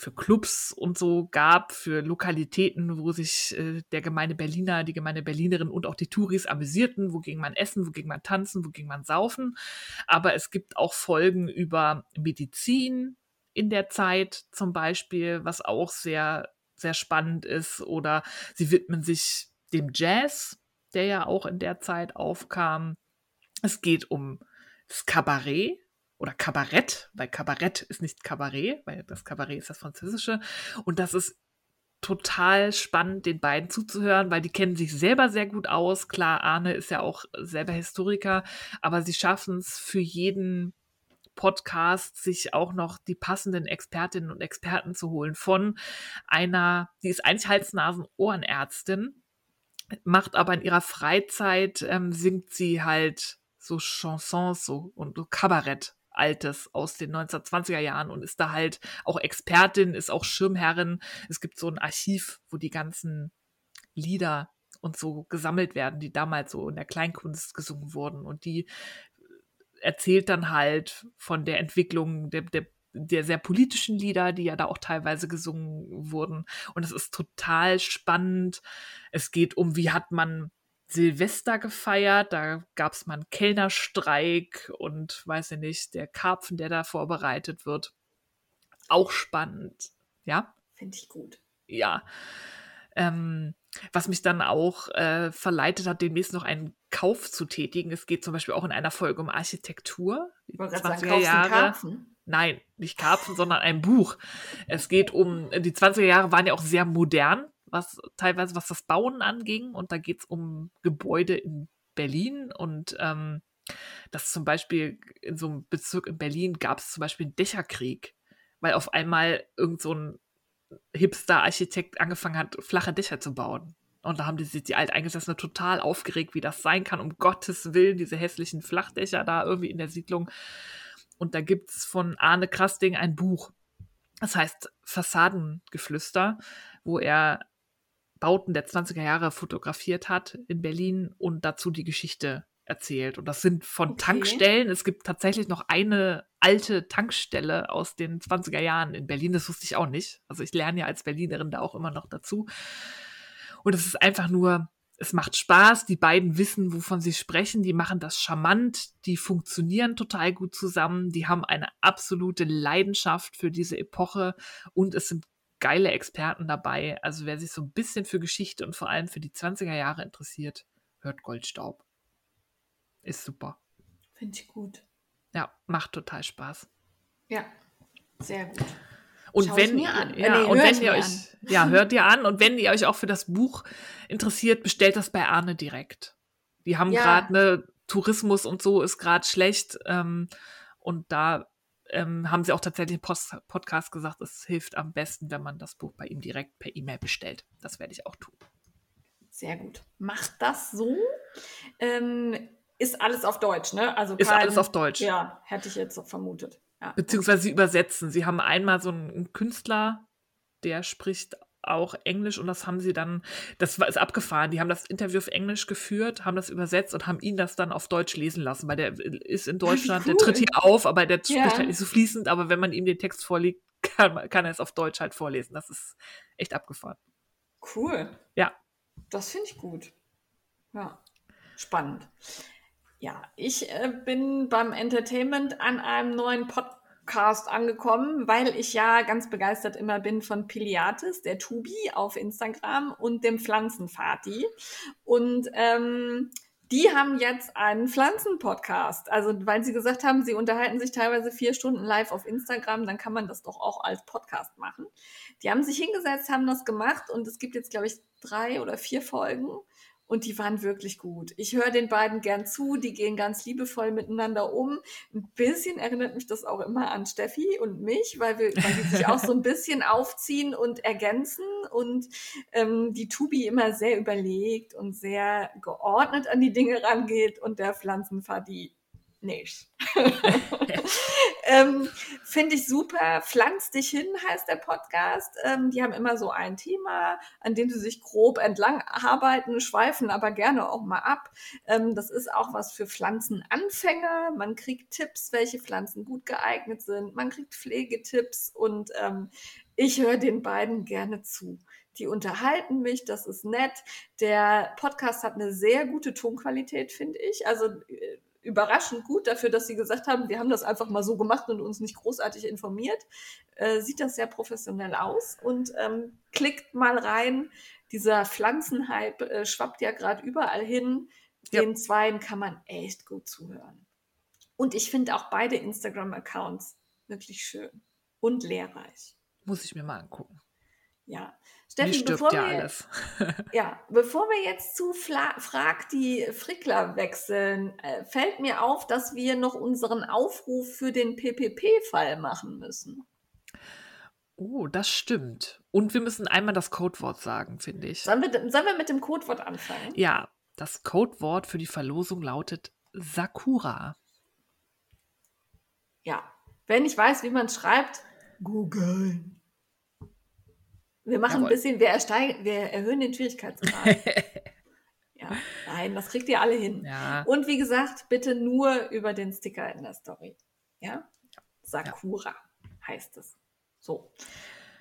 für Clubs und so gab, für Lokalitäten, wo sich äh, der gemeine Berliner, die gemeine Berlinerin und auch die Touris amüsierten, wogegen man essen, wogegen man tanzen, wogegen man saufen. Aber es gibt auch Folgen über Medizin in der Zeit zum Beispiel, was auch sehr, sehr spannend ist. Oder sie widmen sich dem Jazz, der ja auch in der Zeit aufkam. Es geht um das Kabarett oder Kabarett, weil Kabarett ist nicht Kabarett, weil das Kabarett ist das Französische. Und das ist total spannend, den beiden zuzuhören, weil die kennen sich selber sehr gut aus. Klar, Arne ist ja auch selber Historiker, aber sie schaffen es für jeden Podcast, sich auch noch die passenden Expertinnen und Experten zu holen von einer, die ist eigentlich Hals-Nasen-Ohrenärztin, macht aber in ihrer Freizeit, ähm, singt sie halt so Chansons so und so Kabarett. Altes aus den 1920er Jahren und ist da halt auch Expertin, ist auch Schirmherrin. Es gibt so ein Archiv, wo die ganzen Lieder und so gesammelt werden, die damals so in der Kleinkunst gesungen wurden. Und die erzählt dann halt von der Entwicklung der, der der sehr politischen Lieder, die ja da auch teilweise gesungen wurden. Und es ist total spannend. Es geht um, wie hat man Silvester gefeiert. Da gab es mal einen Kellnerstreik und weiß ich nicht, der Karpfen, der da vorbereitet wird. Auch spannend. Ja. Finde ich gut. Ja. Ähm, was mich dann auch äh, verleitet hat, demnächst noch einen Kauf zu tätigen. Es geht zum Beispiel auch in einer Folge um Architektur. Die 20er sagen, Jahre. Karpfen? Nein, nicht Karpfen, sondern ein Buch. Es geht um, die 20er Jahre waren ja auch sehr modern, was teilweise was das Bauen anging. Und da geht es um Gebäude in Berlin und ähm, dass zum Beispiel in so einem Bezirk in Berlin gab es zum Beispiel einen Dächerkrieg, weil auf einmal irgend so ein Hipster-Architekt angefangen hat, flache Dächer zu bauen. Und da haben die sich die Alteingesessene total aufgeregt, wie das sein kann, um Gottes Willen, diese hässlichen Flachdächer da irgendwie in der Siedlung. Und da gibt es von Arne Krasting ein Buch. Das heißt Fassadengeflüster, wo er Bauten der 20er Jahre fotografiert hat in Berlin und dazu die Geschichte erzählt. Und das sind von okay. Tankstellen. Es gibt tatsächlich noch eine alte Tankstelle aus den 20er Jahren in Berlin. Das wusste ich auch nicht. Also ich lerne ja als Berlinerin da auch immer noch dazu. Und es ist einfach nur, es macht Spaß. Die beiden wissen, wovon sie sprechen. Die machen das charmant. Die funktionieren total gut zusammen. Die haben eine absolute Leidenschaft für diese Epoche. Und es sind geile Experten dabei. Also wer sich so ein bisschen für Geschichte und vor allem für die 20er Jahre interessiert, hört Goldstaub. Ist super. Finde ich gut. Ja, macht total Spaß. Ja, sehr gut. Und Schau wenn, Ja, nee, und wenn ihr euch, an. ja, hört ihr an und wenn ihr euch auch für das Buch interessiert, bestellt das bei Arne direkt. Die haben ja. gerade ne Tourismus und so ist gerade schlecht ähm, und da ähm, haben sie auch tatsächlich im Post Podcast gesagt, es hilft am besten, wenn man das Buch bei ihm direkt per E-Mail bestellt. Das werde ich auch tun. Sehr gut. Macht das so. Ähm, ist alles auf Deutsch, ne? Also kein, ist alles auf Deutsch. Ja, hätte ich jetzt so vermutet. Ja. Beziehungsweise sie übersetzen. Sie haben einmal so einen Künstler, der spricht auch Englisch und das haben sie dann, das ist abgefahren. Die haben das Interview auf Englisch geführt, haben das übersetzt und haben ihn das dann auf Deutsch lesen lassen, weil der ist in Deutschland, cool. der tritt hier auf, aber der ja. spricht halt nicht so fließend, aber wenn man ihm den Text vorlegt, kann, kann er es auf Deutsch halt vorlesen. Das ist echt abgefahren. Cool. Ja. Das finde ich gut. Ja. Spannend. Ja, ich äh, bin beim Entertainment an einem neuen Podcast angekommen, weil ich ja ganz begeistert immer bin von Piliatis, der Tubi auf Instagram und dem Pflanzenfati. Und ähm, die haben jetzt einen Pflanzenpodcast. Also, weil sie gesagt haben, sie unterhalten sich teilweise vier Stunden live auf Instagram, dann kann man das doch auch als Podcast machen. Die haben sich hingesetzt, haben das gemacht und es gibt jetzt, glaube ich, drei oder vier Folgen und die waren wirklich gut. Ich höre den beiden gern zu, die gehen ganz liebevoll miteinander um. Ein bisschen erinnert mich das auch immer an Steffi und mich, weil, wir, weil die sich auch so ein bisschen aufziehen und ergänzen und ähm, die Tubi immer sehr überlegt und sehr geordnet an die Dinge rangeht und der Pflanzenfadi nicht. ähm, Finde ich super. Pflanz dich hin heißt der Podcast. Ähm, die haben immer so ein Thema, an dem sie sich grob entlang arbeiten, schweifen aber gerne auch mal ab. Ähm, das ist auch was für Pflanzenanfänger. Man kriegt Tipps, welche Pflanzen gut geeignet sind. Man kriegt Pflegetipps und ähm, ich höre den beiden gerne zu. Die unterhalten mich, das ist nett. Der Podcast hat eine sehr gute Tonqualität, finde ich. Also äh, überraschend gut dafür, dass sie gesagt haben, wir haben das einfach mal so gemacht und uns nicht großartig informiert. Äh, sieht das sehr professionell aus und ähm, klickt mal rein. Dieser Pflanzenhype äh, schwappt ja gerade überall hin. Den ja. Zweien kann man echt gut zuhören. Und ich finde auch beide Instagram-Accounts wirklich schön und lehrreich. Muss ich mir mal angucken. Ja, Steffi, bevor, ja, wir, ja, bevor wir jetzt zu Fla Frag die Frickler wechseln, äh, fällt mir auf, dass wir noch unseren Aufruf für den PPP-Fall machen müssen. Oh, das stimmt. Und wir müssen einmal das Codewort sagen, finde ich. Sollen wir, sollen wir mit dem Codewort anfangen? Ja, das Codewort für die Verlosung lautet Sakura. Ja, wenn ich weiß, wie man schreibt, Google. Wir machen Jawohl. ein bisschen, wir, ersteigen, wir erhöhen den Schwierigkeitsgrad. ja, nein, das kriegt ihr alle hin. Ja. Und wie gesagt, bitte nur über den Sticker in der Story. Ja? Sakura. heißt es. So.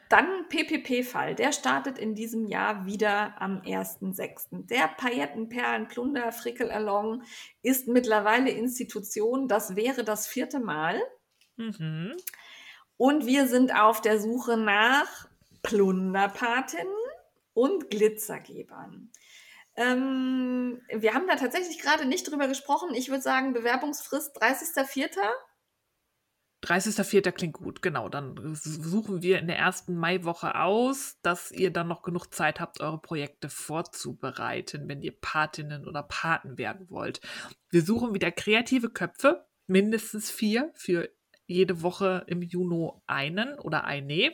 Dann PPP-Fall, der startet in diesem Jahr wieder am 1.6. Der Paillettenperlen-Plunder Frickel Along ist mittlerweile Institution. Das wäre das vierte Mal. Mhm. Und wir sind auf der Suche nach Plunderpatinnen und Glitzergebern. Ähm, wir haben da tatsächlich gerade nicht drüber gesprochen. Ich würde sagen, Bewerbungsfrist 30.04. 30.04. klingt gut, genau. Dann suchen wir in der ersten Maiwoche aus, dass ihr dann noch genug Zeit habt, eure Projekte vorzubereiten, wenn ihr Patinnen oder Paten werden wollt. Wir suchen wieder kreative Köpfe, mindestens vier für jede Woche im Juni einen oder eine.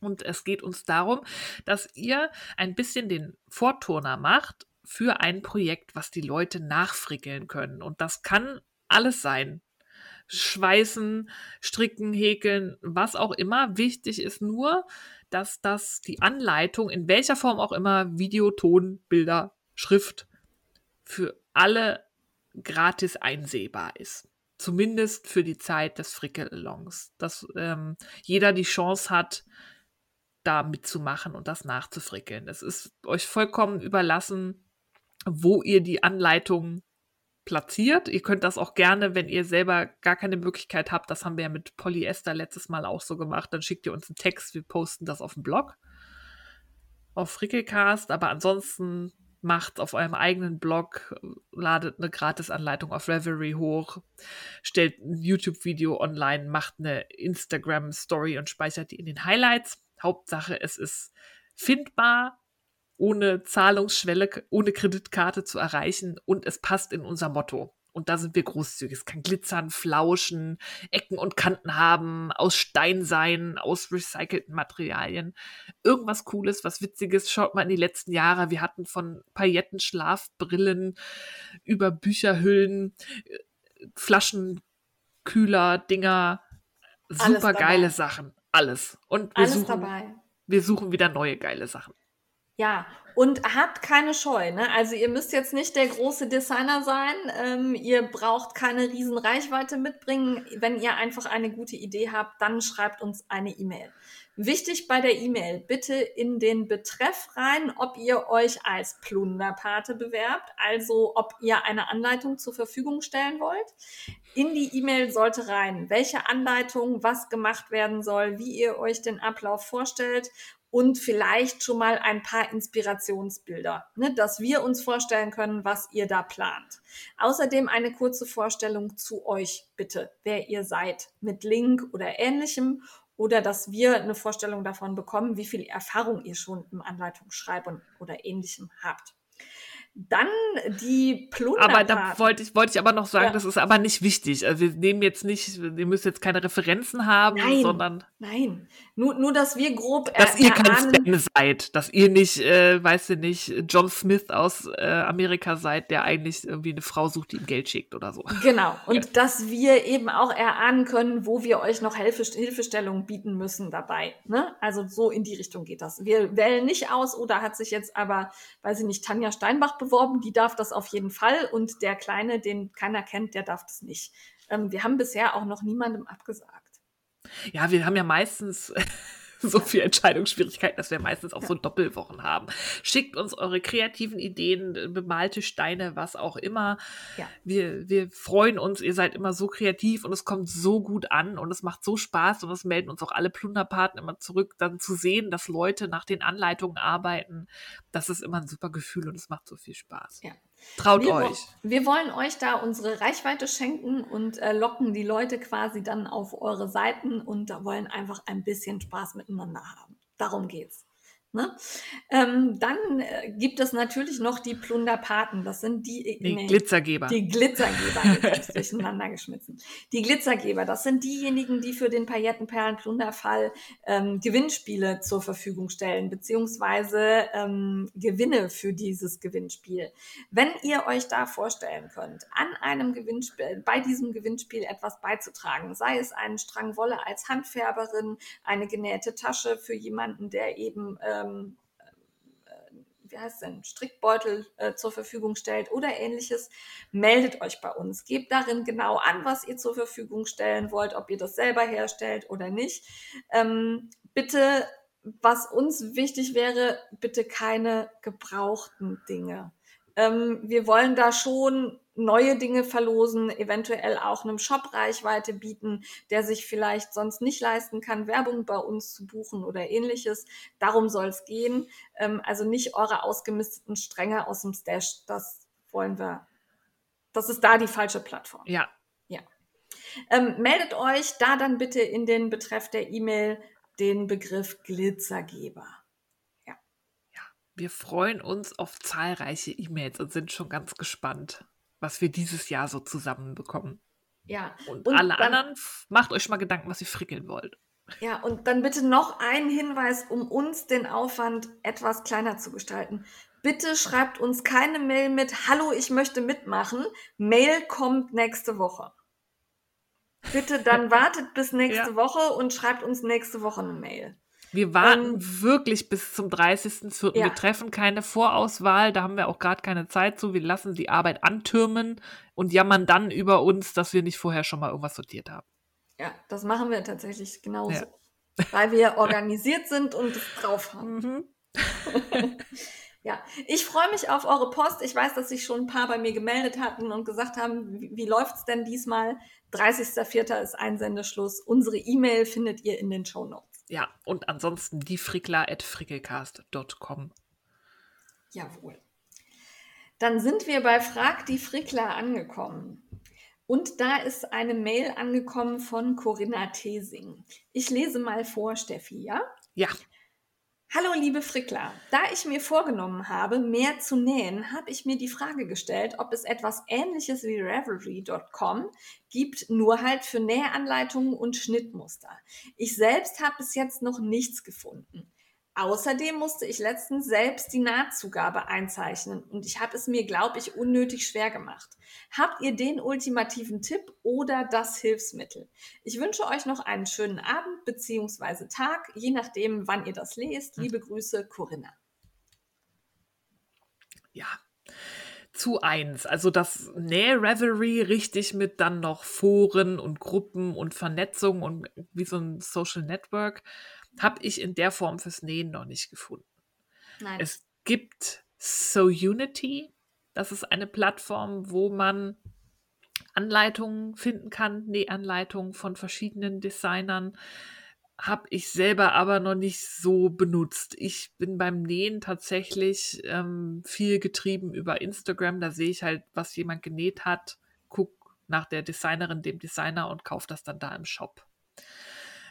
Und es geht uns darum, dass ihr ein bisschen den Vorturner macht für ein Projekt, was die Leute nachfrickeln können. Und das kann alles sein schweißen, stricken, häkeln, was auch immer. Wichtig ist nur, dass das die Anleitung, in welcher Form auch immer, Video, Ton, Bilder, Schrift, für alle gratis einsehbar ist. Zumindest für die Zeit des Frickel-Alongs. Dass ähm, jeder die Chance hat, da mitzumachen und das nachzufrickeln. Es ist euch vollkommen überlassen, wo ihr die Anleitung platziert. Ihr könnt das auch gerne, wenn ihr selber gar keine Möglichkeit habt, das haben wir ja mit Polyester letztes Mal auch so gemacht, dann schickt ihr uns einen Text, wir posten das auf dem Blog, auf Frickelcast, aber ansonsten macht auf eurem eigenen Blog, ladet eine Gratisanleitung auf Reverie hoch, stellt ein YouTube-Video online, macht eine Instagram-Story und speichert die in den Highlights. Hauptsache, es ist findbar, ohne Zahlungsschwelle, ohne Kreditkarte zu erreichen und es passt in unser Motto. Und da sind wir großzügig. Es kann glitzern, flauschen, Ecken und Kanten haben, aus Stein sein, aus recycelten Materialien. Irgendwas Cooles, was Witziges. Schaut mal in die letzten Jahre. Wir hatten von Pailletten, Schlafbrillen über Bücherhüllen, Flaschenkühler, Dinger. Super geile Sachen. Alles. Und wir Alles suchen, dabei. wir suchen wieder neue geile Sachen. Ja, und habt keine Scheu. Ne? Also ihr müsst jetzt nicht der große Designer sein. Ähm, ihr braucht keine riesen Reichweite mitbringen. Wenn ihr einfach eine gute Idee habt, dann schreibt uns eine E-Mail. Wichtig bei der E-Mail, bitte in den Betreff rein, ob ihr euch als Plunderpate bewerbt, also ob ihr eine Anleitung zur Verfügung stellen wollt. In die E-Mail sollte rein, welche Anleitung, was gemacht werden soll, wie ihr euch den Ablauf vorstellt und vielleicht schon mal ein paar Inspirationsbilder, ne, dass wir uns vorstellen können, was ihr da plant. Außerdem eine kurze Vorstellung zu euch, bitte, wer ihr seid, mit Link oder ähnlichem oder dass wir eine Vorstellung davon bekommen, wie viel Erfahrung ihr schon im Anleitungsschreiben oder ähnlichem habt. Dann die Plunder. Aber da wollte ich, wollte ich aber noch sagen, ja. das ist aber nicht wichtig. Also wir nehmen jetzt nicht, ihr müsst jetzt keine Referenzen haben, nein, sondern. Nein. Nur, nur, dass wir grob Dass er, ihr kein Spam seid, dass ihr nicht, äh, weißt du nicht, John Smith aus äh, Amerika seid, der eigentlich irgendwie eine Frau sucht, die ihm Geld schickt oder so. Genau. Und ja. dass wir eben auch erahnen können, wo wir euch noch Hilfe, Hilfestellung bieten müssen dabei. Ne? Also so in die Richtung geht das. Wir wählen nicht aus, oder hat sich jetzt aber, weiß ich nicht, Tanja Steinbach beworben, die darf das auf jeden Fall und der Kleine, den keiner kennt, der darf das nicht. Ähm, wir haben bisher auch noch niemandem abgesagt. Ja, wir haben ja meistens so viel Entscheidungsschwierigkeiten, dass wir meistens auch so Doppelwochen haben. Schickt uns eure kreativen Ideen, bemalte Steine, was auch immer. Ja. Wir, wir freuen uns, ihr seid immer so kreativ und es kommt so gut an und es macht so Spaß und es melden uns auch alle Plunderpaten immer zurück, dann zu sehen, dass Leute nach den Anleitungen arbeiten. Das ist immer ein super Gefühl und es macht so viel Spaß. Ja. Traut wir, euch. Wir wollen euch da unsere Reichweite schenken und äh, locken die Leute quasi dann auf eure Seiten und da wollen einfach ein bisschen Spaß miteinander haben. Darum geht's. Ne? Ähm, dann äh, gibt es natürlich noch die Plunderpaten. Das sind die, die nee, Glitzergeber. Die Glitzergeber, jetzt durcheinander geschmissen. Die Glitzergeber, das sind diejenigen, die für den Paillettenperlen-Plunderfall ähm, Gewinnspiele zur Verfügung stellen, beziehungsweise ähm, Gewinne für dieses Gewinnspiel. Wenn ihr euch da vorstellen könnt, an einem Gewinnspiel, bei diesem Gewinnspiel etwas beizutragen, sei es einen Strang Wolle als Handfärberin, eine genähte Tasche für jemanden, der eben ähm, wie heißt denn, Strickbeutel äh, zur Verfügung stellt oder ähnliches, meldet euch bei uns. Gebt darin genau an, was ihr zur Verfügung stellen wollt, ob ihr das selber herstellt oder nicht. Ähm, bitte, was uns wichtig wäre, bitte keine gebrauchten Dinge. Ähm, wir wollen da schon neue Dinge verlosen, eventuell auch einem Shop Reichweite bieten, der sich vielleicht sonst nicht leisten kann, Werbung bei uns zu buchen oder ähnliches. Darum soll es gehen. Ähm, also nicht eure ausgemisteten Stränge aus dem Stash. Das wollen wir. Das ist da die falsche Plattform. Ja. Ja. Ähm, meldet euch da dann bitte in den Betreff der E-Mail den Begriff Glitzergeber. Wir freuen uns auf zahlreiche E-Mails und sind schon ganz gespannt was wir dieses Jahr so zusammenbekommen. Ja. Und, und alle dann, anderen, macht euch mal Gedanken, was ihr frickeln wollt. Ja, und dann bitte noch ein Hinweis, um uns den Aufwand etwas kleiner zu gestalten. Bitte schreibt uns keine Mail mit Hallo, ich möchte mitmachen. Mail kommt nächste Woche. Bitte dann wartet bis nächste ja. Woche und schreibt uns nächste Woche eine Mail. Wir warten ähm, wirklich bis zum 30.04. Ja. Wir treffen keine Vorauswahl, da haben wir auch gerade keine Zeit zu. Wir lassen die Arbeit antürmen und jammern dann über uns, dass wir nicht vorher schon mal irgendwas sortiert haben. Ja, das machen wir tatsächlich genauso. Ja. Weil wir organisiert sind und es drauf haben. Mhm. ja, ich freue mich auf eure Post. Ich weiß, dass sich schon ein paar bei mir gemeldet hatten und gesagt haben, wie, wie läuft es denn diesmal? 30.04. ist Einsendeschluss. Unsere E-Mail findet ihr in den Show Notes. Ja, und ansonsten die frickler.frickelcast.com. Jawohl. Dann sind wir bei Frag die Frickler angekommen. Und da ist eine Mail angekommen von Corinna Thesing. Ich lese mal vor, Steffi, ja? Ja. Hallo liebe Frickler, da ich mir vorgenommen habe, mehr zu nähen, habe ich mir die Frage gestellt, ob es etwas ähnliches wie Ravelry.com gibt, nur halt für Nähanleitungen und Schnittmuster. Ich selbst habe bis jetzt noch nichts gefunden. Außerdem musste ich letztens selbst die Nahtzugabe einzeichnen und ich habe es mir, glaube ich, unnötig schwer gemacht. Habt ihr den ultimativen Tipp oder das Hilfsmittel? Ich wünsche euch noch einen schönen Abend bzw. Tag, je nachdem, wann ihr das lest. Hm. Liebe Grüße, Corinna. Ja, zu eins. Also das Näh-Revelry richtig mit dann noch Foren und Gruppen und Vernetzung und wie so ein Social Network habe ich in der Form fürs Nähen noch nicht gefunden. Nein. Es gibt So Unity. Das ist eine Plattform, wo man Anleitungen finden kann, Nähanleitungen von verschiedenen Designern. Habe ich selber aber noch nicht so benutzt. Ich bin beim Nähen tatsächlich ähm, viel getrieben über Instagram. Da sehe ich halt, was jemand genäht hat, guck nach der Designerin, dem Designer und kaufe das dann da im Shop.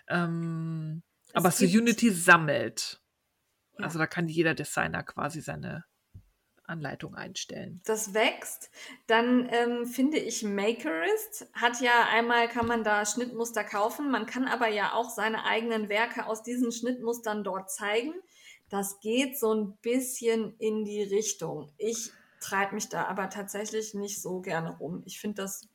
Ähm, aber so Unity sammelt. Ja. Also da kann jeder Designer quasi seine Anleitung einstellen. Das wächst. Dann ähm, finde ich Makerist hat ja einmal kann man da Schnittmuster kaufen. Man kann aber ja auch seine eigenen Werke aus diesen Schnittmustern dort zeigen. Das geht so ein bisschen in die Richtung. Ich treibe mich da aber tatsächlich nicht so gerne rum. Ich finde das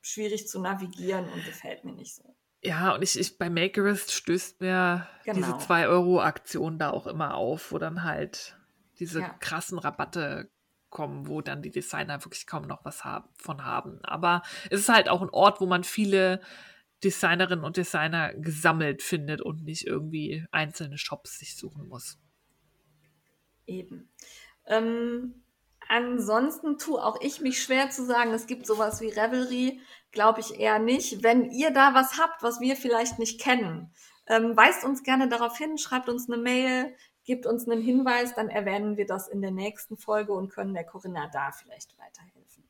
schwierig zu navigieren und gefällt mir nicht so. Ja, und ich, ich bei Makerist stößt mir genau. diese 2-Euro-Aktion da auch immer auf, wo dann halt diese ja. krassen Rabatte kommen, wo dann die Designer wirklich kaum noch was haben, von haben. Aber es ist halt auch ein Ort, wo man viele Designerinnen und Designer gesammelt findet und nicht irgendwie einzelne Shops sich suchen muss. Eben. Ähm, ansonsten tue auch ich mich schwer zu sagen, es gibt sowas wie Revelry glaube ich eher nicht. Wenn ihr da was habt, was wir vielleicht nicht kennen, ähm, weist uns gerne darauf hin, schreibt uns eine Mail, gebt uns einen Hinweis, dann erwähnen wir das in der nächsten Folge und können der Corinna da vielleicht weiterhelfen.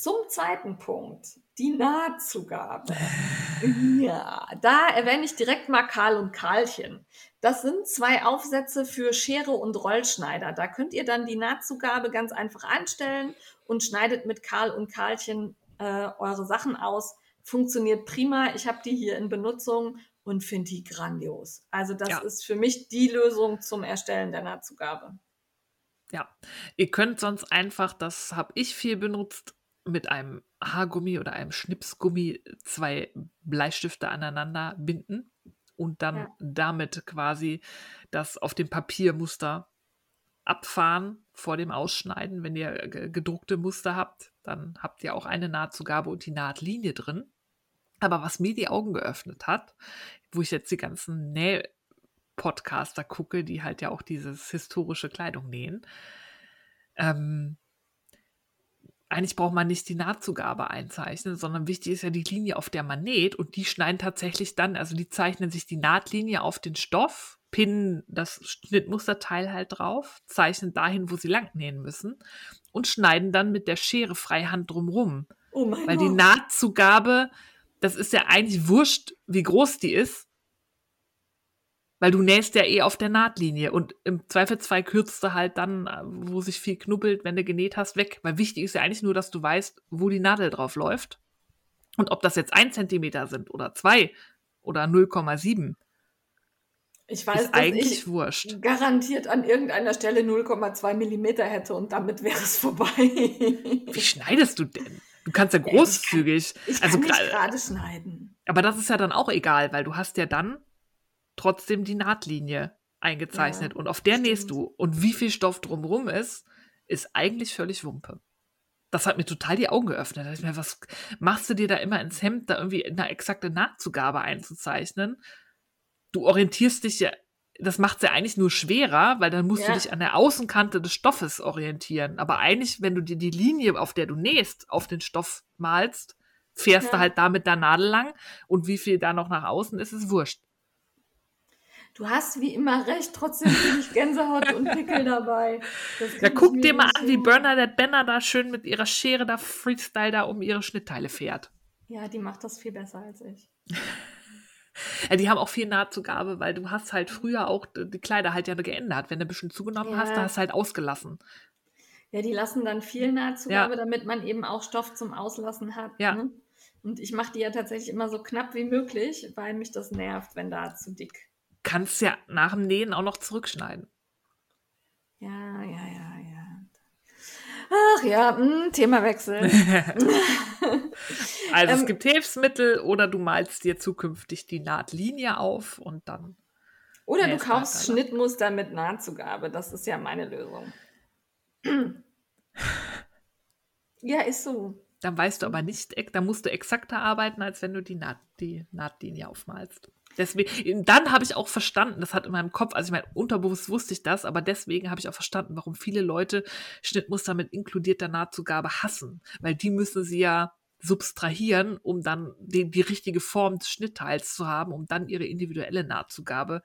Zum zweiten Punkt, die Nahtzugabe. ja, da erwähne ich direkt mal Karl und Karlchen. Das sind zwei Aufsätze für Schere und Rollschneider. Da könnt ihr dann die Nahtzugabe ganz einfach einstellen und schneidet mit Karl und Karlchen äh, eure Sachen aus. Funktioniert prima. Ich habe die hier in Benutzung und finde die grandios. Also das ja. ist für mich die Lösung zum Erstellen der Nahtzugabe. Ja, ihr könnt sonst einfach, das habe ich viel benutzt, mit einem Haargummi oder einem Schnipsgummi zwei Bleistifte aneinander binden und dann ja. damit quasi das auf dem Papiermuster abfahren vor dem Ausschneiden. Wenn ihr gedruckte Muster habt, dann habt ihr auch eine Nahtzugabe und die Nahtlinie drin. Aber was mir die Augen geöffnet hat, wo ich jetzt die ganzen Näh-Podcaster gucke, die halt ja auch dieses historische Kleidung nähen, ähm, eigentlich braucht man nicht die Nahtzugabe einzeichnen, sondern wichtig ist ja die Linie, auf der man näht. Und die schneiden tatsächlich dann, also die zeichnen sich die Nahtlinie auf den Stoff, pinnen das Schnittmusterteil halt drauf, zeichnen dahin, wo sie lang nähen müssen und schneiden dann mit der Schere freihand drumrum. Oh mein Weil Gott. die Nahtzugabe, das ist ja eigentlich wurscht, wie groß die ist, weil du nähst ja eh auf der Nahtlinie und im Zweifelsfall kürzt du halt dann, äh, wo sich viel knubbelt, wenn du genäht hast, weg. Weil wichtig ist ja eigentlich nur, dass du weißt, wo die Nadel drauf läuft. Und ob das jetzt ein Zentimeter sind oder zwei oder 0,7. Ich weiß, ist eigentlich ich wurscht. garantiert an irgendeiner Stelle 0,2 Millimeter hätte und damit wäre es vorbei. Wie schneidest du denn? Du kannst ja großzügig. Ich kann, ich kann also gerade schneiden. Aber das ist ja dann auch egal, weil du hast ja dann trotzdem die Nahtlinie eingezeichnet. Ja, und auf der stimmt. nähst du. Und wie viel Stoff drumherum ist, ist eigentlich völlig Wumpe. Das hat mir total die Augen geöffnet. Da ich mir, was machst du dir da immer ins Hemd, da irgendwie eine exakte Nahtzugabe einzuzeichnen? Du orientierst dich ja, das macht es ja eigentlich nur schwerer, weil dann musst ja. du dich an der Außenkante des Stoffes orientieren. Aber eigentlich, wenn du dir die Linie, auf der du nähst, auf den Stoff malst, fährst ja. du halt da mit der Nadel lang und wie viel da noch nach außen ist, ist wurscht. Du hast wie immer recht, trotzdem bin ich Gänsehaut und Pickel dabei. Ja, guck dir mal an, wie Bernadette Benner da schön mit ihrer Schere da Freestyle da um ihre Schnittteile fährt. Ja, die macht das viel besser als ich. ja, die haben auch viel Nahtzugabe, weil du hast halt früher auch die Kleider halt ja geändert. Wenn du ein bisschen zugenommen ja. hast, da hast du halt ausgelassen. Ja, die lassen dann viel Nahtzugabe, ja. damit man eben auch Stoff zum Auslassen hat. Ja. Ne? Und ich mache die ja tatsächlich immer so knapp wie möglich, weil mich das nervt, wenn da zu dick kannst ja nach dem Nähen auch noch zurückschneiden. Ja, ja, ja, ja. Ach ja, mh, hm, Themawechsel. also es ähm, gibt Hilfsmittel oder du malst dir zukünftig die Nahtlinie auf und dann. Oder du kaufst Schnittmuster mit Nahtzugabe. Das ist ja meine Lösung. ja, ist so. Dann weißt du aber nicht, da musst du exakter arbeiten, als wenn du die, Naht, die Nahtlinie aufmalst. Deswegen, dann habe ich auch verstanden, das hat in meinem Kopf, also ich meine, unterbewusst wusste ich das, aber deswegen habe ich auch verstanden, warum viele Leute Schnittmuster mit inkludierter Nahtzugabe hassen. Weil die müssen sie ja substrahieren, um dann die, die richtige Form des Schnittteils zu haben, um dann ihre individuelle Nahtzugabe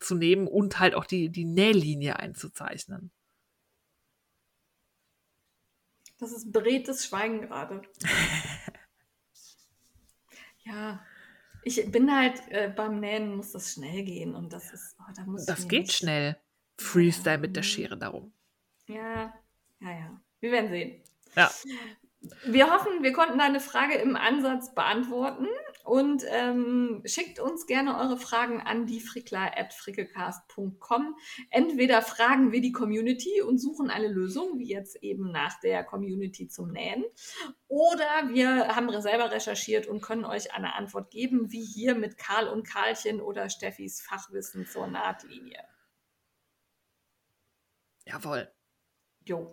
zu nehmen und halt auch die, die Nählinie einzuzeichnen. Das ist beredtes Schweigen gerade. ja, ich bin halt äh, beim Nähen muss das schnell gehen und das ist, oh, da muss Das geht nicht... schnell. Freestyle ja. mit der Schere darum. Ja, ja, ja. Wir werden sehen. Ja. Wir hoffen, wir konnten deine Frage im Ansatz beantworten und ähm, schickt uns gerne eure Fragen an diefrickler.frickelcast.com. Entweder fragen wir die Community und suchen eine Lösung, wie jetzt eben nach der Community zum Nähen, oder wir haben selber recherchiert und können euch eine Antwort geben, wie hier mit Karl und Karlchen oder Steffis Fachwissen zur Nahtlinie. Jawohl. Jo.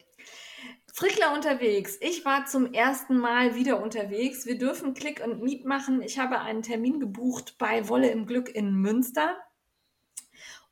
Frickler unterwegs. Ich war zum ersten Mal wieder unterwegs. Wir dürfen Click und Meet machen. Ich habe einen Termin gebucht bei Wolle im Glück in Münster.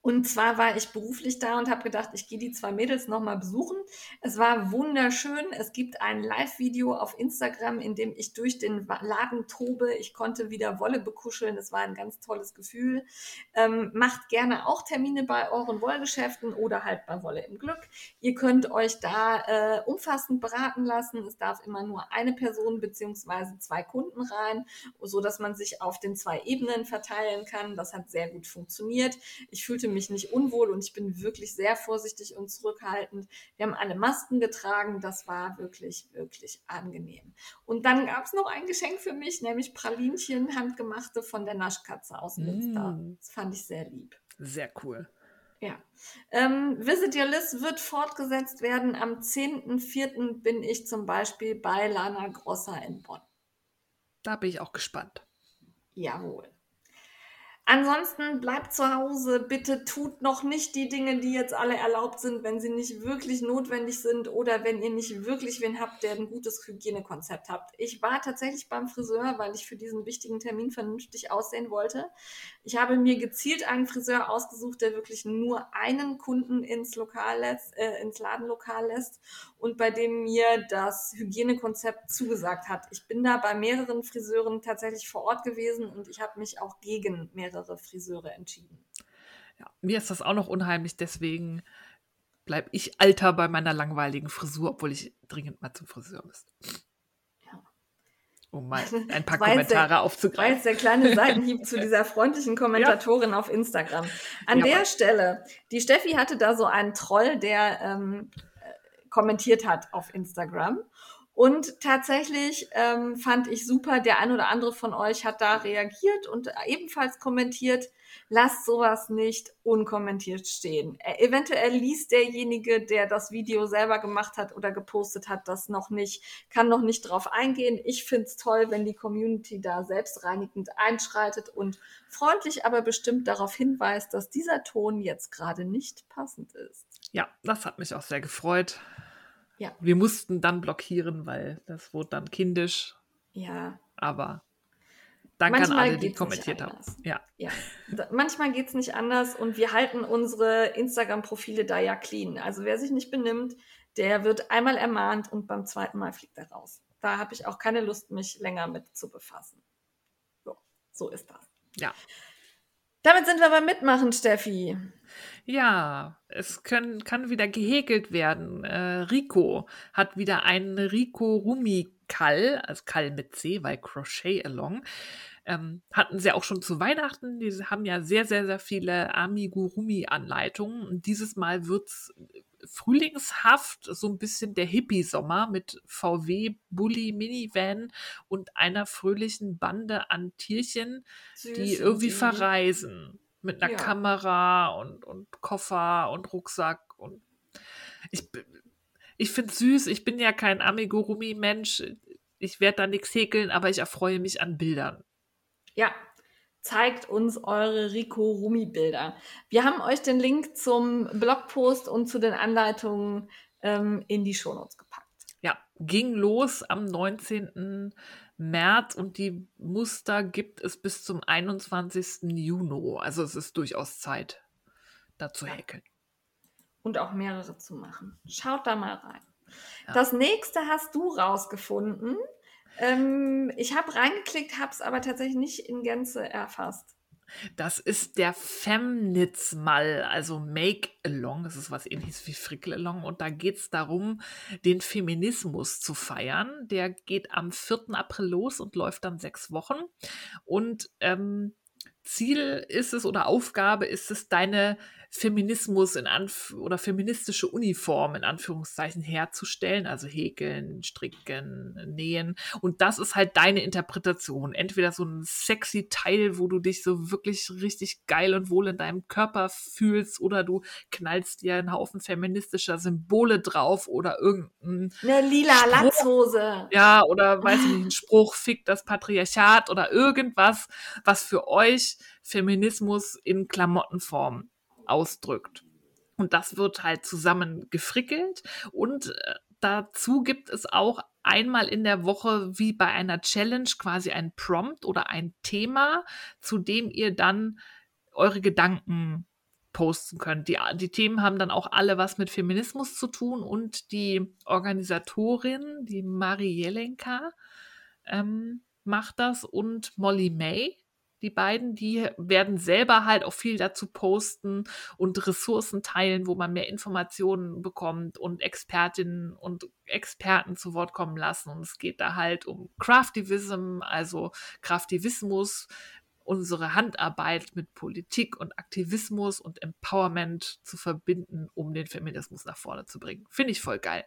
Und zwar war ich beruflich da und habe gedacht, ich gehe die zwei Mädels nochmal besuchen. Es war wunderschön. Es gibt ein Live-Video auf Instagram, in dem ich durch den Laden tobe. Ich konnte wieder Wolle bekuscheln. Es war ein ganz tolles Gefühl. Ähm, macht gerne auch Termine bei euren Wollgeschäften oder halt bei Wolle im Glück. Ihr könnt euch da äh, umfassend beraten lassen. Es darf immer nur eine Person beziehungsweise zwei Kunden rein, so dass man sich auf den zwei Ebenen verteilen kann. Das hat sehr gut funktioniert. Ich fühlte mich nicht unwohl und ich bin wirklich sehr vorsichtig und zurückhaltend. Wir haben alle Masken getragen. Das war wirklich, wirklich angenehm. Und dann gab es noch ein Geschenk für mich, nämlich Pralinchen, handgemachte von der Naschkatze aus Münster. Mm. Das fand ich sehr lieb. Sehr cool. Ja. Ähm, Visit Your List wird fortgesetzt werden. Am 10.04. bin ich zum Beispiel bei Lana Grosser in Bonn. Da bin ich auch gespannt. Jawohl. Ansonsten bleibt zu Hause, bitte tut noch nicht die Dinge, die jetzt alle erlaubt sind, wenn sie nicht wirklich notwendig sind oder wenn ihr nicht wirklich wen habt, der ein gutes Hygienekonzept habt. Ich war tatsächlich beim Friseur, weil ich für diesen wichtigen Termin vernünftig aussehen wollte. Ich habe mir gezielt einen Friseur ausgesucht, der wirklich nur einen Kunden ins Lokal lässt, äh, ins Ladenlokal lässt und bei dem mir das Hygienekonzept zugesagt hat. Ich bin da bei mehreren Friseuren tatsächlich vor Ort gewesen und ich habe mich auch gegen mehrere Friseure entschieden. Ja, mir ist das auch noch unheimlich, deswegen bleibe ich alter bei meiner langweiligen Frisur, obwohl ich dringend mal zum Friseur müsste. Ja. Um mal ein paar Kommentare der, aufzugreifen. War jetzt der kleine Seitenhieb zu dieser freundlichen Kommentatorin ja. auf Instagram. An ja, der Stelle, die Steffi hatte da so einen Troll, der ähm, äh, kommentiert hat auf Instagram. Und tatsächlich ähm, fand ich super, der ein oder andere von euch hat da reagiert und ebenfalls kommentiert, lasst sowas nicht unkommentiert stehen. Äh, eventuell liest derjenige, der das Video selber gemacht hat oder gepostet hat, das noch nicht, kann noch nicht drauf eingehen. Ich find's toll, wenn die Community da selbstreinigend einschreitet und freundlich aber bestimmt darauf hinweist, dass dieser Ton jetzt gerade nicht passend ist. Ja, das hat mich auch sehr gefreut. Ja. Wir mussten dann blockieren, weil das wurde dann kindisch. Ja. Aber danke Manchmal an alle, die kommentiert haben. Ja. ja. Manchmal geht es nicht anders und wir halten unsere Instagram-Profile da ja clean. Also wer sich nicht benimmt, der wird einmal ermahnt und beim zweiten Mal fliegt er raus. Da habe ich auch keine Lust, mich länger mit zu befassen. So, so ist das. Ja. Damit sind wir beim Mitmachen, Steffi. Ja, es können, kann wieder gehäkelt werden. Äh, Rico hat wieder einen Rico Rumi Kall, also Kall mit C, weil Crochet Along. Ähm, hatten sie auch schon zu Weihnachten. Die haben ja sehr, sehr, sehr viele Amigurumi-Anleitungen. Und dieses Mal wird es frühlingshaft, so ein bisschen der Hippie-Sommer mit VW, Bulli, Minivan und einer fröhlichen Bande an Tierchen, Süß die irgendwie verreisen. Mit einer ja. Kamera und, und Koffer und Rucksack und ich, ich finde es süß. Ich bin ja kein Amigurumi-Mensch. Ich werde da nichts häkeln, aber ich erfreue mich an Bildern. Ja, zeigt uns eure Rico Rumi Bilder. Wir haben euch den Link zum Blogpost und zu den Anleitungen ähm, in die Shownotes gepackt. Ja, ging los am 19. März und die Muster gibt es bis zum 21. Juni. Also es ist durchaus Zeit, da zu häkeln. Und auch mehrere zu machen. Schaut da mal rein. Ja. Das nächste hast du rausgefunden. Ähm, ich habe reingeklickt, habe es aber tatsächlich nicht in Gänze erfasst. Das ist der Femnitz-Mall, also Make Along. Das ist was ähnliches wie Frickel Along. Und da geht es darum, den Feminismus zu feiern. Der geht am 4. April los und läuft dann sechs Wochen. Und ähm, Ziel ist es oder Aufgabe ist es, deine Feminismus in Anf oder feministische Uniform in Anführungszeichen herzustellen, also häkeln, stricken, nähen. Und das ist halt deine Interpretation. Entweder so ein sexy Teil, wo du dich so wirklich richtig geil und wohl in deinem Körper fühlst, oder du knallst dir einen Haufen feministischer Symbole drauf oder irgendein. Eine lila Spruch, Latzhose. Ja, oder weiß ich nicht, ein Spruch, fick das Patriarchat oder irgendwas, was für euch Feminismus in Klamottenform ausdrückt. Und das wird halt zusammen gefrickelt und äh, dazu gibt es auch einmal in der Woche wie bei einer Challenge quasi ein Prompt oder ein Thema, zu dem ihr dann eure Gedanken posten könnt. Die, die Themen haben dann auch alle was mit Feminismus zu tun und die Organisatorin, die Marie Jelenka, ähm, macht das und Molly May die beiden, die werden selber halt auch viel dazu posten und Ressourcen teilen, wo man mehr Informationen bekommt und Expertinnen und Experten zu Wort kommen lassen. Und es geht da halt um Craftivism, also Craftivismus, unsere Handarbeit mit Politik und Aktivismus und Empowerment zu verbinden, um den Feminismus nach vorne zu bringen. Finde ich voll geil.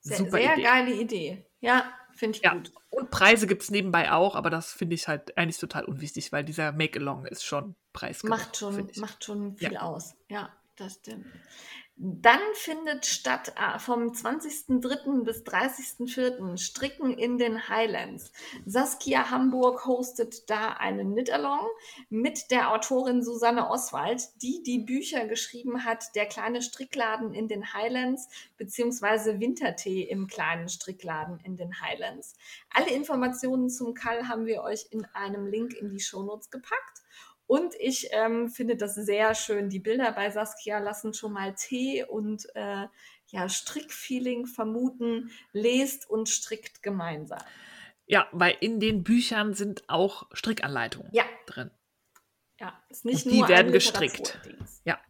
Sehr, Super sehr Idee. geile Idee. Ja, finde ich ja. gut. Und Preise gibt es nebenbei auch, aber das finde ich halt eigentlich total unwichtig, weil dieser Make-Along ist schon preisgerecht. Macht schon, macht schon viel ja. aus. Ja, das stimmt. Dann findet statt äh, vom 20.03. bis 30.04. Stricken in den Highlands. Saskia Hamburg hostet da einen Knit-Along mit der Autorin Susanne Oswald, die die Bücher geschrieben hat, Der kleine Strickladen in den Highlands beziehungsweise Wintertee im kleinen Strickladen in den Highlands. Alle Informationen zum Kall haben wir euch in einem Link in die Shownotes gepackt. Und ich ähm, finde das sehr schön. Die Bilder bei Saskia lassen schon mal Tee und äh, ja, Strickfeeling vermuten. Lest und strickt gemeinsam. Ja, weil in den Büchern sind auch Strickanleitungen ja. drin. Ja, ist nicht und die nur werden gestrickt. Ja.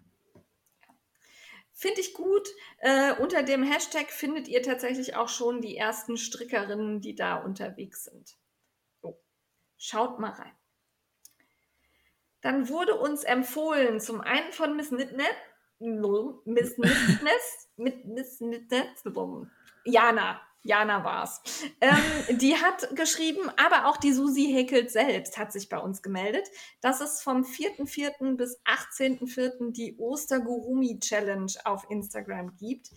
Finde ich gut. Äh, unter dem Hashtag findet ihr tatsächlich auch schon die ersten Strickerinnen, die da unterwegs sind. So. Schaut mal rein. Dann wurde uns empfohlen, zum einen von Miss Nitnet, Miss Nitness, mit Miss Nitness, Jana, Jana war's. Ähm, die hat geschrieben, aber auch die Susi Häkelt selbst hat sich bei uns gemeldet, dass es vom 4.4. bis 18.4. die Ostergurumi Challenge auf Instagram gibt.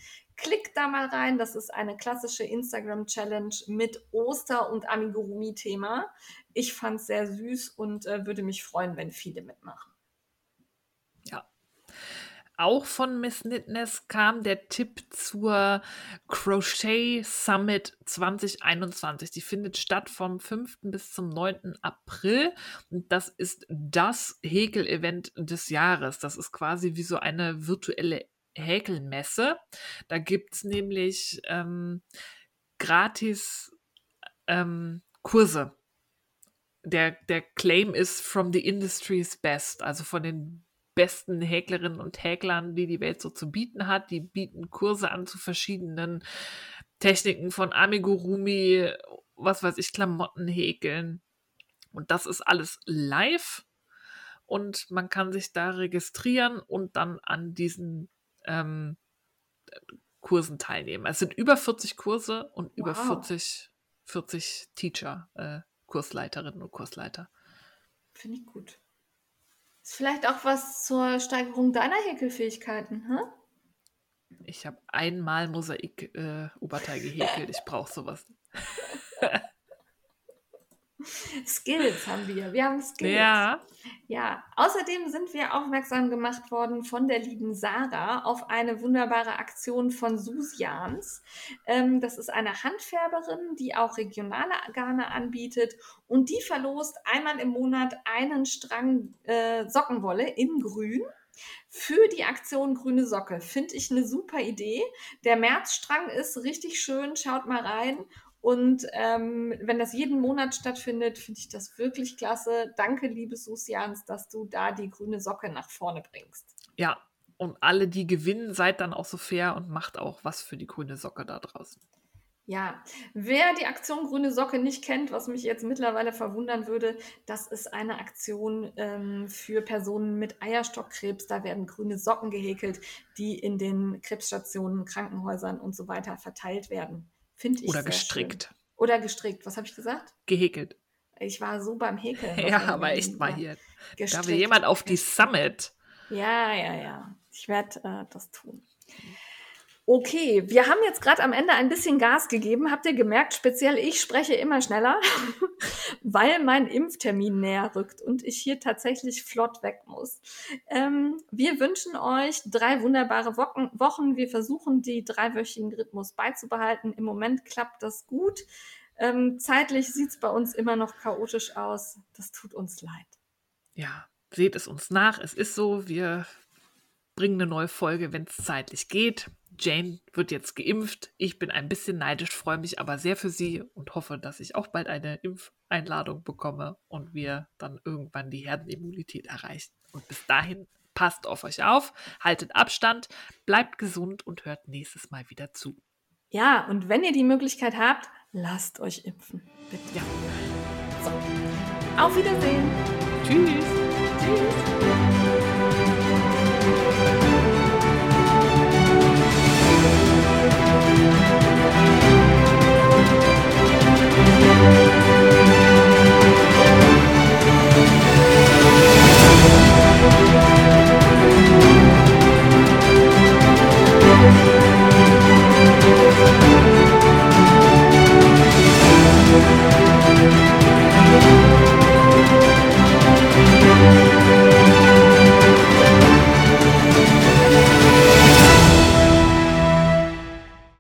Klickt da mal rein, das ist eine klassische Instagram-Challenge mit Oster- und Amigurumi-Thema. Ich fand es sehr süß und äh, würde mich freuen, wenn viele mitmachen. Ja. Auch von Miss Knitness kam der Tipp zur Crochet Summit 2021. Die findet statt vom 5. bis zum 9. April. Und das ist das Häkel-Event des Jahres. Das ist quasi wie so eine virtuelle Häkelmesse. Da gibt es nämlich ähm, gratis ähm, Kurse der, der Claim ist from the industry's best, also von den besten Häklerinnen und Häklern, die die Welt so zu bieten hat. Die bieten Kurse an zu verschiedenen Techniken von Amigurumi, was weiß ich, Klamotten häkeln. Und das ist alles live und man kann sich da registrieren und dann an diesen ähm, Kursen teilnehmen. Es sind über 40 Kurse und wow. über 40, 40 Teacher, äh, Kursleiterinnen und Kursleiter. Finde ich gut. Ist vielleicht auch was zur Steigerung deiner Häkelfähigkeiten, hm? Ich habe einmal Mosaik-Oberteil äh, gehäkelt. Ich brauche sowas. Skills haben wir. Wir haben Skills. Ja. Ja. Außerdem sind wir aufmerksam gemacht worden von der lieben Sarah auf eine wunderbare Aktion von Susians. Ähm, das ist eine Handfärberin, die auch regionale Garne anbietet und die verlost einmal im Monat einen Strang äh, Sockenwolle in Grün. Für die Aktion Grüne Socke finde ich eine super Idee. Der Märzstrang ist richtig schön, schaut mal rein. Und ähm, wenn das jeden Monat stattfindet, finde ich das wirklich klasse. Danke, liebe Susians, dass du da die grüne Socke nach vorne bringst. Ja, und alle, die gewinnen, seid dann auch so fair und macht auch was für die grüne Socke da draußen. Ja, wer die Aktion Grüne Socke nicht kennt, was mich jetzt mittlerweile verwundern würde, das ist eine Aktion ähm, für Personen mit Eierstockkrebs. Da werden grüne Socken gehäkelt, die in den Krebsstationen, Krankenhäusern und so weiter verteilt werden. Finde ich. Oder gestrickt. Schön. Oder gestrickt. Was habe ich gesagt? Gehäkelt. Ich war so beim Häkeln. Ja, aber echt mal hier. Gestrickt. Da will jemand auf die Summit. Ja, ja, ja. Ich werde äh, das tun. Okay, wir haben jetzt gerade am Ende ein bisschen Gas gegeben. Habt ihr gemerkt, speziell ich spreche immer schneller, weil mein Impftermin näher rückt und ich hier tatsächlich flott weg muss. Ähm, wir wünschen euch drei wunderbare Wochen. Wir versuchen, die dreiwöchigen Rhythmus beizubehalten. Im Moment klappt das gut. Ähm, zeitlich sieht es bei uns immer noch chaotisch aus. Das tut uns leid. Ja, seht es uns nach. Es ist so, wir bringen eine neue Folge, wenn es zeitlich geht. Jane wird jetzt geimpft. Ich bin ein bisschen neidisch, freue mich aber sehr für sie und hoffe, dass ich auch bald eine Impfeinladung bekomme und wir dann irgendwann die Herdenimmunität erreichen. Und bis dahin passt auf euch auf, haltet Abstand, bleibt gesund und hört nächstes Mal wieder zu. Ja, und wenn ihr die Möglichkeit habt, lasst euch impfen. Bitte. Ja. So. Auf Wiedersehen. Tschüss. Tschüss.